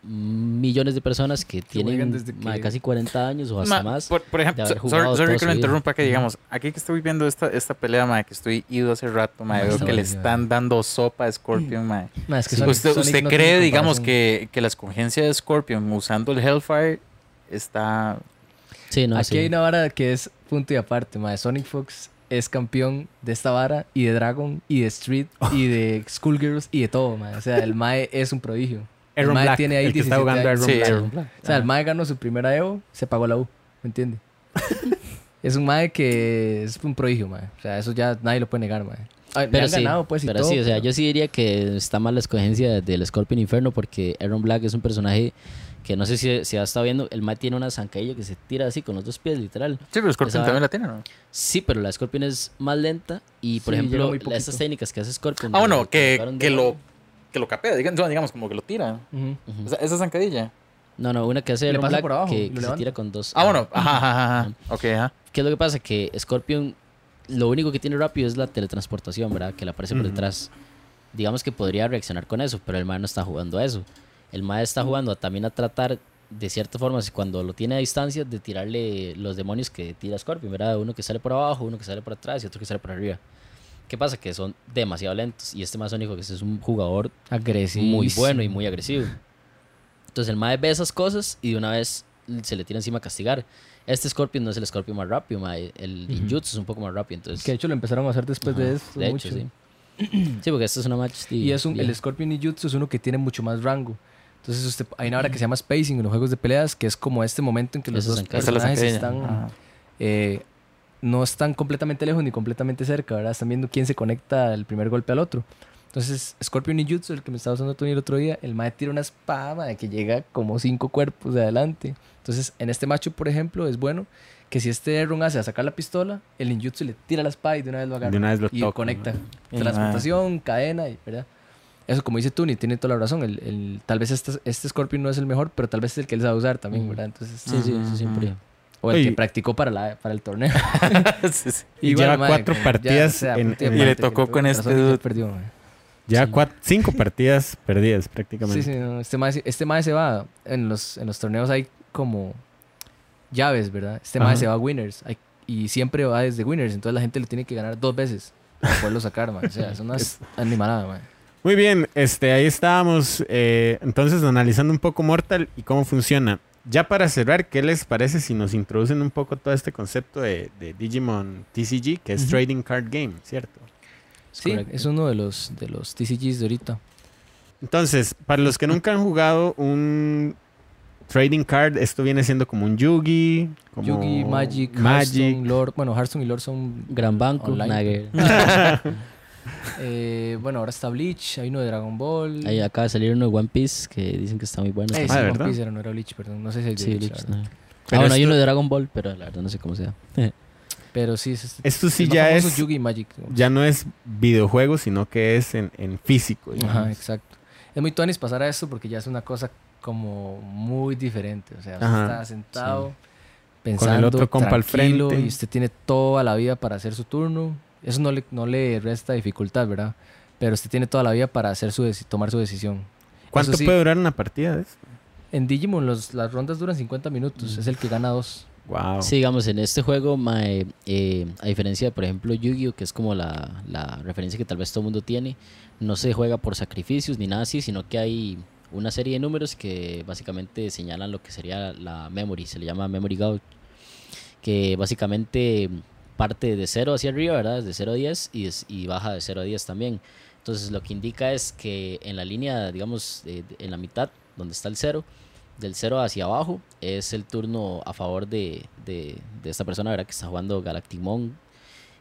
millones de personas que juegan tienen desde mae, que- casi 40 años o hasta Ma, más. Por, por ejemplo, de sorry, sorry que lo interrumpa, que digamos, aquí que estoy viendo esta, esta pelea, ma, que estoy ido hace rato, ma, veo que le están dando sopa a Scorpion, ma. Ma, es que. Sonic- ¿Usted, Sonic usted no cree, digamos, que, que la escogencia de Scorpion usando el Hellfire está... Sí, no, Aquí sí. hay una vara que es punto y aparte, ma. Sonic Fox es campeón de esta vara y de Dragon y de Street (laughs) y de Schoolgirls y de todo, ma. O sea, el Mae es un prodigio. El Aaron Mae Black, tiene ahí el que está 17 jugando años. Aaron Sí, Black. Aaron Black. O sea, el Mae ganó su primera Evo, se pagó la U, ¿me entiende? (laughs) es un Mae que es un prodigio, Mae. O sea, eso ya nadie lo puede negar, Mae. Ay, le Pero han sí, ganado, pues, y pero todo, sí, o sea, pero- yo sí diría que está mal la escogencia del Scorpion Inferno porque Aaron Black es un personaje que no sé si se ha estado viendo, el Mae tiene una zancadilla que se tira así con los dos pies, literal. Sí, pero Scorpion Esa- también la tiene, ¿no? Sí, pero la Scorpion es más lenta y, por Sí, ejemplo, estas técnicas que hace Scorpion. Ah, bueno, que, que, lo, que lo capea, digamos, digamos, como que lo tira. O sea, esa zancadilla. No, no, una que hace pasa Black abajo que, se tira con dos. Ah, bueno, ajá, ajá, ajá, ajá. Ok, ajá. ¿Qué es lo que pasa? Que Scorpion lo único que tiene rápido es la teletransportación, ¿verdad? Que le aparece por detrás. Digamos que podría reaccionar con eso, pero el mae no está jugando a eso. El mae está jugando a- también a tratar, de cierta forma, cuando lo tiene a distancia, de tirarle los demonios que tira Scorpion, ¿verdad? Uno que sale por abajo, uno que sale por atrás y otro que sale por arriba. ¿Qué pasa? Que son demasiado lentos. Y este más que es un jugador Agresivo. muy bueno y muy agresivo. Entonces el mae ve esas cosas y de una vez se le tira encima a castigar. Este Scorpion no es el Scorpion más rápido, mae. el ninjutsu es un poco más rápido. Entonces, Que de hecho lo empezaron a hacer después ajá, de eso. de mucho. hecho, sí. (clears throat) Sí, porque esto es una match. Y es un, el Scorpion Ninjutsu es uno que tiene mucho más rango. Entonces usted, hay una hora que se llama spacing en los juegos de peleas, que es como este momento en que los Eso dos personajes están, Ajá. eh, no están completamente lejos ni completamente cerca, ¿verdad? Están viendo quién se conecta el primer golpe al otro. Entonces, Scorpion Ninjutsu, el que me estaba usando Tony el otro día, el mae tira una espada mae, que llega como cinco cuerpos de adelante. Entonces, en este macho, por ejemplo, es bueno que si este run hace a sacar la pistola, el ninjutsu le tira la espada y de una vez lo agarra. De una vez lo y toca, conecta. ¿no? Transportación, cadena, y, ¿verdad? Eso, como dice Tuni, tiene toda la razón. El, el- tal vez este, este Scorpion no es el mejor, pero tal vez es el que él sabe usar también, Ujú. ¿verdad? Entonces, Sí, sí, eso siempre. o el Oye. que practicó para, la, para el torneo. (laughs) (laughs) Sí, sí. Y Igual, lleva cuatro como ya partidas sea en- punto en- Y le tocó con este ya dude. perdió. Ya Sí. cuatro- cinco partidas perdidas prácticamente. Sí, sí, no, este mae, este mae se va, en los, en los torneos hay como llaves, ¿verdad? Este mae se va a winners hay- y siempre va desde winners, entonces la gente le tiene que ganar dos veces para poderlo sacar, mae. O sea, es una (laughs) animalada, mae. Muy bien, este, ahí estábamos eh, entonces analizando un poco Mortal y cómo funciona. Ya para cerrar, ¿qué les parece si nos introducen un poco todo este concepto de, de Digimon TCG, que es. Trading Card Game, ¿cierto? Sí, correcto. es uno de los, de los TCGs de ahorita. Entonces, para los que nunca han jugado un Trading Card, esto viene siendo como un Yugi, como Yugi, Magic, Magic. Hearthstone, Lord. Bueno, Hearthstone y Lord son Gran banco, online. (laughs) (laughs) Eh, bueno, ahora está Bleach, hay uno de Dragon Ball. Ahí acaba de salir uno de One Piece que dicen que está muy bueno. Eh, sí, Ah, ¿de One verdad? Piece era, no era Bleach, perdón. No sé si hay Sí, Bleach, no. Ah, bueno, hay uno de Dragon Ball, pero la verdad no sé cómo sea. (laughs) Pero sí, es, Esto sí ya es, Yugi Magic. ya no es videojuego, sino que es en, en físico. digamos. Ajá, exacto. Es muy tuanis pasar a esto porque ya es una cosa como muy diferente. O sea, usted Ajá, está sentado, Con pensando, el otro compa al tranquilo, frente. y usted tiene toda la vida para hacer su turno. Eso no le, no le resta dificultad, ¿verdad? Pero usted tiene toda la vida para hacer su tomar su decisión. ¿Cuánto sí, puede durar una partida de eso? En Digimon los, las rondas duran 50 minutos. Es el que gana dos. Wow. Sí, digamos, en este juego, mae, eh, a diferencia de, por ejemplo, Yu-Gi-Oh!, que es como la, la referencia que tal vez todo el mundo tiene, no se juega por sacrificios ni nada así, sino que hay una serie de números que básicamente señalan lo que sería la memory, se le llama memory gauge, que básicamente parte de 0 hacia arriba, ¿verdad? De 0 a 10 y, es- y baja de 0 a 10 también. Entonces lo que indica es que en la línea, digamos, de- en la mitad, donde está el 0, del 0 hacia abajo, es el turno a favor de, de- de esta persona, ¿verdad? Que está jugando Galactimon.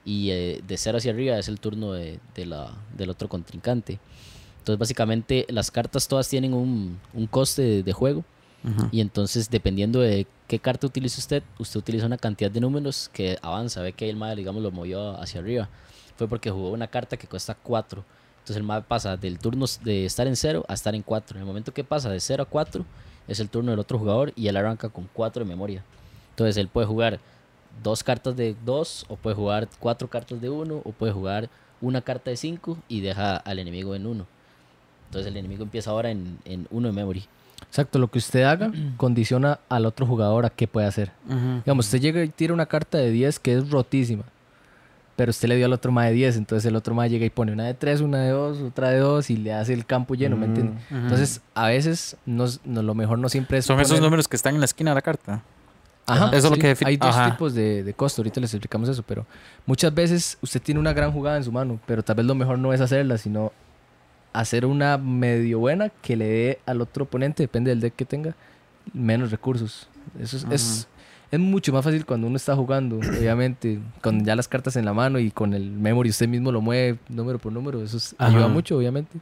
Y eh, de 0 hacia arriba es el turno de, la, del otro contrincante. Entonces básicamente las cartas todas tienen un, un coste de juego. Y entonces, dependiendo de qué carta utilice usted, usted utiliza una cantidad de números que avanza. Ve que el MAE, digamos, lo movió hacia arriba. Fue porque jugó una carta que cuesta 4. Entonces el MAE pasa del turno de estar en 0 a estar en 4. En el momento que pasa de 0 a 4, es el turno del otro jugador y él arranca con 4 de memoria. Entonces él puede jugar dos cartas de 2, o puede jugar cuatro cartas de 1, o puede jugar una carta de 5 y deja al enemigo en 1. Entonces el enemigo empieza ahora en 1 de memory. Exacto, lo que usted haga (clears throat) condiciona al otro jugador a qué puede hacer. Ajá. Digamos, usted llega y tira una carta de 10 que es rotísima. Pero usted le dio al otro más de 10. Entonces el otro más llega y pone una de 3, una de 2, otra de 2 y le hace el campo lleno, ¿me Mm, entiende? Entonces, a veces no, es- no- lo mejor no siempre es. Son esos números que están en la esquina de la carta. Ajá, Eso es lo que defi- Hay dos Ajá. tipos de, de costo, ahorita les explicamos eso, pero muchas veces usted tiene una gran jugada en su mano, pero tal vez lo mejor no es hacerla, sino hacer una medio buena que le dé al otro oponente, depende del deck que tenga, menos recursos. Eso es, es, es mucho más fácil cuando uno está jugando, (coughs) obviamente, con ya las cartas en la mano y con el memory usted mismo lo mueve número por número, eso es- ayuda mucho, obviamente.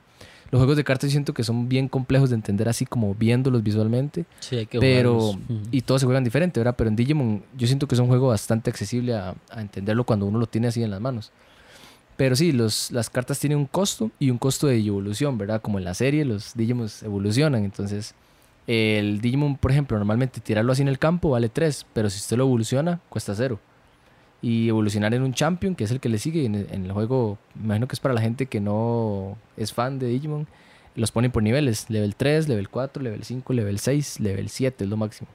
Los juegos de cartas yo siento que son bien complejos de entender así como viéndolos visualmente. Sí, hay que Pero, y todos se juegan diferente, ¿verdad? Pero en Digimon yo siento que es un juego bastante accesible a, a entenderlo cuando uno lo tiene así en las manos. Pero sí, los, las cartas tienen un costo y un costo de evolución, ¿verdad? Como en la serie, los Digimons evolucionan. Entonces, el Digimon, por ejemplo, normalmente tirarlo así en el campo vale 3, pero si usted lo evoluciona, cuesta 0. Y evolucionar en un champion, que es el que le sigue en el, en el juego, me imagino que es para la gente que no es fan de Digimon, los ponen por niveles, level 3, level 4, level 5, level 6, level 7 es lo máximo.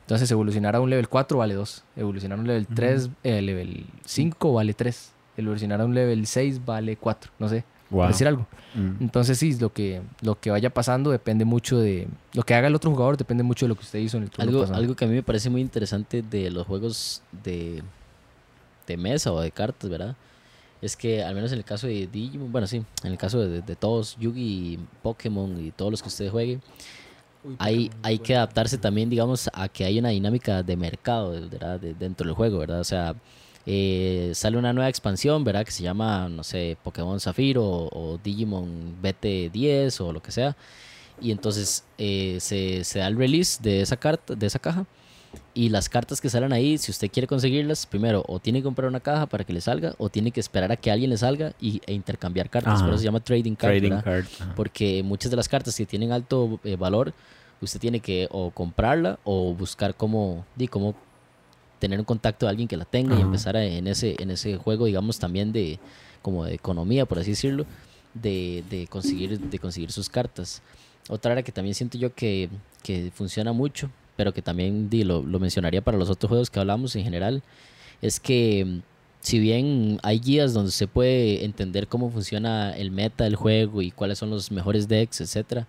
Entonces evolucionar a un level 4 vale 2, evolucionar a un level 3, eh, level 5 vale 3, evolucionar a un level 6 vale 4, no sé, Wow. por decir algo. Mm. Entonces sí, lo que, lo que vaya pasando depende mucho de... Lo que haga el otro jugador depende mucho de lo que usted hizo en el turno Algo, pasado. algo que a mí me parece muy interesante de los juegos de, de mesa o de cartas, ¿verdad? Es que al menos en el caso de Digimon, bueno, sí, en el caso de, de todos, Yugi, Pokémon y todos los que ustedes jueguen, hay, hay que adaptarse también, digamos, a que hay una dinámica de mercado ¿verdad? De- dentro del juego, ¿verdad? O sea, eh, sale una nueva expansión, ¿verdad? Que se llama, no sé, Pokémon Zafiro o, o Digimon BT10 o lo que sea. Y entonces eh, se, se da el release de esa carta, de esa caja. Y las cartas que salen ahí, si usted quiere conseguirlas, primero o tiene que comprar una caja para que le salga, o tiene que esperar a que alguien le salga y, e intercambiar cartas. Ajá. Por eso se llama trading card. Trading card. Porque muchas de las cartas que tienen alto eh, valor, usted tiene que o comprarla o buscar cómo, di, cómo tener un contacto de alguien que la tenga y Ajá. empezar a- en ese, en ese juego, digamos, también de como de economía, por así decirlo, de, de conseguir, de conseguir sus cartas. Otra área que también siento yo que, que funciona mucho, pero que también di, lo, lo mencionaría para los otros juegos que hablamos en general, es que mm, si bien hay guías donde se puede entender cómo funciona el meta del juego y cuáles son los mejores decks, etcétera,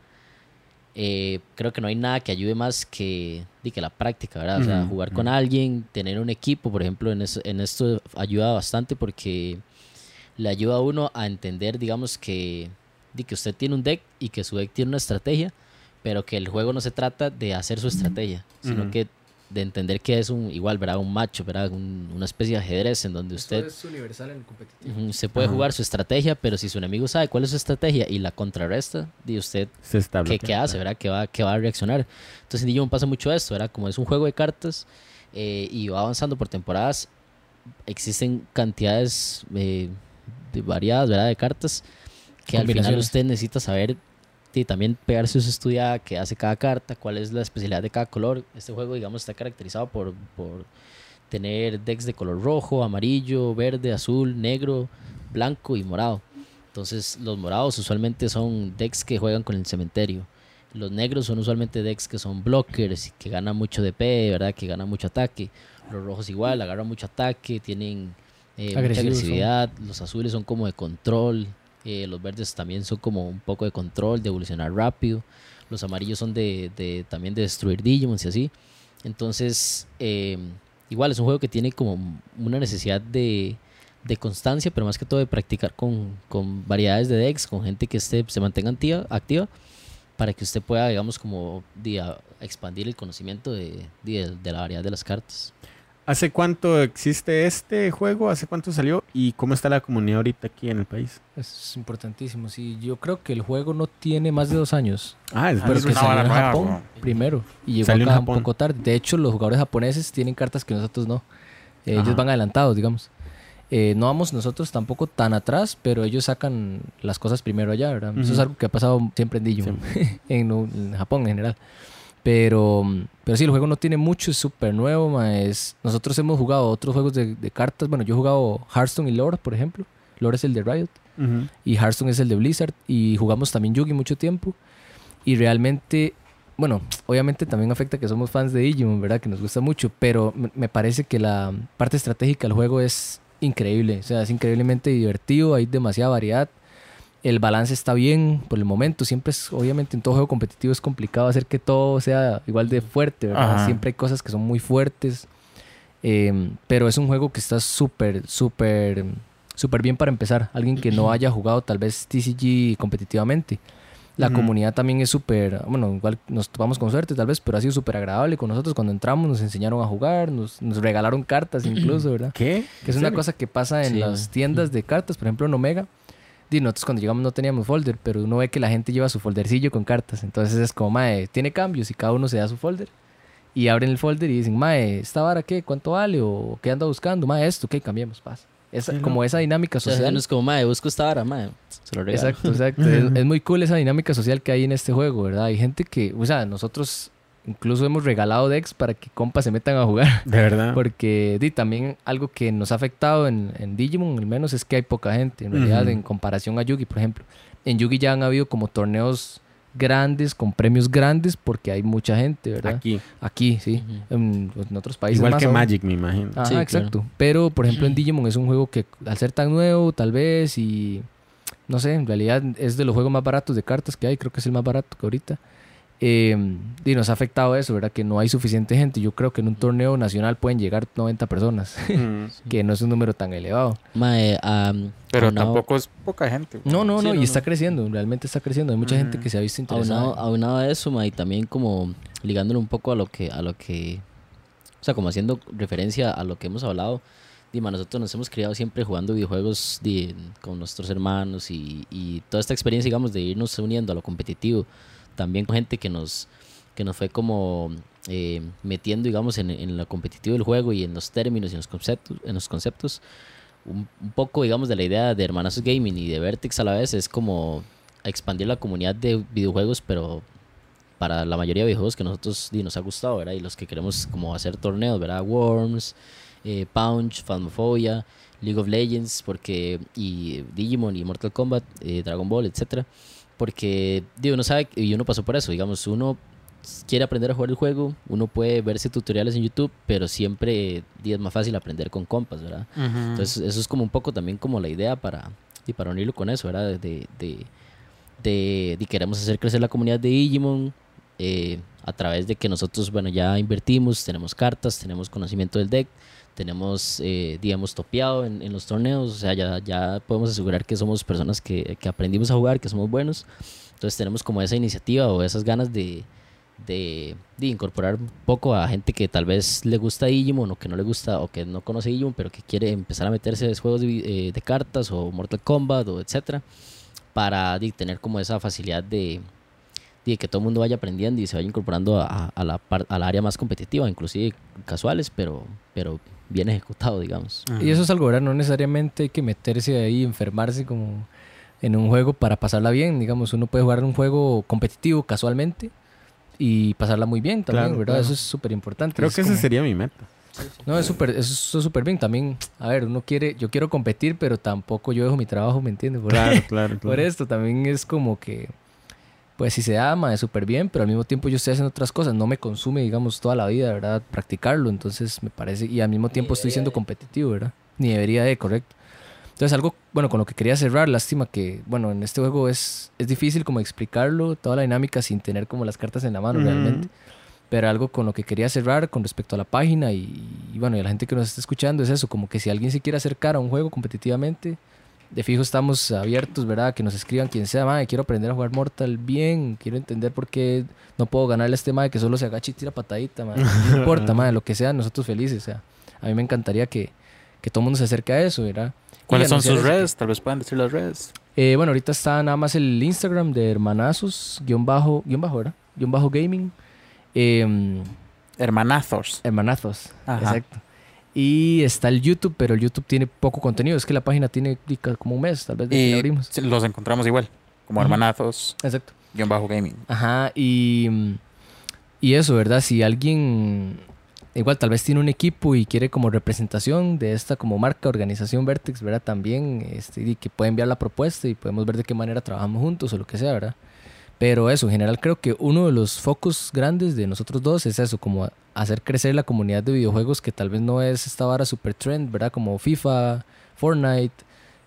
eh, creo que no hay nada que ayude más que, que la práctica, ¿verdad? O sea, jugar con alguien, tener un equipo, por ejemplo, en, eso- en esto ayuda bastante porque le ayuda a uno a entender, digamos, que, di, que usted tiene un deck y que su deck tiene una estrategia, pero que el juego no se trata de hacer su estrategia, sino que de entender que es un igual, ¿verdad? Un macho, ¿verdad? Un- una especie de ajedrez en donde usted es universal en el competitivo. se puede Ajá. jugar su estrategia, pero si su enemigo sabe cuál es su estrategia y la contrarresta, di usted Se está qué, hace, ¿verdad? ¿Qué va, qué va a reaccionar? Entonces en Digimon pasa mucho esto, ¿verdad? Como es un juego de cartas eh, y va avanzando por temporadas, existen cantidades eh, de variadas, ¿verdad? De cartas que al final usted necesita saber y también pegarse su estudiada qué hace cada carta, cuál es la especialidad de cada color. Este juego, digamos, está caracterizado por, por tener decks de color rojo, amarillo, verde, azul, negro, blanco y morado. Entonces, los morados usualmente son decks que juegan con el cementerio. Los negros son usualmente decks que son blockers, que ganan mucho DP, ¿verdad? Que ganan mucho ataque. Los rojos igual, agarran mucho ataque, tienen eh, mucha son. agresividad. Los azules son como de control. Eh, los verdes también son como un poco de control, de evolucionar rápido. Los amarillos son de, de- también de destruir Digimons y así. Entonces, eh, igual es un juego que tiene como una necesidad de, de constancia, pero más que todo de practicar con, con variedades de decks, con gente que esté, se mantenga activa, activa para que usted pueda, digamos, como a- expandir el conocimiento de, de, de la variedad de las cartas. ¿Hace cuánto existe este juego? ¿Hace cuánto salió? ¿Y cómo está la comunidad ahorita aquí en el país? Es importantísimo. Sí, yo creo que el juego no tiene más de dos años. Ah, es Ah, Pero es que una salió en nueva, Japón primero. Y llegó Salió en acá un poco tarde. De hecho, los jugadores japoneses tienen cartas que nosotros no. Eh, ellos van adelantados, digamos. Eh, no vamos nosotros tampoco tan atrás, pero ellos sacan las cosas primero allá, ¿verdad? Eso es algo que ha pasado siempre en Digimon, (laughs) en, en Japón en general. Pero, pero sí, el juego no tiene mucho, es súper nuevo. ma, es- nosotros hemos jugado otros juegos de, de cartas. Bueno, yo he jugado Hearthstone y Lore, por ejemplo. Lore es el de Riot. Y Hearthstone es el de Blizzard. Y jugamos también Yugi mucho tiempo. Y realmente bueno obviamente también afecta que somos fans de Digimon verdad que nos gusta mucho. Pero me- me parece que la parte estratégica del juego es increíble. O sea es increíblemente divertido. Hay demasiada variedad el balance está bien por el momento siempre es obviamente en todo juego competitivo es complicado hacer que todo sea igual de fuerte verdad siempre hay cosas que son muy fuertes eh, pero es un juego que está súper, súper, súper bien para empezar. Alguien que no haya jugado tal vez TCG competitivamente. La comunidad también es súper, bueno, igual nos topamos con suerte tal vez, pero ha sido súper agradable con nosotros cuando entramos, nos enseñaron a jugar, nos, nos regalaron cartas incluso, ¿verdad? ¿Qué? Que es ¿En una cosa que pasa en Sí, las tiendas de cartas, por ejemplo en Omega. Di, nosotros cuando llegamos no teníamos folder, pero uno ve que la gente lleva su foldercillo con cartas. Entonces es como, mae, tiene cambios y cada uno se da su folder. Y abren el folder y dicen, mae, ¿esta vara qué? ¿Cuánto vale? ¿O qué anda buscando? Mae, esto, ¿qué? Cambiemos, paz. Es Sí, como ¿no? esa dinámica O sea, social. no es como, madre, busco esta vara, madre, se lo regalo. Exacto, exacto. (laughs) es, es muy cool esa dinámica social que hay en este juego, ¿verdad? Hay gente que, o sea, nosotros incluso hemos regalado decks para que compas se metan a jugar. De verdad. (laughs) Porque di, también algo que nos ha afectado en, en Digimon, al menos, es que hay poca gente, en realidad, en comparación a Yugi, por ejemplo. En Yugi ya han habido como torneos grandes, con premios grandes, porque hay mucha gente, ¿verdad? Aquí. Aquí, sí. En, en otros países Igual más que aún. Magic, me imagino. Ajá, Sí, claro. exacto. Pero, por ejemplo, en (clears throat) Digimon es un juego que, al ser tan nuevo, tal vez, y no sé, en realidad es de los juegos más baratos de cartas que hay, creo que es el más barato que ahorita. Eh, y nos ha afectado eso, ¿verdad? Que no hay suficiente gente. Yo creo que en un torneo nacional pueden llegar 90 personas, (laughs) Mm. que no es un número tan elevado. Mae, am, Pero aunado- tampoco es poca gente. güey. No, no, Sí, no, no, y está no. creciendo, realmente está creciendo. Hay mucha gente Ujú. que se ha visto interesada. Aunado, aunado a eso, ma, y también como ligándolo un poco a lo que, a lo que, o sea, como haciendo referencia a lo que hemos hablado. Dima, nosotros nos hemos criado siempre jugando videojuegos di, con nuestros hermanos y, y toda esta experiencia, digamos, de irnos uniendo a lo competitivo, también con gente que nos, que nos fue como eh, metiendo, digamos, en, en lo competitivo del juego y en los términos y en los conceptos, en los conceptos. Un, un poco, digamos, de la idea de Hermanazos Gaming y de Vertex a la vez es como expandir la comunidad de videojuegos, pero para la mayoría de videojuegos que nosotros di, nos ha gustado, ¿verdad? Y los que queremos como hacer torneos, ¿verdad? Worms, eh, Punch, Phasmophobia, League of Legends, porque y Digimon y Mortal Kombat, eh, Dragon Ball, etcétera, porque di, uno sabe y uno pasó por eso, digamos, uno quiere aprender a jugar el juego, uno puede verse tutoriales en YouTube, pero siempre es más fácil aprender con compas, ¿verdad? Entonces, eso es como un poco también como la idea para, y para unirlo con eso, ¿verdad? De, de, de, de queremos hacer crecer la comunidad de Digimon eh, a través de que nosotros, bueno, ya invertimos, tenemos cartas, tenemos conocimiento del deck, tenemos, eh, digamos, topeado en, en los torneos, o sea, ya, ya podemos asegurar que somos personas que, que aprendimos a jugar, que somos buenos. Entonces tenemos como esa iniciativa o esas ganas de, de, de incorporar un poco a gente que tal vez le gusta Digimon o que no le gusta o que no conoce Digimon pero que quiere empezar a meterse en juegos de, eh, de cartas o Mortal Kombat o etcétera para di, tener como esa facilidad de, y que todo el mundo vaya aprendiendo y se vaya incorporando a, a la par- al área más competitiva, inclusive casuales, pero, pero bien ejecutado, digamos. Y eso es algo, ¿verdad? No necesariamente hay que meterse ahí, enfermarse como en un juego para pasarla bien. Digamos, uno puede jugar un juego competitivo casualmente y pasarla muy bien también, Claro, ¿verdad? claro. Eso es súper importante. Creo Es que esa como- sería mi meta. No, es súper, eso es súper bien. También, a ver, uno quiere, yo quiero competir, pero tampoco yo dejo mi trabajo, ¿me entiendes? (laughs) Por, Claro, claro, por claro. esto también es como que, pues si se ama, es súper bien, pero al mismo tiempo yo estoy haciendo otras cosas. No me consume, digamos, toda la vida, ¿verdad? Practicarlo. Entonces me parece, y al mismo tiempo estoy siendo competitivo, ¿verdad? Ni debería de, correcto. Entonces algo, bueno, con lo que quería cerrar, lástima que, bueno, en este juego es, es difícil como explicarlo, toda la dinámica sin tener como las cartas en la mano realmente. Pero algo con lo que quería cerrar con respecto a la página y, y, bueno, y a la gente que nos está escuchando es eso, como que si alguien se quiere acercar a un juego competitivamente, de fijo estamos abiertos, ¿verdad? Que nos escriban quien sea, madre, quiero aprender a jugar Mortal bien, quiero entender por qué no puedo ganarle a este madre que solo se agacha y tira patadita, madre. No (laughs) importa, madre, lo que sea, nosotros felices, o sea, a mí me encantaría que, que todo el mundo se acerque a eso, ¿verdad? ¿Cuáles son sus redes? Tal vez puedan decir las redes. Eh, bueno, ahorita está nada más el Instagram de Hermanazos, guion bajo, guion bajo, ¿verdad? Guión bajo gaming. Em, Hermanazos. hermanazos, Ajá. exacto. Y está el YouTube, pero el YouTube tiene poco contenido. Es que la página tiene como un mes, tal vez, de que la Y abrimos. sí, los encontramos igual. Como hermanazos, Exacto. guion bajo gaming. Ajá, y, y eso, ¿verdad? Si alguien, igual tal vez tiene un equipo y quiere como representación de esta como marca, organización Vertex, ¿verdad? También, este, y que puede enviar la propuesta y podemos ver de qué manera trabajamos juntos o lo que sea, ¿verdad? Pero eso, en general creo que uno de los focos grandes de nosotros dos es eso, como hacer crecer la comunidad de videojuegos que tal vez no es esta vara super trend, ¿verdad? Como FIFA, Fortnite,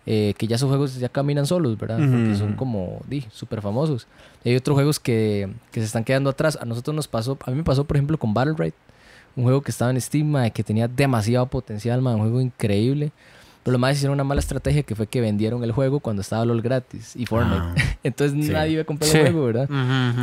eh, que ya esos juegos ya caminan solos, ¿verdad? Porque son como, di, súper famosos. Y hay otros juegos que, que se están quedando atrás. A nosotros nos pasó, a mí me pasó, por ejemplo, con Battle Right, un juego que estaba en Steam, que tenía demasiado potencial, mae, un juego increíble. Pero lo más hicieron una mala estrategia que fue que vendieron el juego cuando estaba LOL gratis y Fortnite. Ah, (laughs) Entonces sí. nadie iba a comprar Sí. el juego, ¿verdad?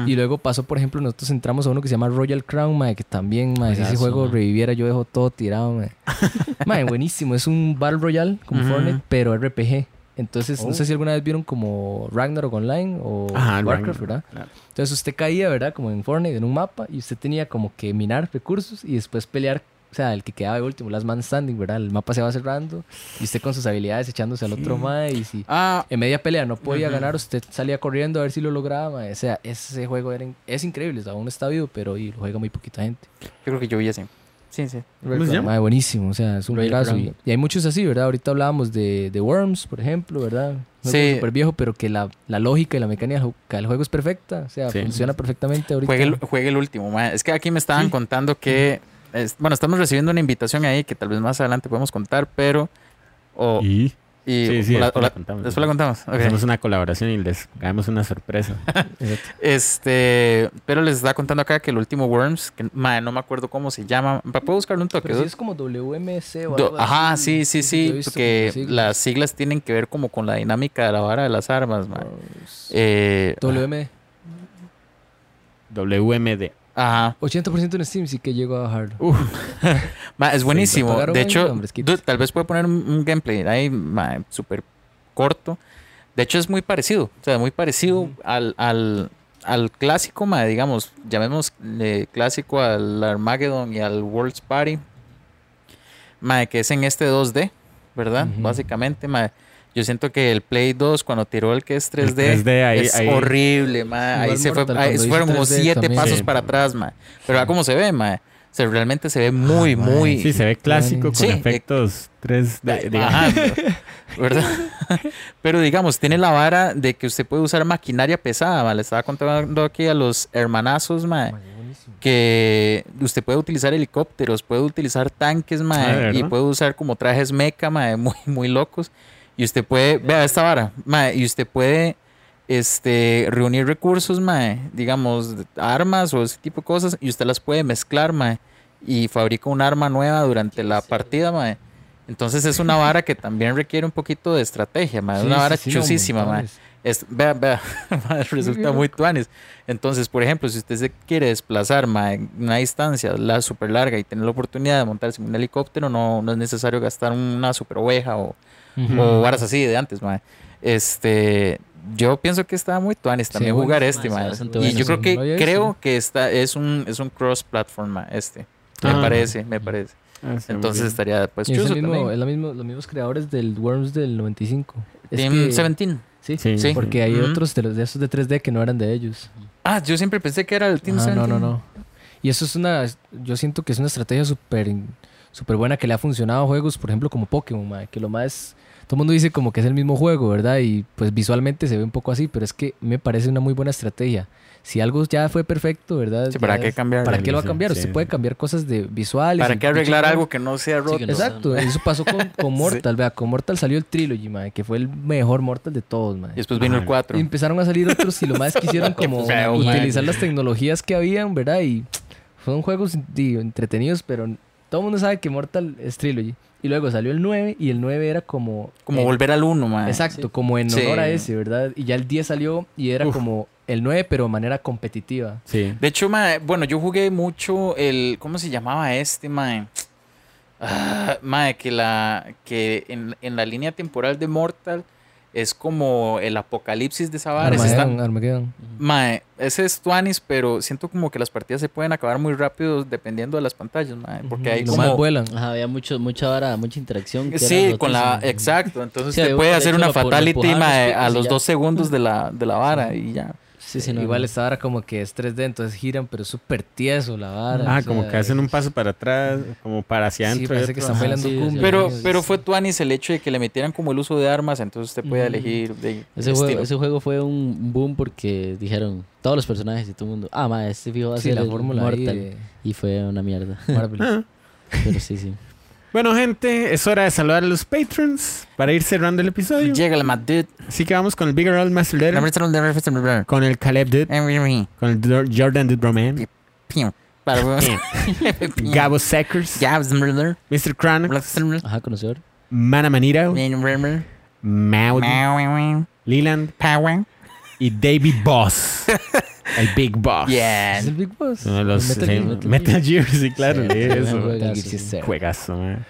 Y luego pasó, por ejemplo, nosotros entramos a uno que se llama Royal Crown, mae, que también, mae, si ese juego reviviera, yo dejo todo tirado, mae. (laughs) Mae, buenísimo. Es un Battle Royale como. Fortnite, pero RPG. Entonces, no Oh. sé si alguna vez vieron como Ragnarok Online o Ajá, Warcraft, Ragnarok, ¿verdad? claro. Entonces usted caía, ¿verdad? Como en Fortnite, en un mapa, y usted tenía como que minar recursos y después pelear, o sea, el que quedaba de último, last man standing, ¿verdad? El mapa se va cerrando y usted con sus habilidades echándose al otro mae y si Ah, en media pelea no podía Ujú. ganar, usted salía corriendo a ver si lo lograba, mae. O sea, ese juego era in- es increíble, o sea, aún está vivo, pero y lo juega muy poquita gente. yo creo que yo vi ese. Sí, sí. Mae, buenísimo, o sea, es un juegazo. Y, hay muchos así, ¿verdad? Ahorita hablábamos de, de Worms, por ejemplo, ¿verdad? Un Sí. súper viejo, pero que la, la lógica y la mecánica del ju- del juego es perfecta. O sea, Sí. funciona perfectamente ahorita. Juegue el, juegue el último. Es que aquí me estaban contando que. Es- bueno, estamos recibiendo una invitación ahí que tal vez más adelante podemos contar, pero. O, y, Y sí, sí, o la- después o la la- contamos. después la contamos. Hacemos una colaboración y les hagamos una sorpresa. (laughs) Este. Pero les estaba contando acá que el último Worms, que ma, no me acuerdo cómo se llama. ¿Puedo buscarle un toque? Pero sí es como WMC o Do- algo Ajá, así. sí, sí, sí, porque siglas. las siglas tienen que ver como con la dinámica de la vara de las armas, ma. Worms. Eh, WM. WMD. Ajá. 80% en Steam sí que llego a bajarlo. (laughs) Ma, es buenísimo. de hecho, dude, tal vez puede poner un, gameplay ahí súper corto. De hecho, es muy parecido. O sea, muy parecido al, al, al clásico, ma, digamos, llamémosle clásico al Armageddon y al World's Party. Ma, que es en este 2D, ¿verdad? Básicamente, ma. Yo siento que el Play 2, cuando tiró el que es 3D, 3D ahí- es ahí- horrible, ma. Ahí se fue, ahí fueron como 3D siete también. pasos Sí. para atrás, ma. Pero a cómo se ve, ma. O sea, realmente se ve muy, Ah, muy... Sí, se ve clásico con Sí, eh, efectos 3D. digamos. Ajá, ¿verdad? (laughs) Pero digamos, tiene la vara de que usted puede usar maquinaria pesada, ma. Le estaba contando aquí a los hermanazos, ma, que usted puede utilizar helicópteros, puede utilizar tanques, ma, Ah, ¿de y puede usar como trajes mecha, ma, muy, muy locos. Y usted puede, vea esta vara, ma, y usted puede este, reunir recursos, ma, digamos, armas o ese tipo de cosas, y usted las puede mezclar, ma, y fabrica un arma nueva durante la partida, ma. Entonces es una vara que también requiere un poquito de estrategia, ma. Es Sí, una vara sí, chusísima, ma. montones. Es, vea, vea, (laughs) resulta muy tuanes. Entonces, por ejemplo, si usted se quiere desplazar ma, en una distancia la super larga y tener la oportunidad de montarse en un helicóptero, no, no es necesario gastar una super oveja o, Ujú. o varas así de antes, ma. Este, yo pienso que está muy tuanis también bueno, jugar mae, este, mae. Y bueno, yo creo sí. que Lo visto. creo que está es un es un cross platform este. Me Ah. parece, me parece. Ah, sí, Entonces estaría pues es, el mismo, también. es la mismo, los mismos creadores del Worms del 95. Es Team que- 17. Sí, Sí. Sí. porque hay Ujú. otros de, los, de esos de 3D que no eran de ellos. Ah, yo siempre pensé que era el Team Ajá, 17. no, no, no. Y eso es una. Yo siento que es una estrategia súper súper buena que le ha funcionado a juegos, por ejemplo, como Pokémon, mae, que lo más. Todo el mundo dice como que es el mismo juego, ¿verdad? Y pues visualmente se ve un poco así, pero es que me parece una muy buena estrategia. Si algo ya fue perfecto, ¿verdad? Sí, ¿para Ya qué cambiarlo? ¿Para qué lo va a cambiar? sí, Usted sí. puede cambiar cosas de visuales. ¿Para qué arreglar algo que no sea roto? que no Exacto, (laughs) eso pasó con, con Mortal, vea, con Mortal salió el Trilogy, mae, que fue el mejor Mortal de todos, mae. Y después vino el Ajá. 4. Y empezaron a salir otros y lo más quisieron (laughs) como feo, man. utilizar las tecnologías que habían, ¿verdad? Y fueron juegos entretenidos, pero todo el mundo sabe que Mortal es Trilogy. Y luego salió el 9 y el 9 era como... Como eh, volver al 1, man. Exacto, como en Sí. honor a ese, ¿verdad? Y ya el 10 salió y era Uf. como el 9 pero de manera competitiva. Sí. De hecho, mae, bueno, yo jugué mucho el. ¿Cómo se llamaba este, mae? Ah, mae, que, la, que en, en la línea temporal de Mortal es como el apocalipsis de esa vara. Armageddon. Mae, ese es Tuanis, pero siento como que las partidas se pueden acabar muy rápido dependiendo de las pantallas, mae. Porque y los como. más vuelan. Ajá, había mucho, mucha vara, mucha interacción. que Sí, con la. Exacto. Entonces Sí, te de- puede de hacer una fatality mae, a y los ya. dos segundos de la, de la vara y ya. Sí, sí, no, Igual no. esta vara como que es 3D, entonces giran, pero es súper tieso la vara. Ah, como sea, que hacen un paso para atrás, como para hacia Sí, adentro. y parece que están Ajá. bailando sí, cumbia. Pero, Sí, pero sí. fue Tuanis el hecho de que le metieran como el uso de armas, entonces usted puede Ujú. elegir de Ese estilo. juego, ese juego fue un boom porque dijeron todos los personajes y todo el mundo, ah, ma, este fijo va a Sí, ser la fórmula ahí Mortal. de Y fue una mierda. Marvel. Ah. Pero sí, sí. Bueno, gente, es hora de saludar a los patrons para ir cerrando el episodio. Llega el Mad Dude. Así que vamos con el Bigger Old Master Letter, con el Caleb Dude, con el Jordan Dude Roman, (laughs) Gabo Seckers, Mr. Chronox, Ajá, conocedor. Mana Manira, Maud, Leland. Y David Boss, (laughs) el Big Boss. ¿Es el Big Boss? Uno de los Metal sí, Gear. Metal, Gear, sí, claro, Sí, sí, eso. juegazo. Juegazo, man.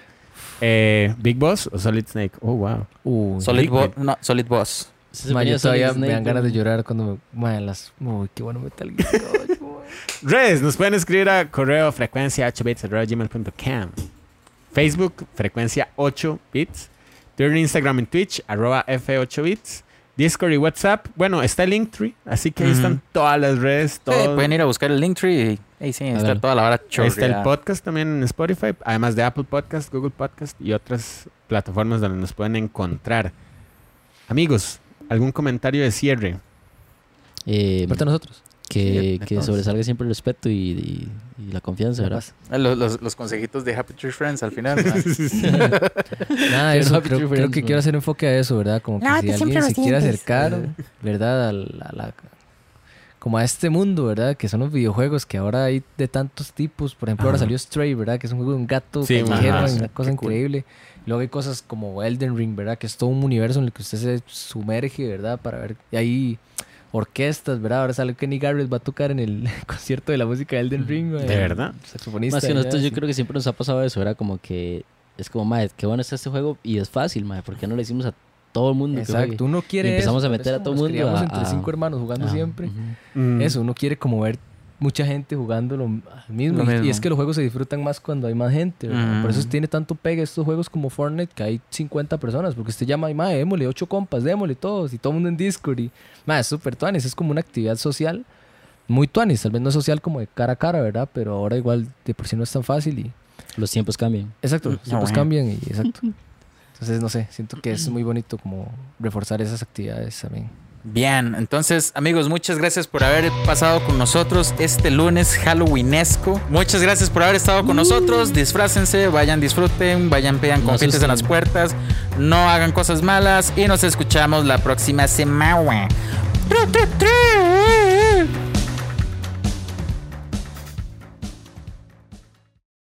Eh, Big Boss o Solid Snake? Oh, wow. Uh, Solid, Bo- no, Solid Boss. Sí, se Ma, ponía yo todavía Solid me dan Snake, ganas de llorar cuando me... Ma, las... Uy, qué bueno Metal Gear 8. (laughs) Redes, nos pueden escribir a correo frecuencia 8bits.gmail.com Facebook, frecuencia 8 bits. Twitter, Instagram y Twitch, arroba F8bits. Discord y WhatsApp. Bueno, está el Linktree, así que ahí están todas las redes. Sí, pueden ir a buscar el Linktree y ahí sí, está toda la vara Ahí está el chorreada. podcast también en Spotify, además de Apple Podcast, Google Podcast y otras plataformas donde nos pueden encontrar. Amigos, ¿algún comentario de cierre? Eh, de nosotros. Sí, que, de que sobresalga siempre el respeto y, y- y la confianza, ¿verdad? Ah, Los, los, los consejitos de Happy Tree Friends al final. ¿no? (laughs) (laughs) Nada, Pero eso, Happy creo, creo Friends, que ma. quiero hacer enfoque a eso, ¿verdad? Como que si alguien se quiere acercar, ¿verdad? A la, a la- como a este mundo, ¿verdad? Que son los videojuegos que ahora hay de tantos tipos. Por ejemplo, ahora Ajá. salió Stray, ¿verdad? Que es un juego de un gato Sí, callejero, sí, una cosa qué cool. increíble. Luego hay cosas como Elden Ring, ¿verdad? Que es todo un universo en el que usted se sumerge, ¿verdad? Para ver. Y hay orquestas, ¿verdad? Ahora sale Kenny Garrett va a tocar en el (laughs) concierto de la música de Elden Ring. ¿De verdad? Saxofonista. Más que nosotros, yo creo que siempre nos ha pasado eso, era como que es como, madre, qué bueno está este juego y es fácil, madre, ¿por qué no le decimos a todo el mundo? Exacto, uno quiere Y empezamos eso, a meter eso a todo nos mundo a- entre a- cinco hermanos jugando siempre. Mm. Eso, uno quiere como ver mucha gente jugando lo mismo. Lo y- es que los juegos se disfrutan más cuando hay más gente. Por eso tiene tanto pega estos juegos como Fortnite que hay 50 personas. Porque usted llama y más, démosle, ocho compas, démosle todos. Y todo el mundo en Discord. Y más, es súper tuanis. Es como una actividad social muy tuanis. Tal vez no es social como de cara a cara, ¿verdad? Pero ahora igual de por sí no es tan fácil. Y Los tiempos cambian. exacto, los Ah, tiempos cambian. Y exacto. (laughs) Entonces, no sé, siento que es muy bonito como reforzar esas actividades también. Bien, entonces amigos, muchas gracias por haber pasado con nosotros este lunes Halloweenesco. Muchas gracias por haber estado con nosotros. Disfrácense, vayan, disfruten, vayan, No confites en asusten. las puertas, no hagan cosas malas y nos escuchamos la próxima semana.